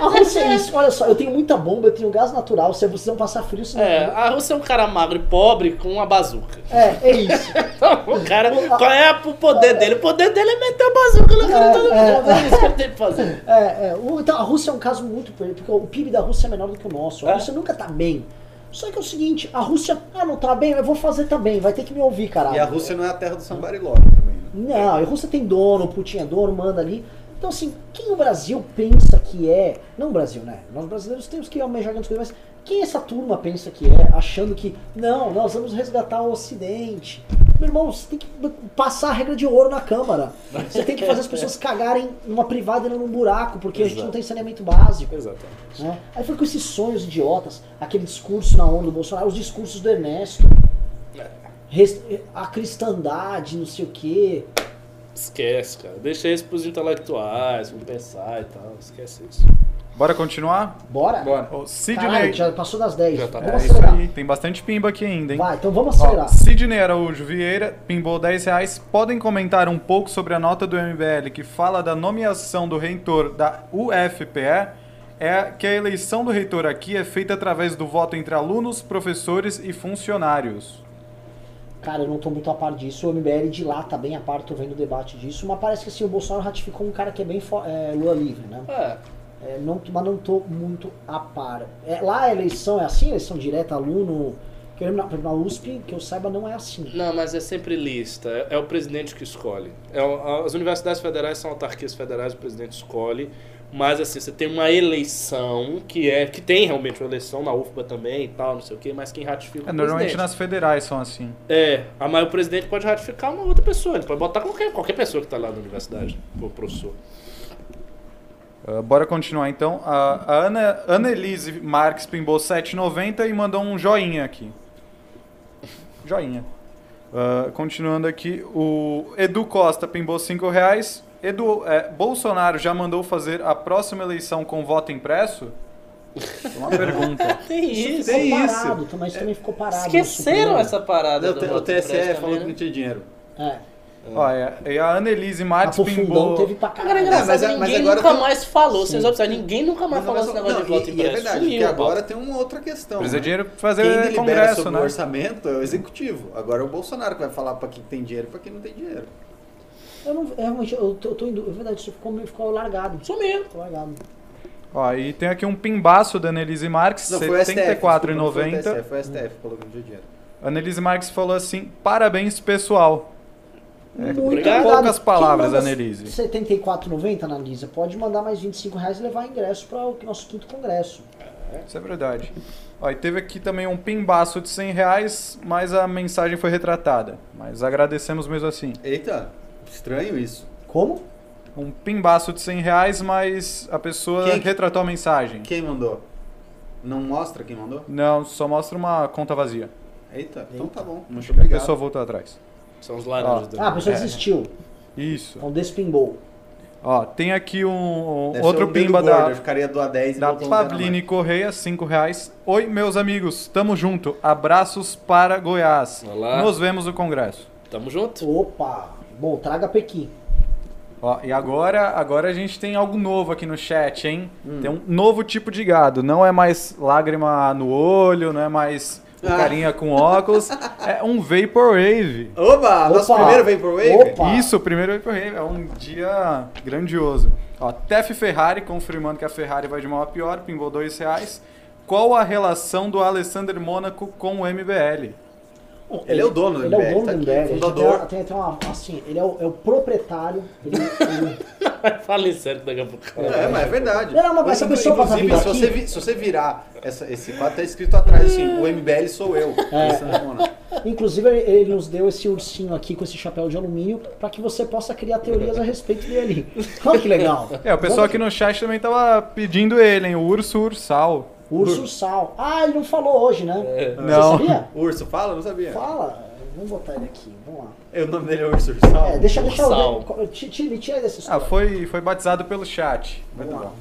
a Rússia é isso, olha só, eu tenho muita bomba, eu tenho gás natural, se vocês vão passar frio, senão. É, a Rússia é um cara magro e pobre com uma bazuca. É, é isso. [LAUGHS] Então, o cara, qual é o poder dele? O poder dele é meter a bazuca na cara de todo É, mundo. É isso que ele tem que fazer. É, é, o- então a Rússia é um caso muito. Porque o PIB da Rússia é menor do que o nosso. A É. Rússia nunca tá bem. Só que é o seguinte, a Rússia, ah, não tá bem, eu vou fazer também, vai ter que me ouvir, caralho. E a Rússia não é a terra do Sambariló também, né? Não, a Rússia tem dono, o Putin é dono, manda ali. Então, assim, quem o Brasil pensa que é. Não o Brasil, né? Nós brasileiros temos que almejar grandes coisas, mas quem essa turma pensa que é, achando que, não, nós vamos resgatar o Ocidente. Meu irmão, você tem que passar a regra de ouro na Câmara. Você tem que fazer as pessoas cagarem numa privada e não num buraco, porque a gente Exato. não tem saneamento básico. Exatamente. né? Aí foi com esses sonhos idiotas, aquele discurso na onda do Bolsonaro, os discursos do Ernesto, res- a cristandade, não sei o quê. Esquece, cara. Deixa isso pros intelectuais, vão pensar e tal. Esquece isso. Bora continuar? Bora? Bora. Caralho, Sidney. já passou das 10. Já tá. Vamos É isso acelerar. aí, tem bastante pimba aqui ainda, hein? Vai, então vamos acelerar. Ó, Sidney Araújo Vieira, pimbou 10 reais. Podem comentar um pouco sobre a nota do MBL que fala da nomeação do reitor da UFPE? É que a eleição do reitor aqui é feita através do voto entre alunos, professores e funcionários. Cara, eu não tô muito a par disso. O MBL de lá tá bem a par, tô vendo o debate disso. Mas parece que assim, o Bolsonaro ratificou um cara que é bem é, Lula livre, né? É. É, não, mas não tô muito a par. É, lá a eleição é assim, eleição direta, aluno. Que eu lembro, na, USP, que eu saiba, não é assim. Não, mas é sempre lista. É, é o presidente que escolhe. É as universidades federais são autarquias federais, o presidente escolhe. Mas assim, você tem uma eleição que é que tem realmente uma eleição na UFBA também e tal, não sei o quê, mas quem ratifica é É, o normalmente presidente. nas federais são assim. É, a mas o presidente pode ratificar uma outra pessoa, ele pode botar qualquer, qualquer pessoa que está lá na universidade, o professor. Ah, bora continuar então. A, a Ana, Annelise Marques pimbou 7,90 e mandou um joinha aqui. Joinha. Ah, continuando aqui, o Edu Costa pimbou 5 reais. Edu, é, Bolsonaro já mandou fazer a próxima eleição com voto impresso? [LAUGHS] Uma pergunta. [LAUGHS] Tem Isso isso. tem isso. parado, mas também ficou parado. Esqueceram essa parada O, do T- o TSE impresso falou que não né? tinha dinheiro. É. Ó, e a- e a Annelise A Marques Profundão pimbou. teve pra Agora é caralho. engraçado, mas- mas ninguém agora nunca tem- mais falou. Sim. Vocês observam, ninguém nunca mais falou esse Não, negócio de e- voto e, é impresso. verdade, Sumiu, agora tem uma outra questão. Precisa né? de dinheiro pra fazer Quem congresso, sobre né? o orçamento é o executivo. Agora é o Bolsonaro que vai falar pra quem tem dinheiro e pra quem não tem dinheiro. Eu não, é, realmente, eu tô, eu tô indo. É verdade, isso ficou, meio- ficou largado. Sumiu. Ficou largado. Ó, e tem aqui um pimbaço da Annelise Marques, Não, foi o foi o R$74,90. O STF não tinha dinheiro. A Annelise Marques falou assim: parabéns, pessoal. Muito obrigado. Poucas palavras, Annelise. R$ 74,90, Analisa. Pode mandar mais 25 reais e levar ingresso para o nosso quinto congresso. Isso é verdade. Ó, e teve aqui também um pimbaço de 100 reais, mas a mensagem foi retratada. Mas agradecemos mesmo assim. Eita, estranho isso. Como? Um pimbaço de 100 reais, mas a pessoa Quem- retratou a mensagem. Quem mandou? Não mostra quem mandou? Não, só mostra uma conta vazia. Eita, então tá bom. Muito A obrigado. pessoa voltou atrás. São os laranjas. Ah, a pessoa É. desistiu. Isso. Então despimbou. Ó, tem aqui um Deve outro um pimba gordo, da, Eu ficaria do A10 e da um a Pavline Correia, 5 reais. Oi, meus amigos, tamo junto. Abraços para Goiás. Olá. Nos vemos no Congresso. Tamo junto. Opa! Bom, traga Pequi. Ó, e agora, agora a gente tem algo novo aqui no chat, hein? Hum. Tem um novo tipo de gado. Não é mais lágrima no olho, não é mais Ah. carinha com óculos. [LAUGHS] é um Vaporwave. Oba, nosso Opa. primeiro Vaporwave? Opa. Isso, o primeiro Vaporwave. É um dia grandioso. Ó, Tef Ferrari, confirmando que a Ferrari vai de mal a pior, pimbou dois reais. Qual a relação do Alessander Mônaco com o MBL? Bom, Ele é o dono do Ele é o MBL, dono tá do. Ele fundador. Tem, tem, tem uma, assim, ele é o, é o proprietário. Ele, ele- Fala em sério daqui a pouco. É, mas é verdade. Não, não, mas essa pessoa passa se aqui- você, vi- se você virar essa- esse quadro, tá escrito atrás assim, o MBL sou eu. É. Inclusive, ele ele nos deu esse ursinho aqui com esse chapéu de alumínio para que você possa criar teorias a respeito dele. Olha que legal. É, o pessoal aqui no chat também tava pedindo ele, hein? O Urso Ursal. Urso Sal. Ah, ele não falou hoje, né? Você Não. sabia? O urso fala? Não sabia. Fala. Vamos botar ele aqui. Vamos lá. É, O nome dele é Urso Ursal. É, deixa, deixa Ursal. eu Tira, tira dessa Ah, história. foi, foi batizado pelo chat. Muito bom.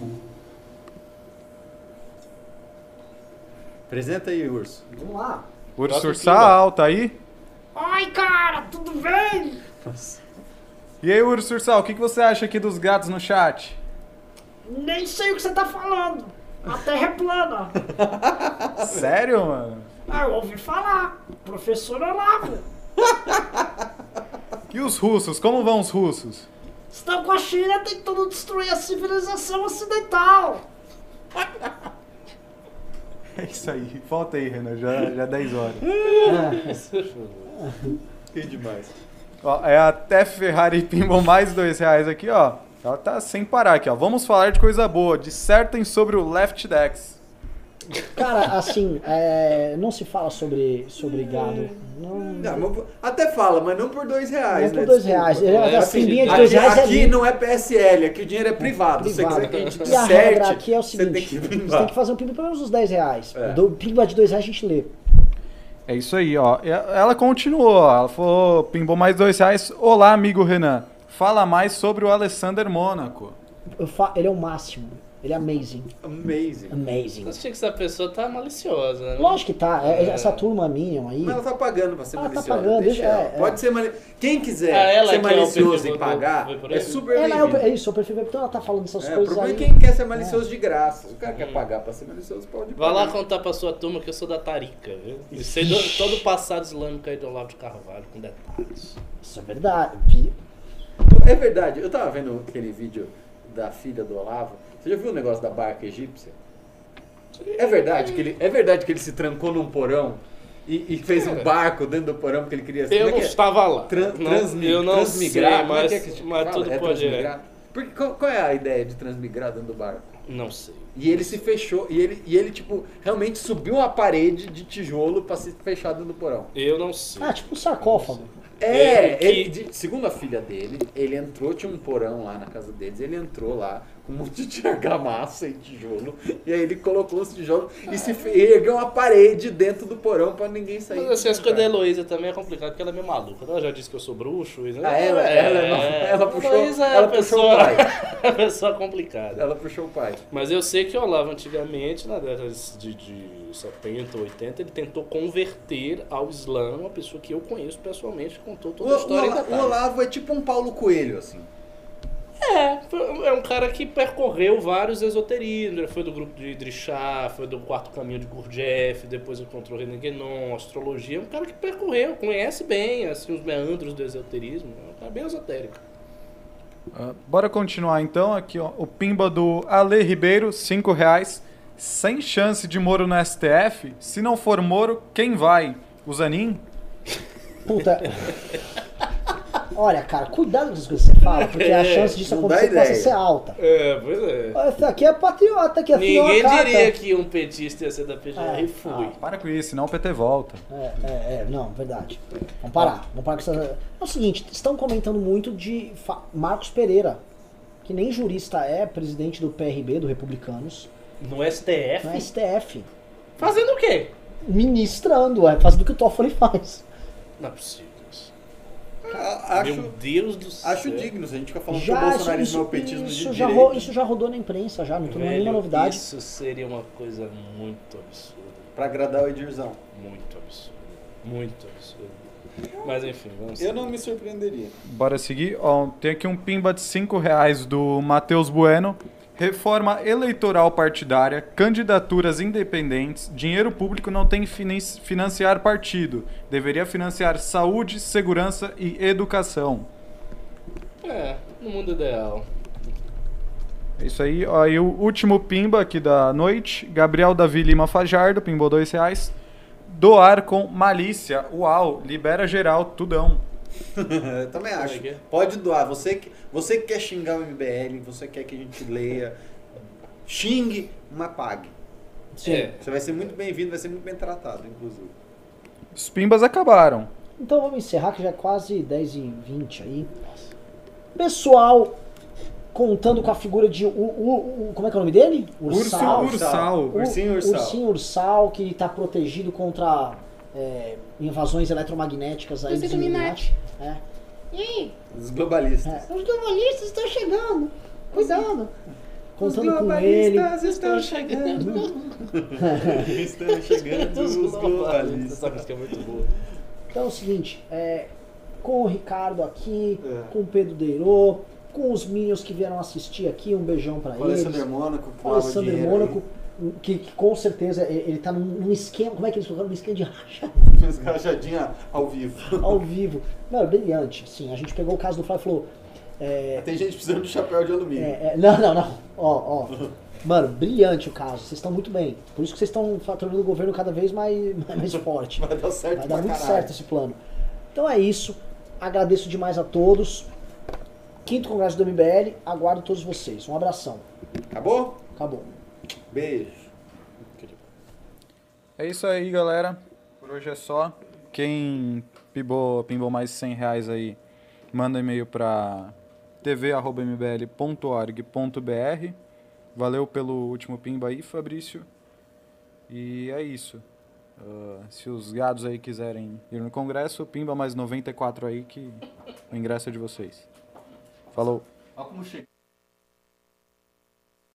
Apresenta aí, Urso. Vamos lá. Urso Ursal, tá aí? Ai, cara, tudo bem? E aí, Urso Ursal, o que, que você acha aqui dos gatos no chat? Nem sei o que você tá falando. A terra é plana. [LAUGHS] Sério, mano? Ah, eu ouvi falar. Professor Olavo. [LAUGHS] E os russos? Como vão os russos? Estão com a China tentando destruir a civilização ocidental. [LAUGHS] É isso aí. Volta aí, Renan. Já, já é 10 horas. Que demais. Ó, é a Tef Ferrari Pinball mais dois reais aqui, ó. Ela tá sem parar aqui, ó. Vamos falar de coisa boa. Dissertem sobre o Left Dex. Cara, assim, é, não se fala sobre, sobre gado. Não, Não, até fala, mas não por dois reais, não né? por dois Desculpa. reais. É, a assim, de Aqui, dois reais é aqui livre. não é PSL, aqui o dinheiro é privado. Se você Privado. quiser que a gente E a disserte, regra aqui é o você seguinte: tem que você tem que fazer um pimba pelo menos uns 10 reais. É. Do pimba de 2 reais a gente lê. É isso aí, ó. E Ela continuou, ó. Ela falou, pimbou mais dois reais. Olá, amigo Renan. Fala mais sobre o Alessander Mônaco. Ele é o máximo. Ele é amazing. Amazing. Amazing. Eu achei que essa pessoa tá maliciosa, né? Lógico que tá. é- é Essa turma Minion aí. Mas ela tá pagando pra ser Ela tá maliciosa. pagando, deixa deixa- ela. é, é. Pode ser maliciosa. Quem quiser ela ser é malicioso e pagar, é super Ela é, o- bem-vindo. é isso, o perfil então ela tá falando essas É, o coisas é aí. quem quer ser malicioso de graça. O cara quer pagar pra ser malicioso, pode Vai pagar. lá contar pra sua turma que eu sou da Tarica, viu? E sei do, todo o passado islâmico aí do Olavo de Carvalho, com detalhes. Isso é verdade. É verdade, eu tava vendo aquele vídeo da filha do Olavo. Você já viu o negócio da barca egípcia? É verdade que ele, é verdade que ele se trancou num porão e, e fez um barco dentro do porão porque ele queria Eu é não que é? estava lá. Tran- Não, transmi- eu não transmigrar, sei, é mas, que é que mas tudo É pode transmigrar? Porque, qual, qual é a ideia de transmigrar dentro do barco? Não sei. E ele se fechou, e ele, e ele tipo, realmente subiu uma parede de tijolo pra se fechar dentro do porão. Eu não sei. Ah, tipo um sarcófago. É, que- ele, segundo a filha dele, ele entrou, tinha um porão lá na casa deles, ele entrou lá um monte de [LAUGHS] argamassa e tijolo, e aí ele colocou os tijolos e se ergueu uma parede dentro do porão pra ninguém sair. Mas assim, as coisas da. Heloísa também é complicado, porque ela é meio maluca. Ela já disse que eu sou bruxo. E... Ah, ela- ela é nova- ela puxou- Heloísa é ela a puxou pessoa, o pai. [LAUGHS] é pessoa complicada. Ela puxou o pai. Mas eu sei que o Olavo antigamente, na década de, de 70, 80, ele tentou converter ao Islã uma pessoa que eu conheço pessoalmente, contou O, toda a o história Ola- o detalhes. Olavo é tipo um Paulo Coelho, assim. É, é um cara que percorreu vários esoterismos. Ele foi do grupo de Idrissá, foi do quarto caminho de Gurdjieff, depois encontrou René Guénon, astrologia. É um cara que percorreu, conhece bem assim, os meandros do esoterismo. É um cara bem esotérico. Ah, bora continuar então. Aqui, ó. O pimba do Ale Ribeiro, 5 reais. Sem chance de Moro no STF? Se não for Moro, quem vai? O Zanin? Puta. [LAUGHS] Olha, cara, cuidado com as coisas que você fala, porque a [LAUGHS] É, chance disso não acontecer possa ser alta. É, pois é. Esse aqui é patriota, que afinou Ninguém diria que um petista ia ser da PGR É. e fui. Ah, para com isso, senão o PT volta. É, é, é, não, verdade. Vamos parar. Vamos parar com essa... É o seguinte, estão comentando muito de Fa- Marcos Pereira, que nem jurista é, presidente do PRB, do Republicanos, No STF? no STF. Fazendo o quê? Ministrando, é, fazendo o que o Toffoli faz. Não é possível isso. A- Meu Acho, Deus do céu. acho digno. Se a gente fica falando que o Já, isso, bolsonarismo é o isso, petismo isso de já ro- isso já rodou na imprensa, já, não Velho, nenhuma novidade. Isso seria uma coisa muito absurda. Pra agradar o Edirzão. Muito absurdo. Muito absurdo. Mas enfim, vamos Eu não me surpreenderia. Bora seguir. Ó, tem aqui um pimba de 5 reais do Matheus Bueno. Reforma eleitoral partidária, candidaturas independentes, dinheiro público não tem que finan- financiar partido. Deveria financiar saúde, segurança e educação. É, no mundo ideal. É isso aí. Ó, e o último pimba aqui da noite. Gabriel Davi Lima Fajardo, pimbou dois reais. Doar com malícia. Uau, libera geral, tudão. [LAUGHS] Eu também é acho. que é? Pode doar. Você que, você que quer xingar o MBL, você quer que a gente leia, xingue, mas pague. Sim. É. Você vai ser muito bem-vindo, vai ser muito bem tratado, inclusive. Os pimbas acabaram. Então vamos encerrar, que já é quase 10 e 20 aí. Pessoal, contando com a figura de. O, o- o- como é que é o nome dele? Ursal. Ursal. O- Ursinho Ursal. Ursinho Ursal, que está protegido contra é, invasões eletromagnéticas aí Dos dos Illuminati. É. E aí? Os globalistas. É. Os globalistas estão chegando. Cuidado. Contando com ele. estão chegando. [LAUGHS] estão chegando os globalistas. globalistas. Essa música é muito boa. Então é o seguinte, é, com o Ricardo aqui, É. com o Pedro Deirô, com os Minions que vieram assistir aqui, um beijão pra O eles. Mônaco, que O doava Alexander dinheiro Mônaco, que, que com certeza ele ele tá num, num esquema, como é que eles colocaram? Num esquema de racha aí. Fez rachadinha ao vivo. [LAUGHS] ao vivo. Mano, brilhante. Sim, a gente pegou o caso do Flávio e falou. é, Tem gente precisando de chapéu de alumínio. é, é, não, não, não. Ó, ó. Mano, brilhante o caso. Vocês estão muito bem. Por isso que vocês estão tornando o governo cada vez mais, [LAUGHS] mais forte. Vai dar certo Vai dar muito caralho. certo esse plano. Então é isso. Agradeço demais a todos. Quinto Congresso do MBL. Aguardo todos vocês. Um abração. Acabou? Acabou. Beijo. É isso aí, galera. Por hoje é só. Quem pimbou, pimbou mais 100 reais aí, manda e-mail para tv.mbl.org.br. Valeu pelo último pimba aí, Fabrício. E é isso. Ah, se os gados aí quiserem ir no congresso, pimba mais 94 aí que o ingresso é de vocês. Falou. Olha como chega.